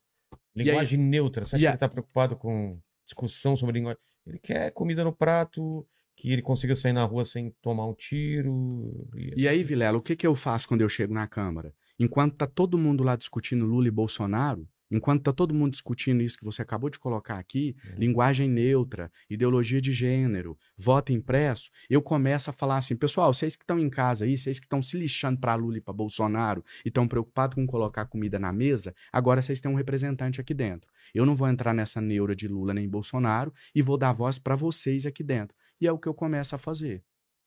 A: Linguagem neutra. Você acha
C: E
A: que ele tá preocupado com discussão sobre linguagem? Ele quer comida no prato, que ele consiga sair na rua sem tomar um tiro.
C: E aí, Vilela, o que, que eu faço quando eu chego na Câmara? Enquanto tá todo mundo lá discutindo Lula e Bolsonaro, enquanto tá todo mundo discutindo isso que você acabou de colocar aqui,
A: Uhum.
C: linguagem neutra, ideologia de gênero, voto impresso, eu começo a falar assim, pessoal, vocês que estão em casa aí, vocês que estão se lixando para Lula e para Bolsonaro e estão preocupados com colocar comida na mesa, agora vocês têm um representante aqui dentro. Eu não vou entrar nessa neura de Lula nem Bolsonaro e vou dar voz para vocês aqui dentro. E é o que eu começo a fazer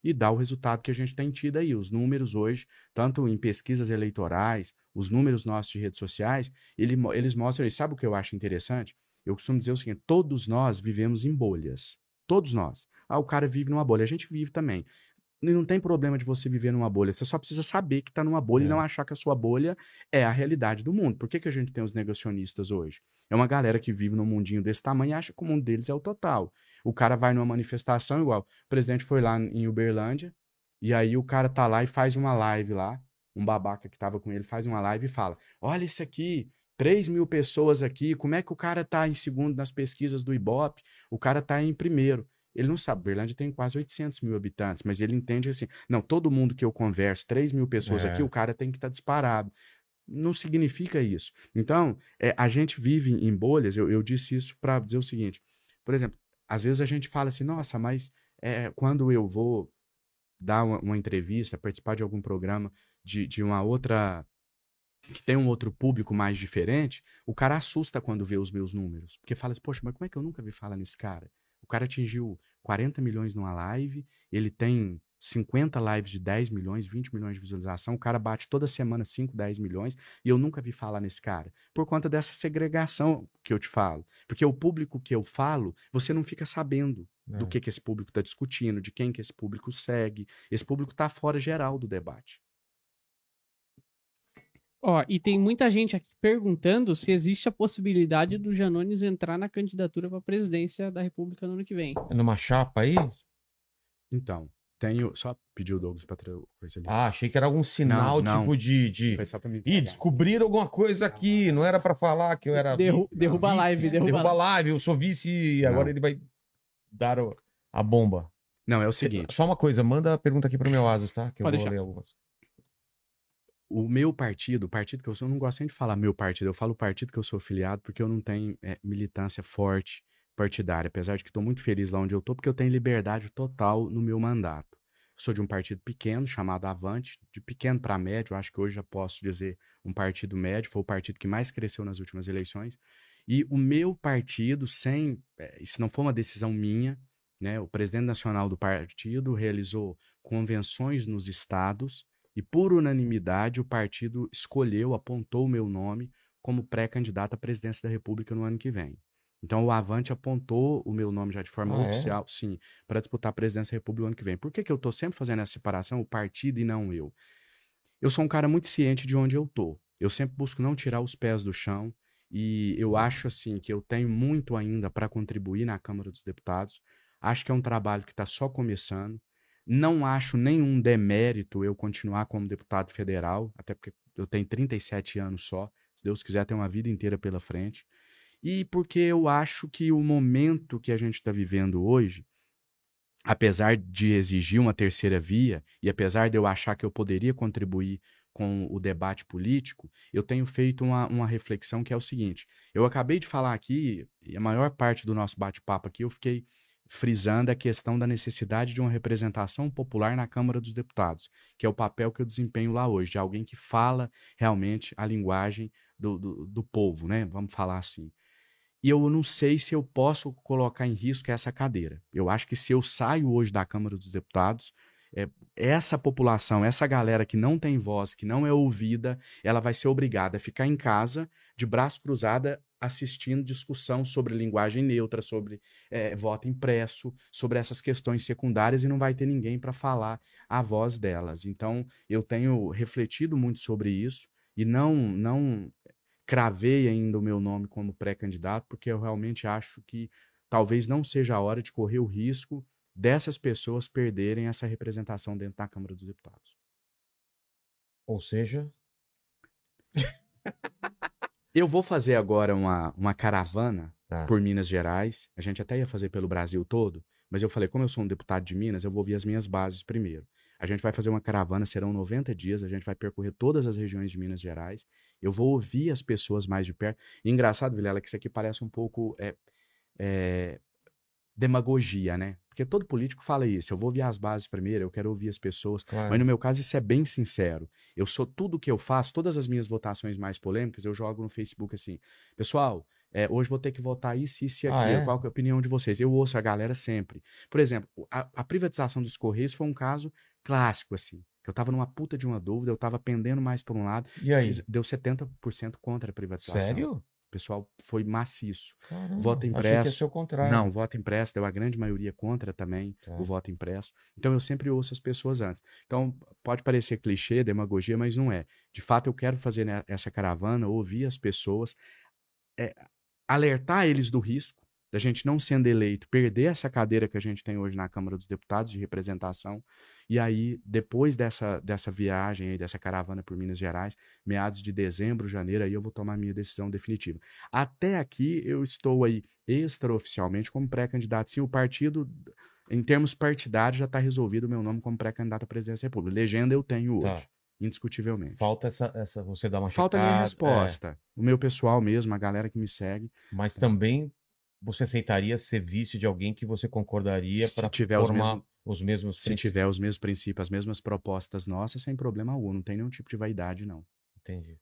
C: e dá o resultado que a gente tem tido aí. Os números hoje, tanto em pesquisas eleitorais, os números nossos de redes sociais, ele eles mostram isso. Sabe o que eu acho interessante? Eu costumo dizer o seguinte: todos nós vivemos em bolhas. Todos nós. Ah, o cara vive numa bolha. A gente vive também. Não tem problema de você viver numa bolha. Você só precisa saber que está numa bolha
A: É.
C: e não achar que a sua bolha é a realidade do mundo. Por que, que a gente tem os negacionistas hoje? É uma galera que vive num mundinho desse tamanho e acha que o mundo deles é o total. O cara vai numa manifestação igual. O presidente foi lá em Uberlândia, e aí o cara tá lá e faz uma live lá. Um babaca que tava com ele faz uma live e fala: Olha isso aqui, 3 mil pessoas aqui, como é que o cara tá em segundo nas pesquisas do Ibope? O cara tá em primeiro. Ele não sabe, Uberlândia tem quase 800 mil habitantes, mas ele entende assim: não, todo mundo que eu converso, 3 mil pessoas
A: É.
C: aqui, o cara tem que estar disparado. Não significa isso. Então, é, a gente vive em bolhas. Eu, eu disse isso para dizer o seguinte: por exemplo, às vezes a gente fala assim, nossa, mas é, quando eu vou dar uma, uma entrevista, participar de algum programa de, de uma outra. que tem um outro público mais diferente, o cara assusta quando vê os meus números. Porque fala assim, poxa, mas como é que eu nunca vi falar nesse cara? O cara atingiu 40 milhões numa live, ele tem 50 lives de 10 milhões, 20 milhões de visualização, o cara bate toda semana 5, 10 milhões, e eu nunca vi falar nesse cara. Por conta dessa segregação que eu te falo. Porque o público que eu falo, você não fica sabendo
A: É.
C: do que, que esse público está discutindo, de quem que esse público segue. Esse público está fora geral do debate.
B: Ó, e tem muita gente aqui perguntando se existe a possibilidade do Janones entrar na candidatura para presidência da República no ano que vem.
A: É numa chapa aí?
C: Então, tenho. Só pedir o Douglas para coisa ali.
A: Ah, achei que era algum sinal,
C: Não, não.
A: tipo, de. de...
C: Foi só pra me
A: Ih, descobriram alguma coisa aqui. Não era pra falar que eu era.
B: Derru-
A: vi-
B: derruba a live, derruba a
A: derruba a live. Eu sou vice e
C: Não.
A: agora ele vai dar o- a bomba.
C: Não, é o seguinte.
A: Só uma coisa, manda a pergunta aqui pro meu Asus, tá? Que eu
B: Pode
A: vou
B: deixar.
A: ler algumas.
C: O meu partido, o partido que eu sou, eu não gosto nem de falar meu partido, eu falo o partido que eu sou filiado, porque eu não tenho é, militância forte partidária, apesar de que estou muito feliz lá onde eu estou, porque eu tenho liberdade total no meu mandato. Sou de um partido pequeno, chamado Avante, de pequeno para médio, acho que hoje já posso dizer um partido médio, foi o partido que mais cresceu nas últimas eleições. E o meu partido, sem, eh, isso não foi uma decisão minha, né? O presidente nacional do partido realizou convenções nos estados e, por unanimidade, o partido escolheu, apontou o meu nome como pré-candidato à presidência da República no ano que vem. Então, o Avante apontou o meu nome já de forma
A: Ah, é?
C: oficial, sim, para disputar a presidência da República no ano que vem. Por que, que eu estou sempre fazendo essa separação, o partido e não eu? Eu sou um cara muito ciente de onde eu tô. Eu sempre busco não tirar os pés do chão e eu acho assim que eu tenho muito ainda para contribuir na Câmara dos Deputados. Acho que é um trabalho que está só começando. Não acho nenhum demérito eu continuar como deputado federal, até porque eu tenho 37 anos só. Se Deus quiser, ter uma vida inteira pela frente. E porque eu acho que o momento que a gente está vivendo hoje, apesar de exigir uma terceira via, e apesar de eu achar que eu poderia contribuir com o debate político, eu tenho feito uma, uma reflexão que é o seguinte: eu acabei de falar aqui, e a maior parte do nosso bate-papo aqui, eu fiquei frisando a questão da necessidade de uma representação popular na Câmara dos Deputados, que é o papel que eu desempenho lá hoje, de alguém que fala realmente a linguagem do, do, do povo, né? Vamos falar assim. E eu não sei se eu posso colocar em risco essa cadeira. Eu acho que se eu saio hoje da Câmara dos Deputados, é, essa população, essa galera que não tem voz, que não é ouvida, ela vai ser obrigada a ficar em casa, de braço cruzado, assistindo discussão sobre linguagem neutra, sobre é, voto impresso, sobre essas questões secundárias e não vai ter ninguém para falar a voz delas. Então, eu tenho refletido muito sobre isso e não, não cravei ainda o meu nome como pré-candidato, porque eu realmente acho que talvez não seja a hora de correr o risco dessas pessoas perderem essa representação dentro da Câmara dos Deputados.
A: Ou seja,
C: Eu vou fazer agora uma, uma caravana
A: Tá.
C: por Minas Gerais. A gente até ia fazer pelo Brasil todo, mas eu falei, como eu sou um deputado de Minas, eu vou ver as minhas bases primeiro. A gente vai fazer uma caravana, serão 90 dias, a gente vai percorrer todas as regiões de Minas Gerais. Eu vou ouvir as pessoas mais de perto. E engraçado, Vilela, que isso aqui parece um pouco é, é, demagogia, né? Porque todo político fala isso. Eu vou ouvir as bases primeiro, eu quero ouvir as pessoas.
A: claro.
C: Mas no meu caso, isso é bem sincero. Eu sou tudo que eu faço, todas as minhas votações mais polêmicas, eu jogo no Facebook assim. Pessoal, é, hoje vou ter que votar isso, isso e
A: Ah,
C: aquilo.
A: é?
C: Qual é a opinião de vocês? Eu ouço a galera sempre. Por exemplo, a, a privatização dos Correios foi um caso clássico, assim. Que eu tava numa puta de uma dúvida, eu tava pendendo mais por um lado.
A: E aí?
C: fiz- deu 70% contra a privatização.
A: Sério?
C: Pessoal foi maciço.
A: Caramba,
C: Voto
A: Achei
C: impresso.
A: o contrário.
C: Não, voto impresso, deu a grande maioria contra também
A: Tá.
C: o voto impresso. Então eu sempre ouço as pessoas antes. Então pode parecer clichê, demagogia, mas não é. De fato, eu quero fazer né, essa caravana, ouvir as pessoas, é, alertar eles do risco da gente não sendo eleito, perder essa cadeira que a gente tem hoje na Câmara dos Deputados de representação. E aí, depois dessa, dessa viagem aí, dessa caravana por Minas Gerais, meados de dezembro, janeiro, aí eu vou tomar a minha decisão definitiva. Até aqui eu estou aí extraoficialmente como pré-candidato. Sim, o partido, em termos partidários, já está resolvido o meu nome como pré-candidato à presidência da República. Legenda eu tenho hoje,
A: Tá.
C: indiscutivelmente.
A: Falta essa, essa. Você dar uma
C: Falta a minha
A: checada,
C: resposta. O meu pessoal mesmo, a galera que me segue,
A: é, mas também você aceitaria ser vice de alguém que você concordaria para
C: tiver os
A: formar
C: mesmos-
A: os mesmos
C: se tiver os mesmos princípios, as mesmas propostas nossas, sem problema algum. Não tem nenhum tipo de vaidade, não.
A: Entendi.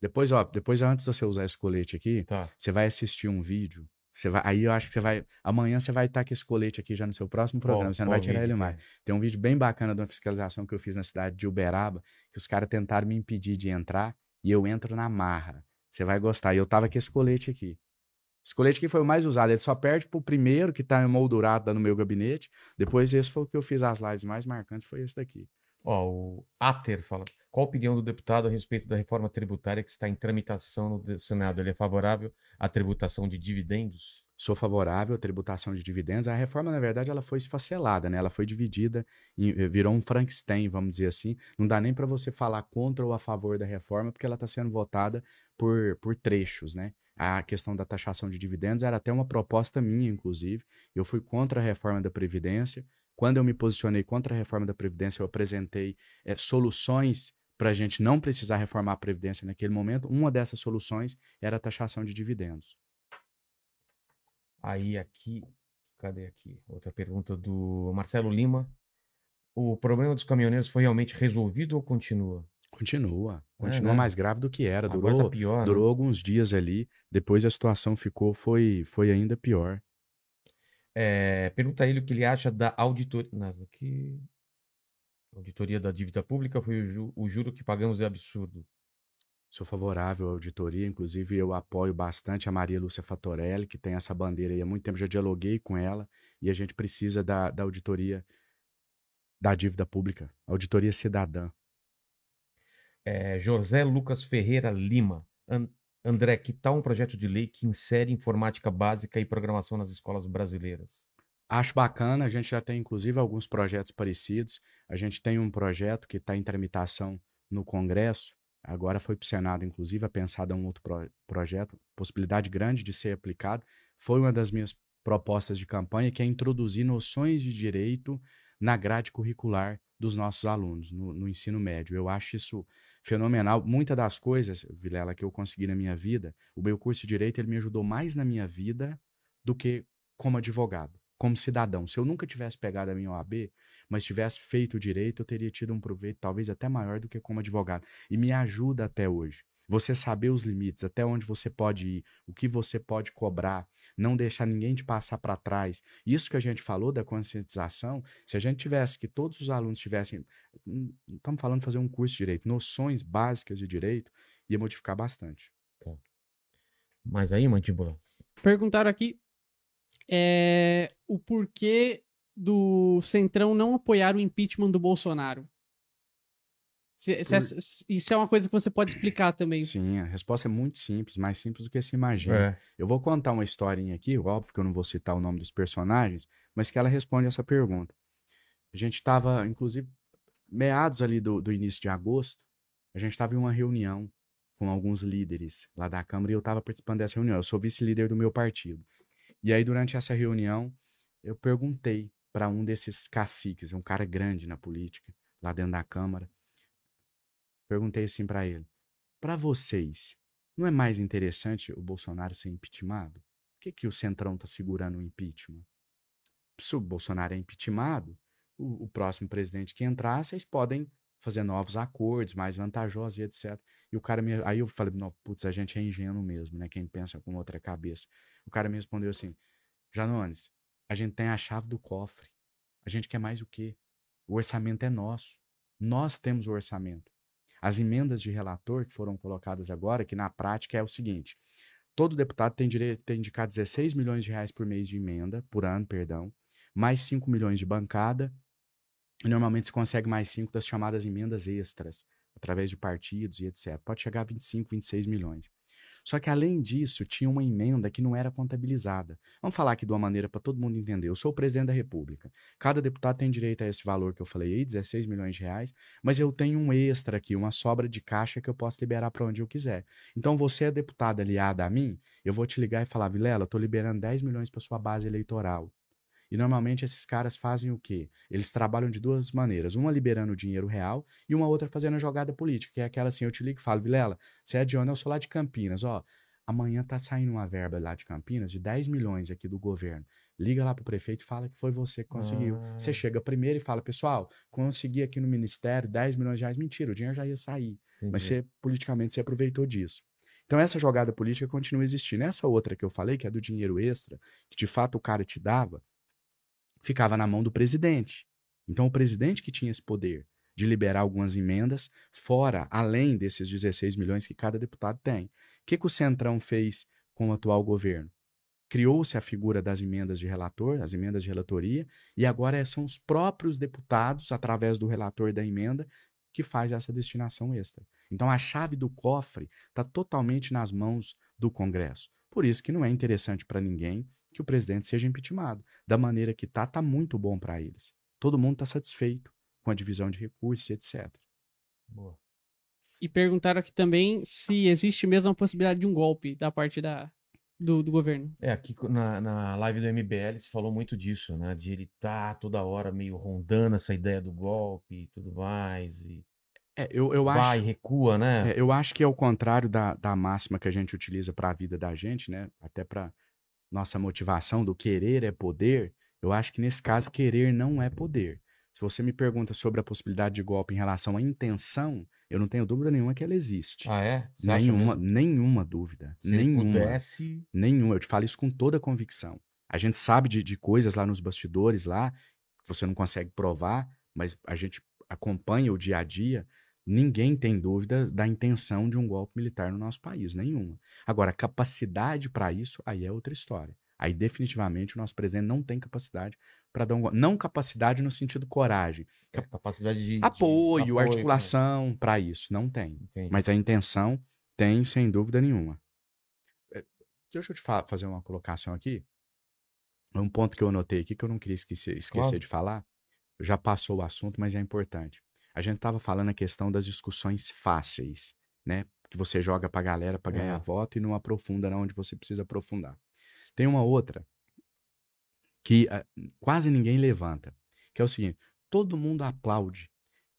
C: Depois, ó, depois antes de você usar esse colete aqui,
A: Tá.
C: você vai assistir um vídeo Você vai, aí eu acho que você vai. Amanhã você vai estar com esse colete aqui já no seu próximo programa.
A: Qual-
C: você não vai tirar
A: vídeo
C: ele
A: que
C: mais.
A: é?
C: Tem um vídeo bem bacana de uma fiscalização que eu fiz na cidade de Uberaba, que os caras tentaram me impedir de entrar e eu entro na marra. Você vai gostar. E eu tava com esse colete aqui. Esse colete aqui foi o mais usado. Ele só perde pro primeiro que tá emoldurado lá no meu gabinete. Depois esse foi o que eu fiz as lives mais marcantes, foi esse daqui.
A: Ó, o Ater fala. Qual a opinião do deputado a respeito da reforma tributária que está em tramitação no Senado? Ele é favorável à tributação de dividendos?
C: Sou favorável à tributação de dividendos. A reforma, na verdade, ela foi esfacelada, né? Ela foi dividida, eh, virou um Frankenstein, vamos dizer assim. Não dá nem para você falar contra ou a favor da reforma, porque ela está sendo votada por, por trechos, né? A questão da taxação de dividendos era até uma proposta minha, inclusive. Eu fui contra a reforma da Previdência. Quando eu me posicionei contra a reforma da Previdência, eu apresentei eh, soluções para a gente não precisar reformar a Previdência naquele momento. Uma dessas soluções era a taxação de dividendos.
A: Aí aqui, cadê aqui? Outra pergunta do Marcelo Lima. O problema dos caminhoneiros foi realmente resolvido ou continua?
C: Continua.
A: É,
C: Continua
A: né?
C: mais grave do que era.
A: Agora
C: Durou,
A: tá pior, né?
C: durou alguns dias ali. Depois a situação ficou, foi, foi ainda pior.
A: É, pergunta a ele o que ele acha da auditoria. Aqui. Auditoria da dívida pública foi o, ju- o juro que pagamos é absurdo.
C: Sou favorável à auditoria, inclusive eu apoio bastante a Maria Lúcia Fatorelli, que tem essa bandeira aí há muito tempo, já dialoguei com ela, e a gente precisa da, da auditoria da dívida pública, auditoria cidadã.
A: É, José Lucas Ferreira Lima. An- André, que tal um projeto de lei que insere informática básica e programação nas escolas brasileiras?
C: Acho bacana, a gente já tem inclusive alguns projetos parecidos. A gente tem um projeto que está em tramitação no Congresso, agora foi para o Senado, inclusive, a pensada um outro pro- projeto, possibilidade grande de ser aplicado. Foi uma das minhas propostas de campanha, que é introduzir noções de direito na grade curricular dos nossos alunos, no, no ensino médio. Eu acho isso fenomenal. Muitas das coisas, Vilela, que eu consegui na minha vida, o meu curso de direito ele me ajudou mais na minha vida do que como advogado, como cidadão. Se eu nunca tivesse pegado a minha OAB, mas tivesse feito direito, eu teria tido um proveito talvez até maior do que como advogado. E me ajuda até hoje. Você saber os limites, até onde você pode ir, o que você pode cobrar, não deixar ninguém te passar para trás. Isso que a gente falou da conscientização, se a gente tivesse que todos os alunos tivessem, hum, estamos falando de fazer um curso de direito, noções básicas de direito, ia modificar bastante.
A: Mas aí, mandíbula.
B: Perguntaram aqui é, o porquê do Centrão não apoiar o impeachment do Bolsonaro. Se- se se- isso é uma coisa que você pode explicar também.
C: Sim, a resposta é muito simples, mais simples do que se imagina.
A: É.
C: Eu vou contar uma historinha aqui, óbvio que eu não vou citar o nome dos personagens, mas que ela responde essa pergunta. A gente estava, inclusive, meados ali do, do início de agosto, a gente estava em uma reunião com alguns líderes lá da Câmara e eu estava participando dessa reunião. Eu sou vice-líder do meu partido. E aí, durante essa reunião, eu perguntei para um desses caciques, um cara grande na política, lá dentro da Câmara, perguntei assim para ele: para vocês, não é mais interessante o Bolsonaro ser impeachmentado? Por que, que o Centrão está segurando o impeachment? Se o Bolsonaro é impeachmentado, o, o próximo presidente que entrar, vocês podem fazer novos acordos mais vantajosos e etc. E o cara me. Aí eu falei, não, putz, a gente é ingênuo mesmo, né? Quem pensa com outra cabeça. O cara me respondeu assim: Janones, a gente tem a chave do cofre. A gente quer mais o quê? O orçamento é nosso. Nós temos o orçamento. As emendas de relator que foram colocadas agora, que na prática é o seguinte: todo deputado tem direito tem indicar 16 milhões de reais por mês de emenda, por ano, perdão, mais 5 milhões de bancada. Normalmente se consegue mais 5 das chamadas emendas extras, através de partidos e etc. Pode chegar a 25, 26 milhões. Só que além disso, tinha uma emenda que não era contabilizada. Vamos falar aqui de uma maneira para todo mundo entender. Eu sou o presidente da República. Cada deputado tem direito a esse valor que eu falei aí, 16 milhões de reais, mas eu tenho um extra aqui, uma sobra de caixa que eu posso liberar para onde eu quiser. Então você é deputado aliado a mim, eu vou te ligar e falar, Vilela, estou liberando 10 milhões para sua base eleitoral. E normalmente esses caras fazem o quê? Eles trabalham de duas maneiras. Uma liberando o dinheiro real e uma outra fazendo a jogada política, que é aquela assim, eu te ligo e falo, Vilela, você é de onde? Eu sou lá de Campinas, ó. Amanhã tá saindo uma verba lá de Campinas de 10 milhões aqui do governo. Liga lá pro prefeito e fala que foi você que conseguiu.
A: Ah.
C: Você chega primeiro e fala, pessoal, consegui aqui no ministério 10 milhões de reais. Mentira, o dinheiro já ia sair. Mas
A: Entendi.
C: você, politicamente, você aproveitou disso. Então essa jogada política continua existindo. Essa outra que eu falei, que é do dinheiro extra, que de fato o cara te dava, ficava na mão do presidente. Então o presidente que tinha esse poder de liberar algumas emendas, fora, além desses 16 milhões que cada deputado tem. O que, que o Centrão fez com o atual governo? Criou-se a figura das emendas de relator, as emendas de relatoria, e agora são os próprios deputados, através do relator da emenda, que faz essa destinação extra. Então a chave do cofre está totalmente nas mãos do Congresso. Por isso que não é interessante para ninguém que o presidente seja impeachmentado. Da maneira que está, está muito bom para eles. Todo mundo está satisfeito com a divisão de recursos, etc.
A: Boa.
B: E perguntaram aqui também se existe mesmo a possibilidade de um golpe da parte da, do, do governo.
A: É, aqui na, na live do MBL se falou muito disso, né? De ele tá toda hora meio rondando essa ideia do golpe e tudo mais. E
C: É, eu, eu
A: vai,
C: acho.
A: recua, né?
C: É, eu acho que é o contrário da, da máxima que a gente utiliza para a vida da gente, né? Até para nossa motivação do querer é poder. Eu acho que nesse caso, querer não é poder. Se você me pergunta sobre a possibilidade de golpe em relação à intenção, eu não tenho dúvida nenhuma que ela existe.
A: Ah, é? Você
C: nenhuma, nenhuma dúvida.
A: Se
C: nenhuma.
A: pudesse.
C: Nenhuma. Eu te falo isso com toda a convicção. A gente sabe de, de coisas lá nos bastidores lá, que você não consegue provar, mas a gente acompanha o dia a dia. Ninguém tem dúvida da intenção de um golpe militar no nosso país, nenhuma. Agora, capacidade para isso, aí é outra história. Aí, definitivamente, o nosso presidente não tem capacidade para dar um golpe. Não capacidade no sentido coragem.
A: é, capacidade de. de-
C: Apoio,
A: né?
C: articulação para isso. Não tem.
A: Entendi.
C: Mas a intenção tem, sem dúvida nenhuma. É, Deixa eu te fa- fazer uma colocação aqui. Um ponto que eu anotei aqui que eu não queria esquecer, esquecer
A: Claro.
C: de falar. Já passou o assunto, mas é importante. A gente estava falando a questão das discussões fáceis, né? Que você joga pra galera para ganhar
A: É.
C: voto e não aprofunda na onde você precisa aprofundar. Tem uma outra que ah, quase ninguém levanta, que é o seguinte: todo mundo aplaude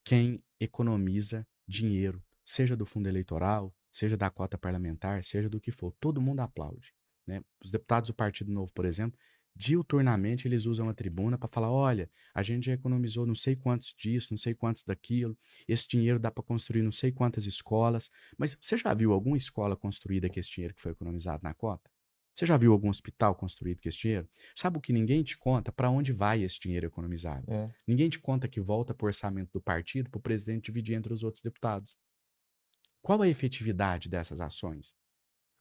C: quem economiza dinheiro, seja do fundo eleitoral, seja da cota parlamentar, seja do que for. Todo mundo aplaude. Né? Os deputados do Partido Novo, por exemplo, diuturnamente eles usam a tribuna para falar: olha, a gente já economizou não sei quantos disso, não sei quantos daquilo, esse dinheiro dá para construir não sei quantas escolas. Mas você já viu alguma escola construída com esse dinheiro que foi economizado na cota? Você já viu algum hospital construído com esse dinheiro? Sabe o que ninguém te conta? Para onde vai esse dinheiro economizado?
A: É.
C: Ninguém te conta que volta para o orçamento do partido para o presidente dividir entre os outros deputados. Qual a efetividade dessas ações?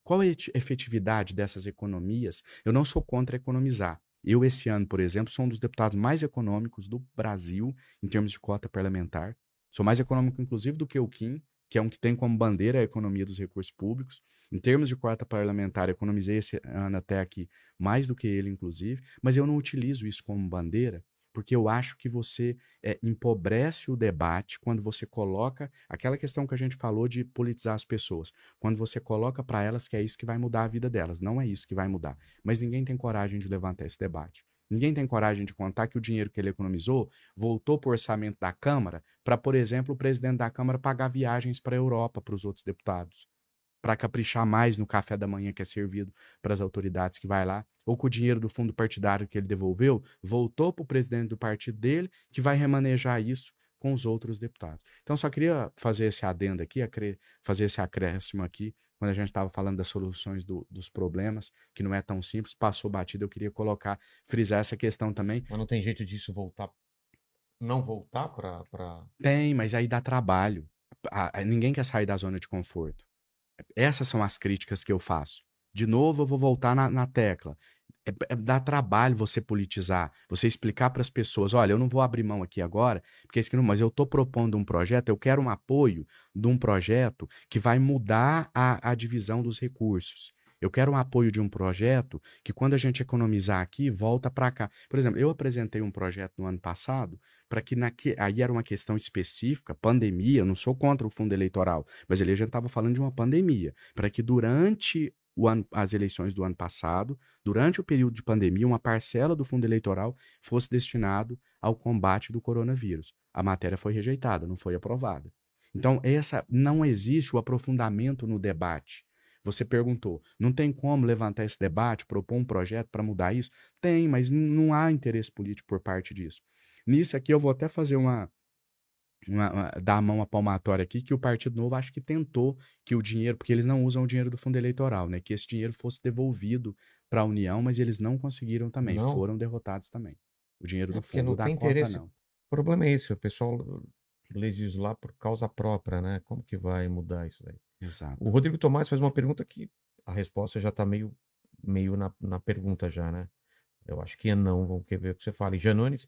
C: Qual a eti- efetividade dessas economias? Eu não sou contra economizar. Eu, esse ano, por exemplo, sou um dos deputados mais econômicos do Brasil em termos de cota parlamentar. Sou mais econômico, inclusive, do que o Kim, que é um que tem como bandeira a economia dos recursos públicos. Em termos de cota parlamentar, economizei esse ano até aqui mais do que ele, inclusive, mas eu não utilizo isso como bandeira, porque eu acho que você é, empobrece o debate quando você coloca aquela questão que a gente falou de politizar as pessoas. Quando você coloca para elas que é isso que vai mudar a vida delas. Não é isso que vai mudar. Mas ninguém tem coragem de levantar esse debate. Ninguém tem coragem de contar que o dinheiro que ele economizou voltou para o orçamento da Câmara para, por exemplo, o presidente da Câmara pagar viagens para a Europa para os outros deputados. Para caprichar mais no café da manhã que é servido para as autoridades que vai lá, ou que o dinheiro do fundo partidário que ele devolveu voltou para o presidente do partido dele, que vai remanejar isso com os outros deputados. Então, só queria fazer esse adendo aqui, fazer esse acréscimo aqui, quando a gente estava falando das soluções do- dos problemas, que não é tão simples, passou batido, eu queria colocar, frisar essa questão também.
A: Mas não tem jeito disso voltar. Não voltar pra. pra...
C: Tem, mas aí dá trabalho. A- a- ninguém quer sair da zona de conforto. Essas são as críticas que eu faço. De novo, eu vou voltar na, na tecla. É, é- dá trabalho você politizar, você explicar para as pessoas: olha, eu não vou abrir mão aqui agora, porque isso que não, mas eu estou propondo um projeto, eu quero um apoio de um projeto que vai mudar a, a divisão dos recursos. Eu quero um apoio de um projeto que, quando a gente economizar aqui, volta para cá. Por exemplo, eu apresentei um projeto no ano passado para que naque... aí era uma questão específica, pandemia, não sou contra o fundo eleitoral, mas ali a gente estava falando de uma pandemia, para que durante o ano, as eleições do ano passado, durante o período de pandemia, uma parcela do fundo eleitoral fosse destinado ao combate do coronavírus. A matéria foi rejeitada, não foi aprovada. Então, essa não existe o aprofundamento no debate. Você perguntou, não tem como levantar esse debate, propor um projeto para mudar isso? Tem, mas não há interesse político por parte disso. Nisso aqui eu vou até fazer uma, uma, uma, dar a mão à palmatória aqui, que o Partido Novo acho que tentou que o dinheiro, porque eles não usam o dinheiro do fundo eleitoral, né? Que esse dinheiro fosse devolvido para a União, mas eles não conseguiram também,
A: Não?
C: foram derrotados também. O dinheiro
A: É,
C: do fundo
A: não
C: da
A: tem
C: cota,
A: interesse.
C: não.
A: O problema é esse, o pessoal legislar por causa própria, né? Como que vai mudar isso daí?
C: Exato.
A: O Rodrigo Tomás faz uma pergunta que a resposta já está meio, meio na, na pergunta já, né? Eu acho que é não, vamos querer ver o que você fala. E Janones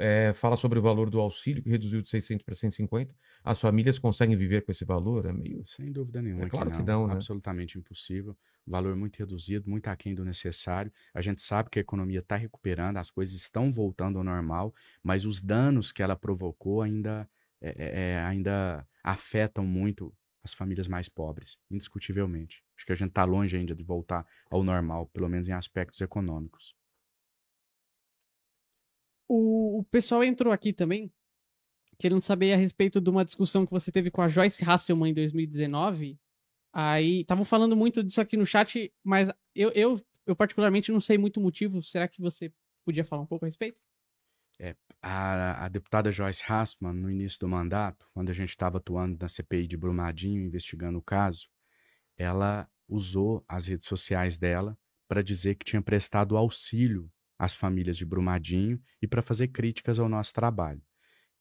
A: eh, fala sobre o valor do auxílio, que reduziu de 600 para 150. As famílias conseguem viver com esse valor? É meio...
C: Sem dúvida nenhuma.
A: É claro
C: que
A: que
C: não,
A: não, né?
C: Absolutamente impossível. Valor muito reduzido, muito aquém do necessário. A gente sabe que a economia está recuperando, as coisas estão voltando ao normal, mas os danos que ela provocou ainda, é, é, é, ainda afetam muito as famílias mais pobres, indiscutivelmente. Acho que a gente está longe ainda de voltar ao normal, pelo menos em aspectos econômicos.
B: O, o pessoal entrou aqui também querendo saber a respeito de uma discussão que você teve com a Joyce Hasselman em 2019. Aí, estavam falando muito disso aqui no chat, mas eu, eu, eu particularmente não sei muito o motivo. Será que você podia falar um pouco a respeito?
C: A, a deputada Joyce Hassman, no início do mandato, quando a gente estava atuando na CPI de Brumadinho, investigando o caso, ela usou as redes sociais dela para dizer que tinha prestado auxílio às famílias de Brumadinho e para fazer críticas ao nosso trabalho.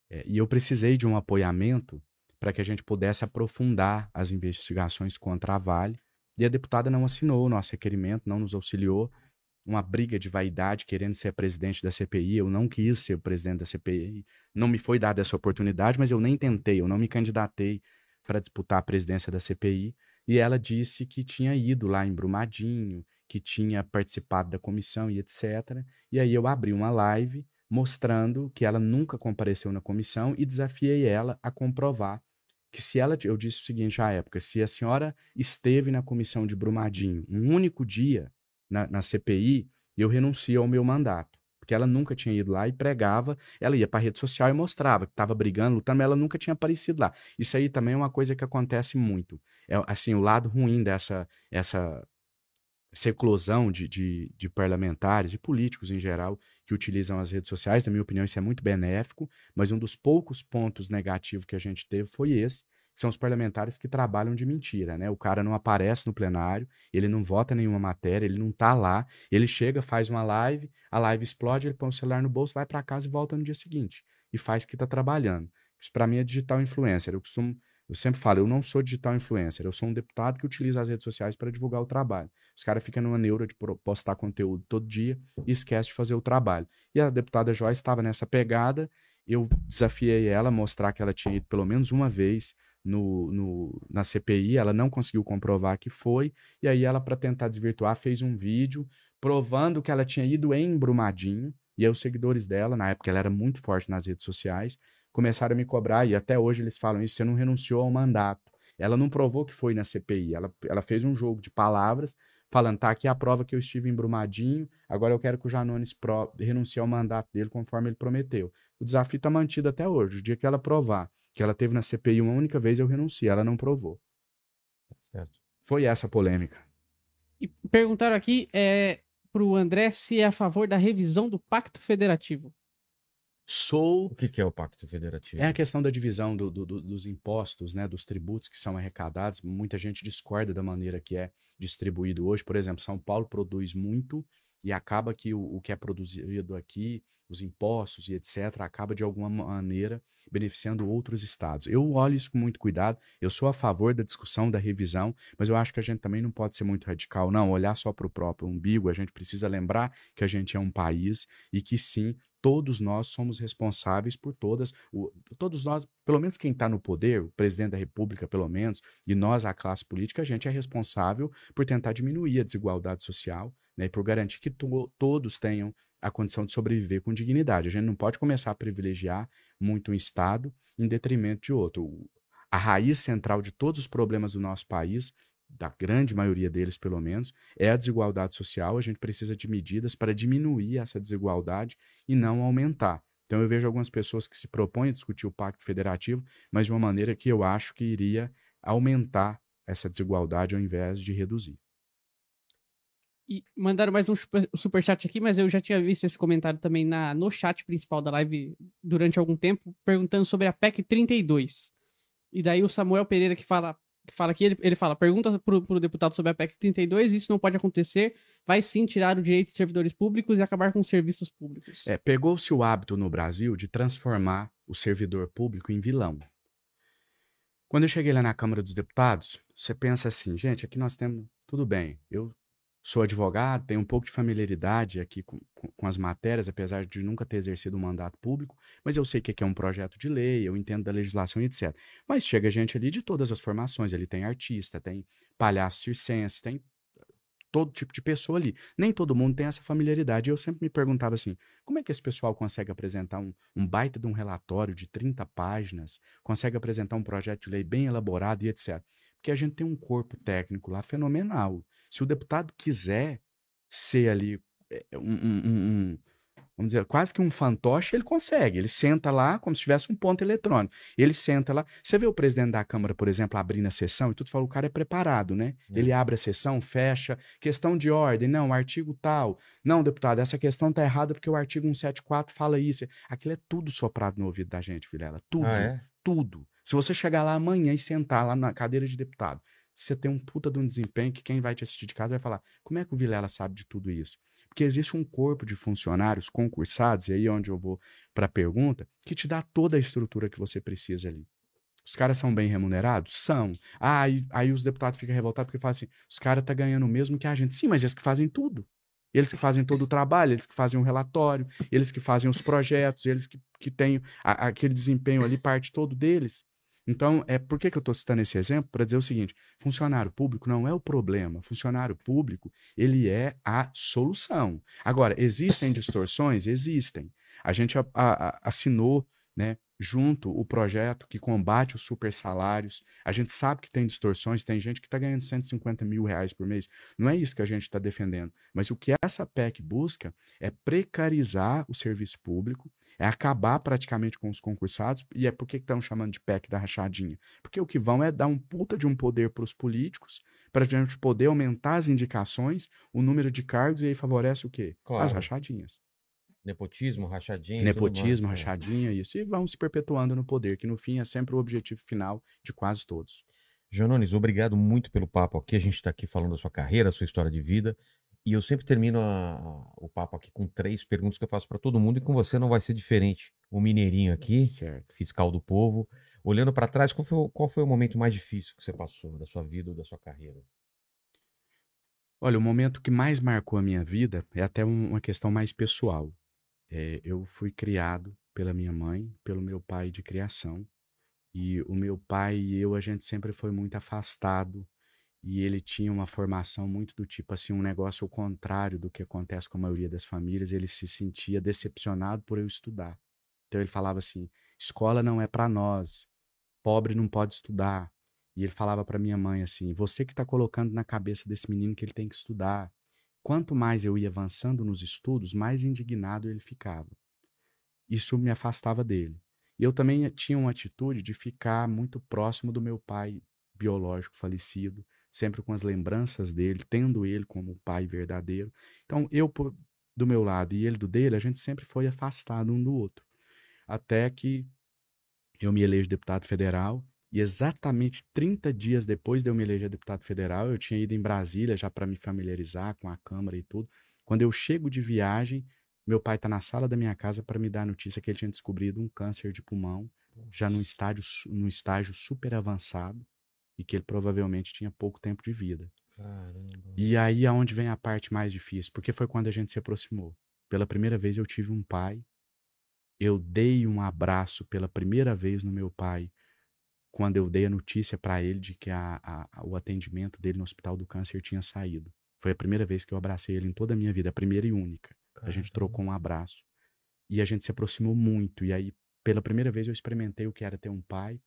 C: É, e eu precisei de um apoiamento para que a gente pudesse aprofundar as investigações contra a Vale, e a deputada não assinou o nosso requerimento, não nos auxiliou, uma briga de vaidade querendo ser presidente da CPI. Eu não quis ser o presidente da CPI. Não me foi dada essa oportunidade, mas eu nem tentei, eu não me candidatei para disputar a presidência da CPI. E ela disse que tinha ido lá em Brumadinho, que tinha participado da comissão e etc. E aí eu abri uma live mostrando que ela nunca compareceu na comissão e desafiei ela a comprovar que se ela, eu disse o seguinte à época, se a senhora esteve na comissão de Brumadinho um único dia na, na CPI, eu renuncio ao meu mandato. Porque ela nunca tinha ido lá e pregava, ela ia para a rede social e mostrava que estava brigando, lutando, mas ela nunca tinha aparecido lá. Isso aí também é uma coisa que acontece muito. É assim, o lado ruim dessa essa, essa eclosão de, de, de parlamentares, de políticos em geral, que utilizam as redes sociais, na minha opinião, isso é muito benéfico, mas um dos poucos pontos negativos que a gente teve foi esse, são os parlamentares que trabalham de mentira, né? O cara não aparece no plenário, ele não vota nenhuma matéria, ele não tá lá, ele chega, faz uma live, a live explode, ele põe o celular no bolso, vai para casa e volta no dia seguinte e faz que tá trabalhando. Isso para mim é digital influencer. Eu costumo, eu sempre falo, eu não sou digital influencer, eu sou um deputado que utiliza as redes sociais para divulgar o trabalho. Os caras ficam numa neura de postar conteúdo todo dia e esquece de fazer o trabalho. E a deputada Joyce estava nessa pegada, eu desafiei ela a mostrar que ela tinha ido pelo menos uma vez no, no, na CPI, ela não conseguiu comprovar que foi, e aí ela, para tentar desvirtuar, fez um vídeo provando que ela tinha ido em Brumadinho, e aí os seguidores dela, na época ela era muito forte nas redes sociais, começaram a me cobrar, e até hoje eles falam isso, você não renunciou ao mandato. Ela não provou que foi na CPI, ela, ela fez um jogo de palavras, falando, tá aqui a prova que eu estive em Brumadinho, agora eu quero que o Janones pro, renuncie ao mandato dele conforme ele prometeu. O desafio está mantido até hoje, o dia que ela provar que ela teve na CPI uma única vez, eu renuncio, ela não provou.
A: Certo.
C: Foi essa a polêmica.
B: E perguntaram aqui é, pro André se é a favor da revisão do Pacto Federativo.
C: Sou
A: O que, que é o Pacto Federativo?
C: É a questão da divisão do- do- do- dos impostos, né, dos tributos que são arrecadados. Muita gente discorda da maneira que é distribuído hoje. Por exemplo, São Paulo produz muito e acaba que o, o que é produzido aqui, os impostos e etc., acaba de alguma maneira beneficiando outros estados. Eu olho isso com muito cuidado. Eu sou a favor da discussão, da revisão, mas eu acho que a gente também não pode ser muito radical, não. Olhar só para o próprio umbigo. A gente precisa lembrar que a gente é um país e que sim, todos nós somos responsáveis por todas, o- todos nós, pelo menos quem está no poder, o presidente da República, pelo menos, e nós, a classe política, a gente é responsável por tentar diminuir a desigualdade social, né, e por garantir que to- todos tenham a condição de sobreviver com dignidade. A gente não pode começar a privilegiar muito um Estado em detrimento de outro. A raiz central de todos os problemas do nosso país, da grande maioria deles pelo menos, é a desigualdade social. A gente precisa de medidas para diminuir essa desigualdade e não aumentar. Então eu vejo algumas pessoas que se propõem a discutir o pacto federativo, mas de uma maneira que eu acho que iria aumentar essa desigualdade ao invés de reduzir.
B: E mandaram mais um super- superchat aqui, mas eu já tinha visto esse comentário também na, no chat principal da live durante algum tempo, perguntando sobre a PEC 32. E daí o Samuel Pereira que fala que fala aqui, ele, ele fala, pergunta pro, pro deputado sobre a PEC 32, isso não pode acontecer, vai sim tirar o direito de servidores públicos e acabar com os serviços públicos.
C: É, pegou-se o hábito no Brasil de transformar o servidor público em vilão. Quando eu cheguei lá na Câmara dos Deputados, você pensa assim, gente, aqui nós temos. Tudo bem, eu sou advogado, tenho um pouco de familiaridade aqui com, com- com as matérias, apesar de nunca ter exercido um mandato público, mas eu sei o que é um projeto de lei, eu entendo da legislação e etc. Mas chega gente ali de todas as formações, ali tem artista, tem palhaço circense, tem todo tipo de pessoa ali. Nem todo mundo tem essa familiaridade. Eu sempre me perguntava assim, como é que esse pessoal consegue apresentar um, um baita de um relatório de 30 páginas, consegue apresentar um projeto de lei bem elaborado e etc. Porque a gente tem um corpo técnico lá fenomenal. Se o deputado quiser ser ali é, um, um- um- um- vamos dizer, quase que um fantoche, ele consegue. Ele senta lá como se tivesse um ponto eletrônico. Ele senta lá. Você vê o presidente da Câmara, por exemplo, abrindo a sessão e tudo fala, o cara é preparado, né?
A: É.
C: Ele abre a sessão, fecha, questão de ordem, não, artigo tal. Não, deputado, essa questão tá errada porque o artigo 174 fala isso. Aquilo é tudo soprado no ouvido da gente, Vilela. Tudo
A: Ah, é?
C: tudo. Se você chegar lá amanhã e sentar lá na cadeira de deputado, você tem um puta de um desempenho que quem vai te assistir de casa vai falar: como é que o Vilela sabe de tudo isso? Porque existe um corpo de funcionários concursados, e aí é onde eu vou para a pergunta, que te dá toda a estrutura que você precisa ali. Os caras são bem remunerados? São. Ah, aí, aí os deputados ficam revoltados porque falam assim: os caras estão ganhando o mesmo que a gente. Sim, mas eles que fazem tudo. Eles que fazem todo o trabalho, eles que fazem o relatório, eles que fazem os projetos, eles que, que têm a- aquele desempenho ali, parte todo deles. Então, é por que, que eu estou citando esse exemplo? Para dizer o seguinte: funcionário público não é o problema. Funcionário público, ele é a solução. Agora, existem distorções? Existem. A gente a- a- a- assinou, né, junto o projeto que combate os super salários. A gente sabe que tem distorções, tem gente que está ganhando 150 mil reais por mês. Não é isso que a gente está defendendo. Mas o que essa PEC busca é precarizar o serviço público, é acabar praticamente com os concursados. E é por que estão chamando de PEC da rachadinha? Porque o que vão é dar um puta de um poder para os políticos, para a gente poder aumentar as indicações, o número de cargos, e aí favorece o quê? As
A: Claro.
C: rachadinhas.
A: Nepotismo, rachadinha.
C: Nepotismo,
A: mais. É.
C: rachadinha, isso. E vão se perpetuando no poder, que no fim é sempre o objetivo final de quase todos.
A: Janones, obrigado muito pelo papo aqui. A gente está aqui falando da sua carreira, da sua história de vida. E eu sempre termino a- a- o papo aqui com três perguntas que eu faço para todo mundo e com você não vai ser diferente. O mineirinho aqui,
C: Certo.
A: fiscal do povo. Olhando para trás, qual foi, o- qual foi o momento mais difícil que você passou da sua vida ou da sua carreira?
C: Olha, o momento que mais marcou a minha vida é até um- uma questão mais pessoal. É, eu fui criado pela minha mãe, pelo meu pai de criação. E o meu pai e eu, a gente sempre foi muito afastado. E ele tinha uma formação muito do tipo assim, um negócio ao contrário do que acontece com a maioria das famílias. Ele se sentia decepcionado por eu estudar. Então ele falava assim: escola não é para nós, pobre não pode estudar. E ele falava para minha mãe assim: você que está colocando na cabeça desse menino que ele tem que estudar. Quanto mais eu ia avançando nos estudos, mais indignado ele ficava. Isso me afastava dele. E eu também tinha uma atitude de ficar muito próximo do meu pai biológico falecido, sempre com as lembranças dele, tendo ele como pai verdadeiro. Então, eu por- do meu lado e ele do dele, a gente sempre foi afastado um do outro. Até que eu me elejo deputado federal e exatamente 30 dias depois de eu me eleger deputado federal, eu tinha ido em Brasília já para me familiarizar com a Câmara e tudo. Quando eu chego de viagem, meu pai está na sala da minha casa para me dar a notícia que ele tinha descobrido um câncer de pulmão, já num estágio, num estágio super avançado, e que ele provavelmente tinha pouco tempo de vida.
A: Caramba.
C: E aí é onde vem a parte mais difícil, porque foi quando a gente se aproximou. Pela primeira vez eu tive um pai, eu dei um abraço pela primeira vez no meu pai, quando eu dei a notícia para ele de que a- a- o atendimento dele no Hospital do Câncer tinha saído. Foi a primeira vez que eu abracei ele em toda a minha vida, a primeira e única. A gente trocou um abraço. E a gente se aproximou muito. E aí, pela primeira vez, eu experimentei o que era ter um pai.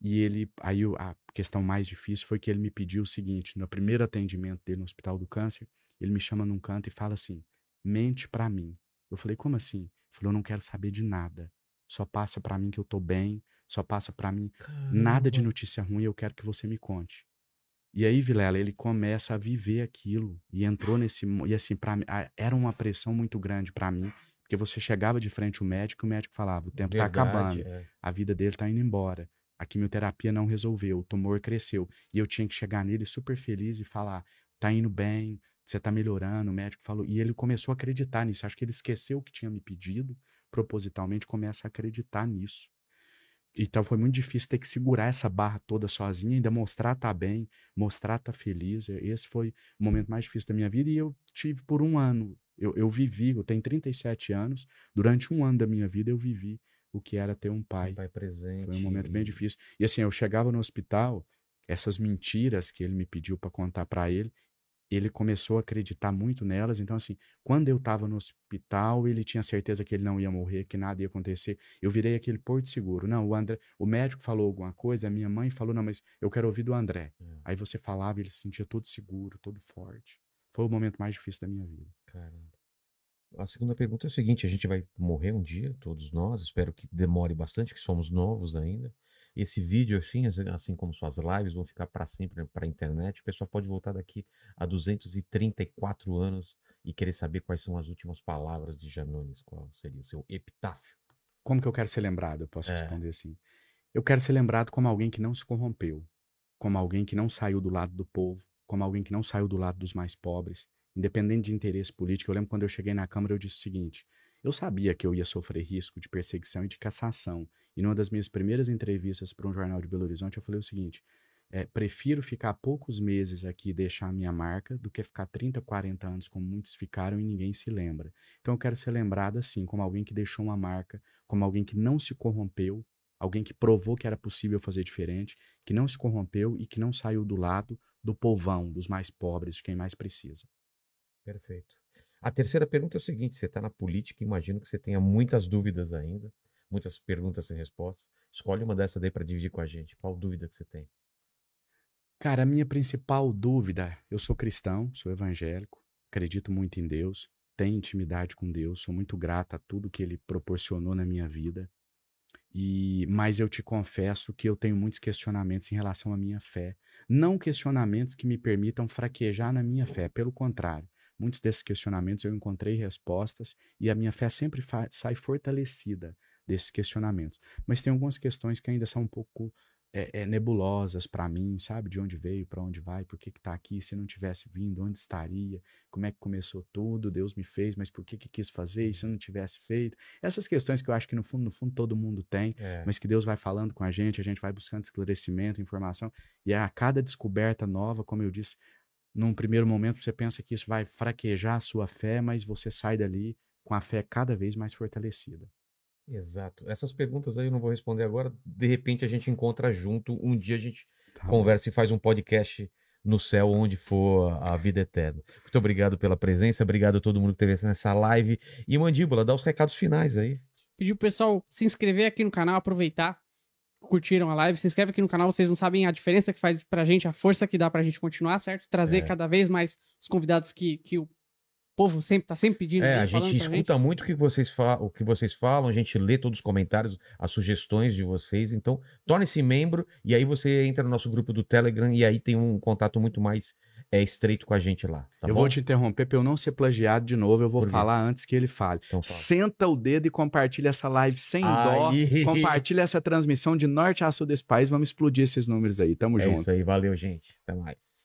C: E ele, aí a questão mais difícil foi que ele me pediu o seguinte: no primeiro atendimento dele no Hospital do Câncer, ele me chama num canto e fala assim: mente pra mim. Eu falei: como assim? Ele falou: eu não quero saber de nada. Só passa pra mim que eu tô bem. Só passa pra mim nada de
A: Caramba.
C: notícia ruim. Eu quero que você me conte. E aí, Vilela, ele começa a viver aquilo e entrou nesse. E assim, pra, mim, a- era uma pressão muito grande pra mim, porque você chegava de frente ao médico e o médico falava: o tempo tá
A: Verdade,
C: acabando,
A: é.
C: a vida dele tá indo embora. A quimioterapia não resolveu, o tumor cresceu. E eu tinha que chegar nele super feliz e falar: tá indo bem, você tá melhorando. O médico falou. E ele começou a acreditar nisso. Acho que ele esqueceu o que tinha me pedido, propositalmente começa a acreditar nisso. Então foi muito difícil ter que segurar essa barra toda sozinha, ainda mostrar tá bem, mostrar tá feliz. Esse foi o momento mais difícil da minha vida e eu tive por um ano. Eu, eu vivi, eu tenho 37 anos, durante um ano da minha vida eu vivi o que era ter um pai.
A: Pai presente.
C: Foi um momento bem difícil. E assim, eu chegava no hospital, essas mentiras que ele me pediu para contar para ele, ele começou a acreditar muito nelas. Então, assim, quando eu estava no hospital, ele tinha certeza que ele não ia morrer, que nada ia acontecer. Eu virei aquele porto seguro. Não, o André, o médico falou alguma coisa, a minha mãe falou, não, mas eu quero ouvir do André.
A: É.
C: Aí você falava, ele se sentia todo seguro, todo forte. Foi o momento mais difícil da minha vida.
A: Caramba. A segunda pergunta é o seguinte: a gente vai morrer um dia, todos nós, espero que demore bastante, que somos novos ainda. Esse vídeo, assim, assim- assim como suas lives, vão ficar para sempre para a internet. O pessoal pode voltar daqui a 234 anos e querer saber quais são as últimas palavras de Janones, qual seria o seu epitáfio.
C: Como que eu quero ser lembrado? Eu posso
A: É.
C: responder assim. Eu quero ser lembrado como alguém que não se corrompeu, como alguém que não saiu do lado do povo, como alguém que não saiu do lado dos mais pobres, independente de interesse político. Eu lembro quando eu cheguei na Câmara, eu disse o seguinte: eu sabia que eu ia sofrer risco de perseguição e de cassação. E numa das minhas primeiras entrevistas para um jornal de Belo Horizonte, eu falei o seguinte: é, prefiro ficar poucos meses aqui e deixar a minha marca do que ficar 30, 40 anos, como muitos ficaram e ninguém se lembra. Então eu quero ser lembrado assim, como alguém que deixou uma marca, como alguém que não se corrompeu, alguém que provou que era possível fazer diferente, que não se corrompeu e que não saiu do lado do povão, dos mais pobres, de quem mais precisa.
A: Perfeito. A terceira pergunta é o seguinte: você está na política, imagino que você tenha muitas dúvidas ainda, muitas perguntas sem respostas. Escolhe uma dessas daí para dividir com a gente. Qual dúvida que você tem?
C: Cara, a minha principal dúvida, eu sou cristão, sou evangélico, acredito muito em Deus, tenho intimidade com Deus, sou muito grato a tudo que ele proporcionou na minha vida. E mas eu te confesso que eu tenho muitos questionamentos em relação à minha fé, não questionamentos que me permitam fraquejar na minha fé, pelo contrário. Muitos desses questionamentos eu encontrei respostas e a minha fé sempre sai fortalecida desses questionamentos. Mas tem algumas questões que ainda são um pouco é, é, nebulosas para mim, sabe? De onde veio, para onde vai, por que que tá aqui, se não tivesse vindo, onde estaria, como é que começou tudo, Deus me fez, mas por que que quis fazer, e se eu não tivesse feito? Essas questões que eu acho que no fundo, no fundo todo mundo tem,
A: É.
C: mas que Deus vai falando com a gente, a gente vai buscando esclarecimento, informação, e a cada descoberta nova, como eu disse, num primeiro momento você pensa que isso vai fraquejar a sua fé, mas você sai dali com a fé cada vez mais fortalecida.
A: Exato. Essas perguntas aí eu não vou responder agora. De repente a gente encontra junto. Um dia a gente
C: Tá bom?
A: conversa e faz um podcast no céu, onde for a vida eterna. Muito obrigado pela presença. Obrigado a todo mundo que esteve nessa live. E Mandíbula, dá os recados finais aí.
B: Pedir pro pessoal se inscrever aqui no canal, aproveitar. Curtiram a live, se inscreve aqui no canal, vocês não sabem a diferença que faz pra gente, a força que dá pra gente continuar, certo? Trazer
A: É.
B: cada vez mais os convidados que, que o povo sempre tá sempre pedindo.
A: É,
B: aí,
A: a gente escuta muito o que, vocês fa- o que vocês falam, a gente lê todos os comentários, as sugestões de vocês. Então, torne-se membro e aí você entra no nosso grupo do Telegram e aí tem um contato muito mais é, estreito com a gente lá. Tá
C: eu
A: bom?
C: vou te interromper para eu não ser plagiado de novo, eu vou
A: Por
C: falar antes que ele fale.
A: Então, fala.
C: Senta o dedo e compartilha essa live sem dó.
A: Aí.
C: Compartilha essa transmissão de norte a sul desse país. Vamos explodir esses números aí. Tamo
A: É
C: junto.
A: isso aí, valeu, gente. Até mais.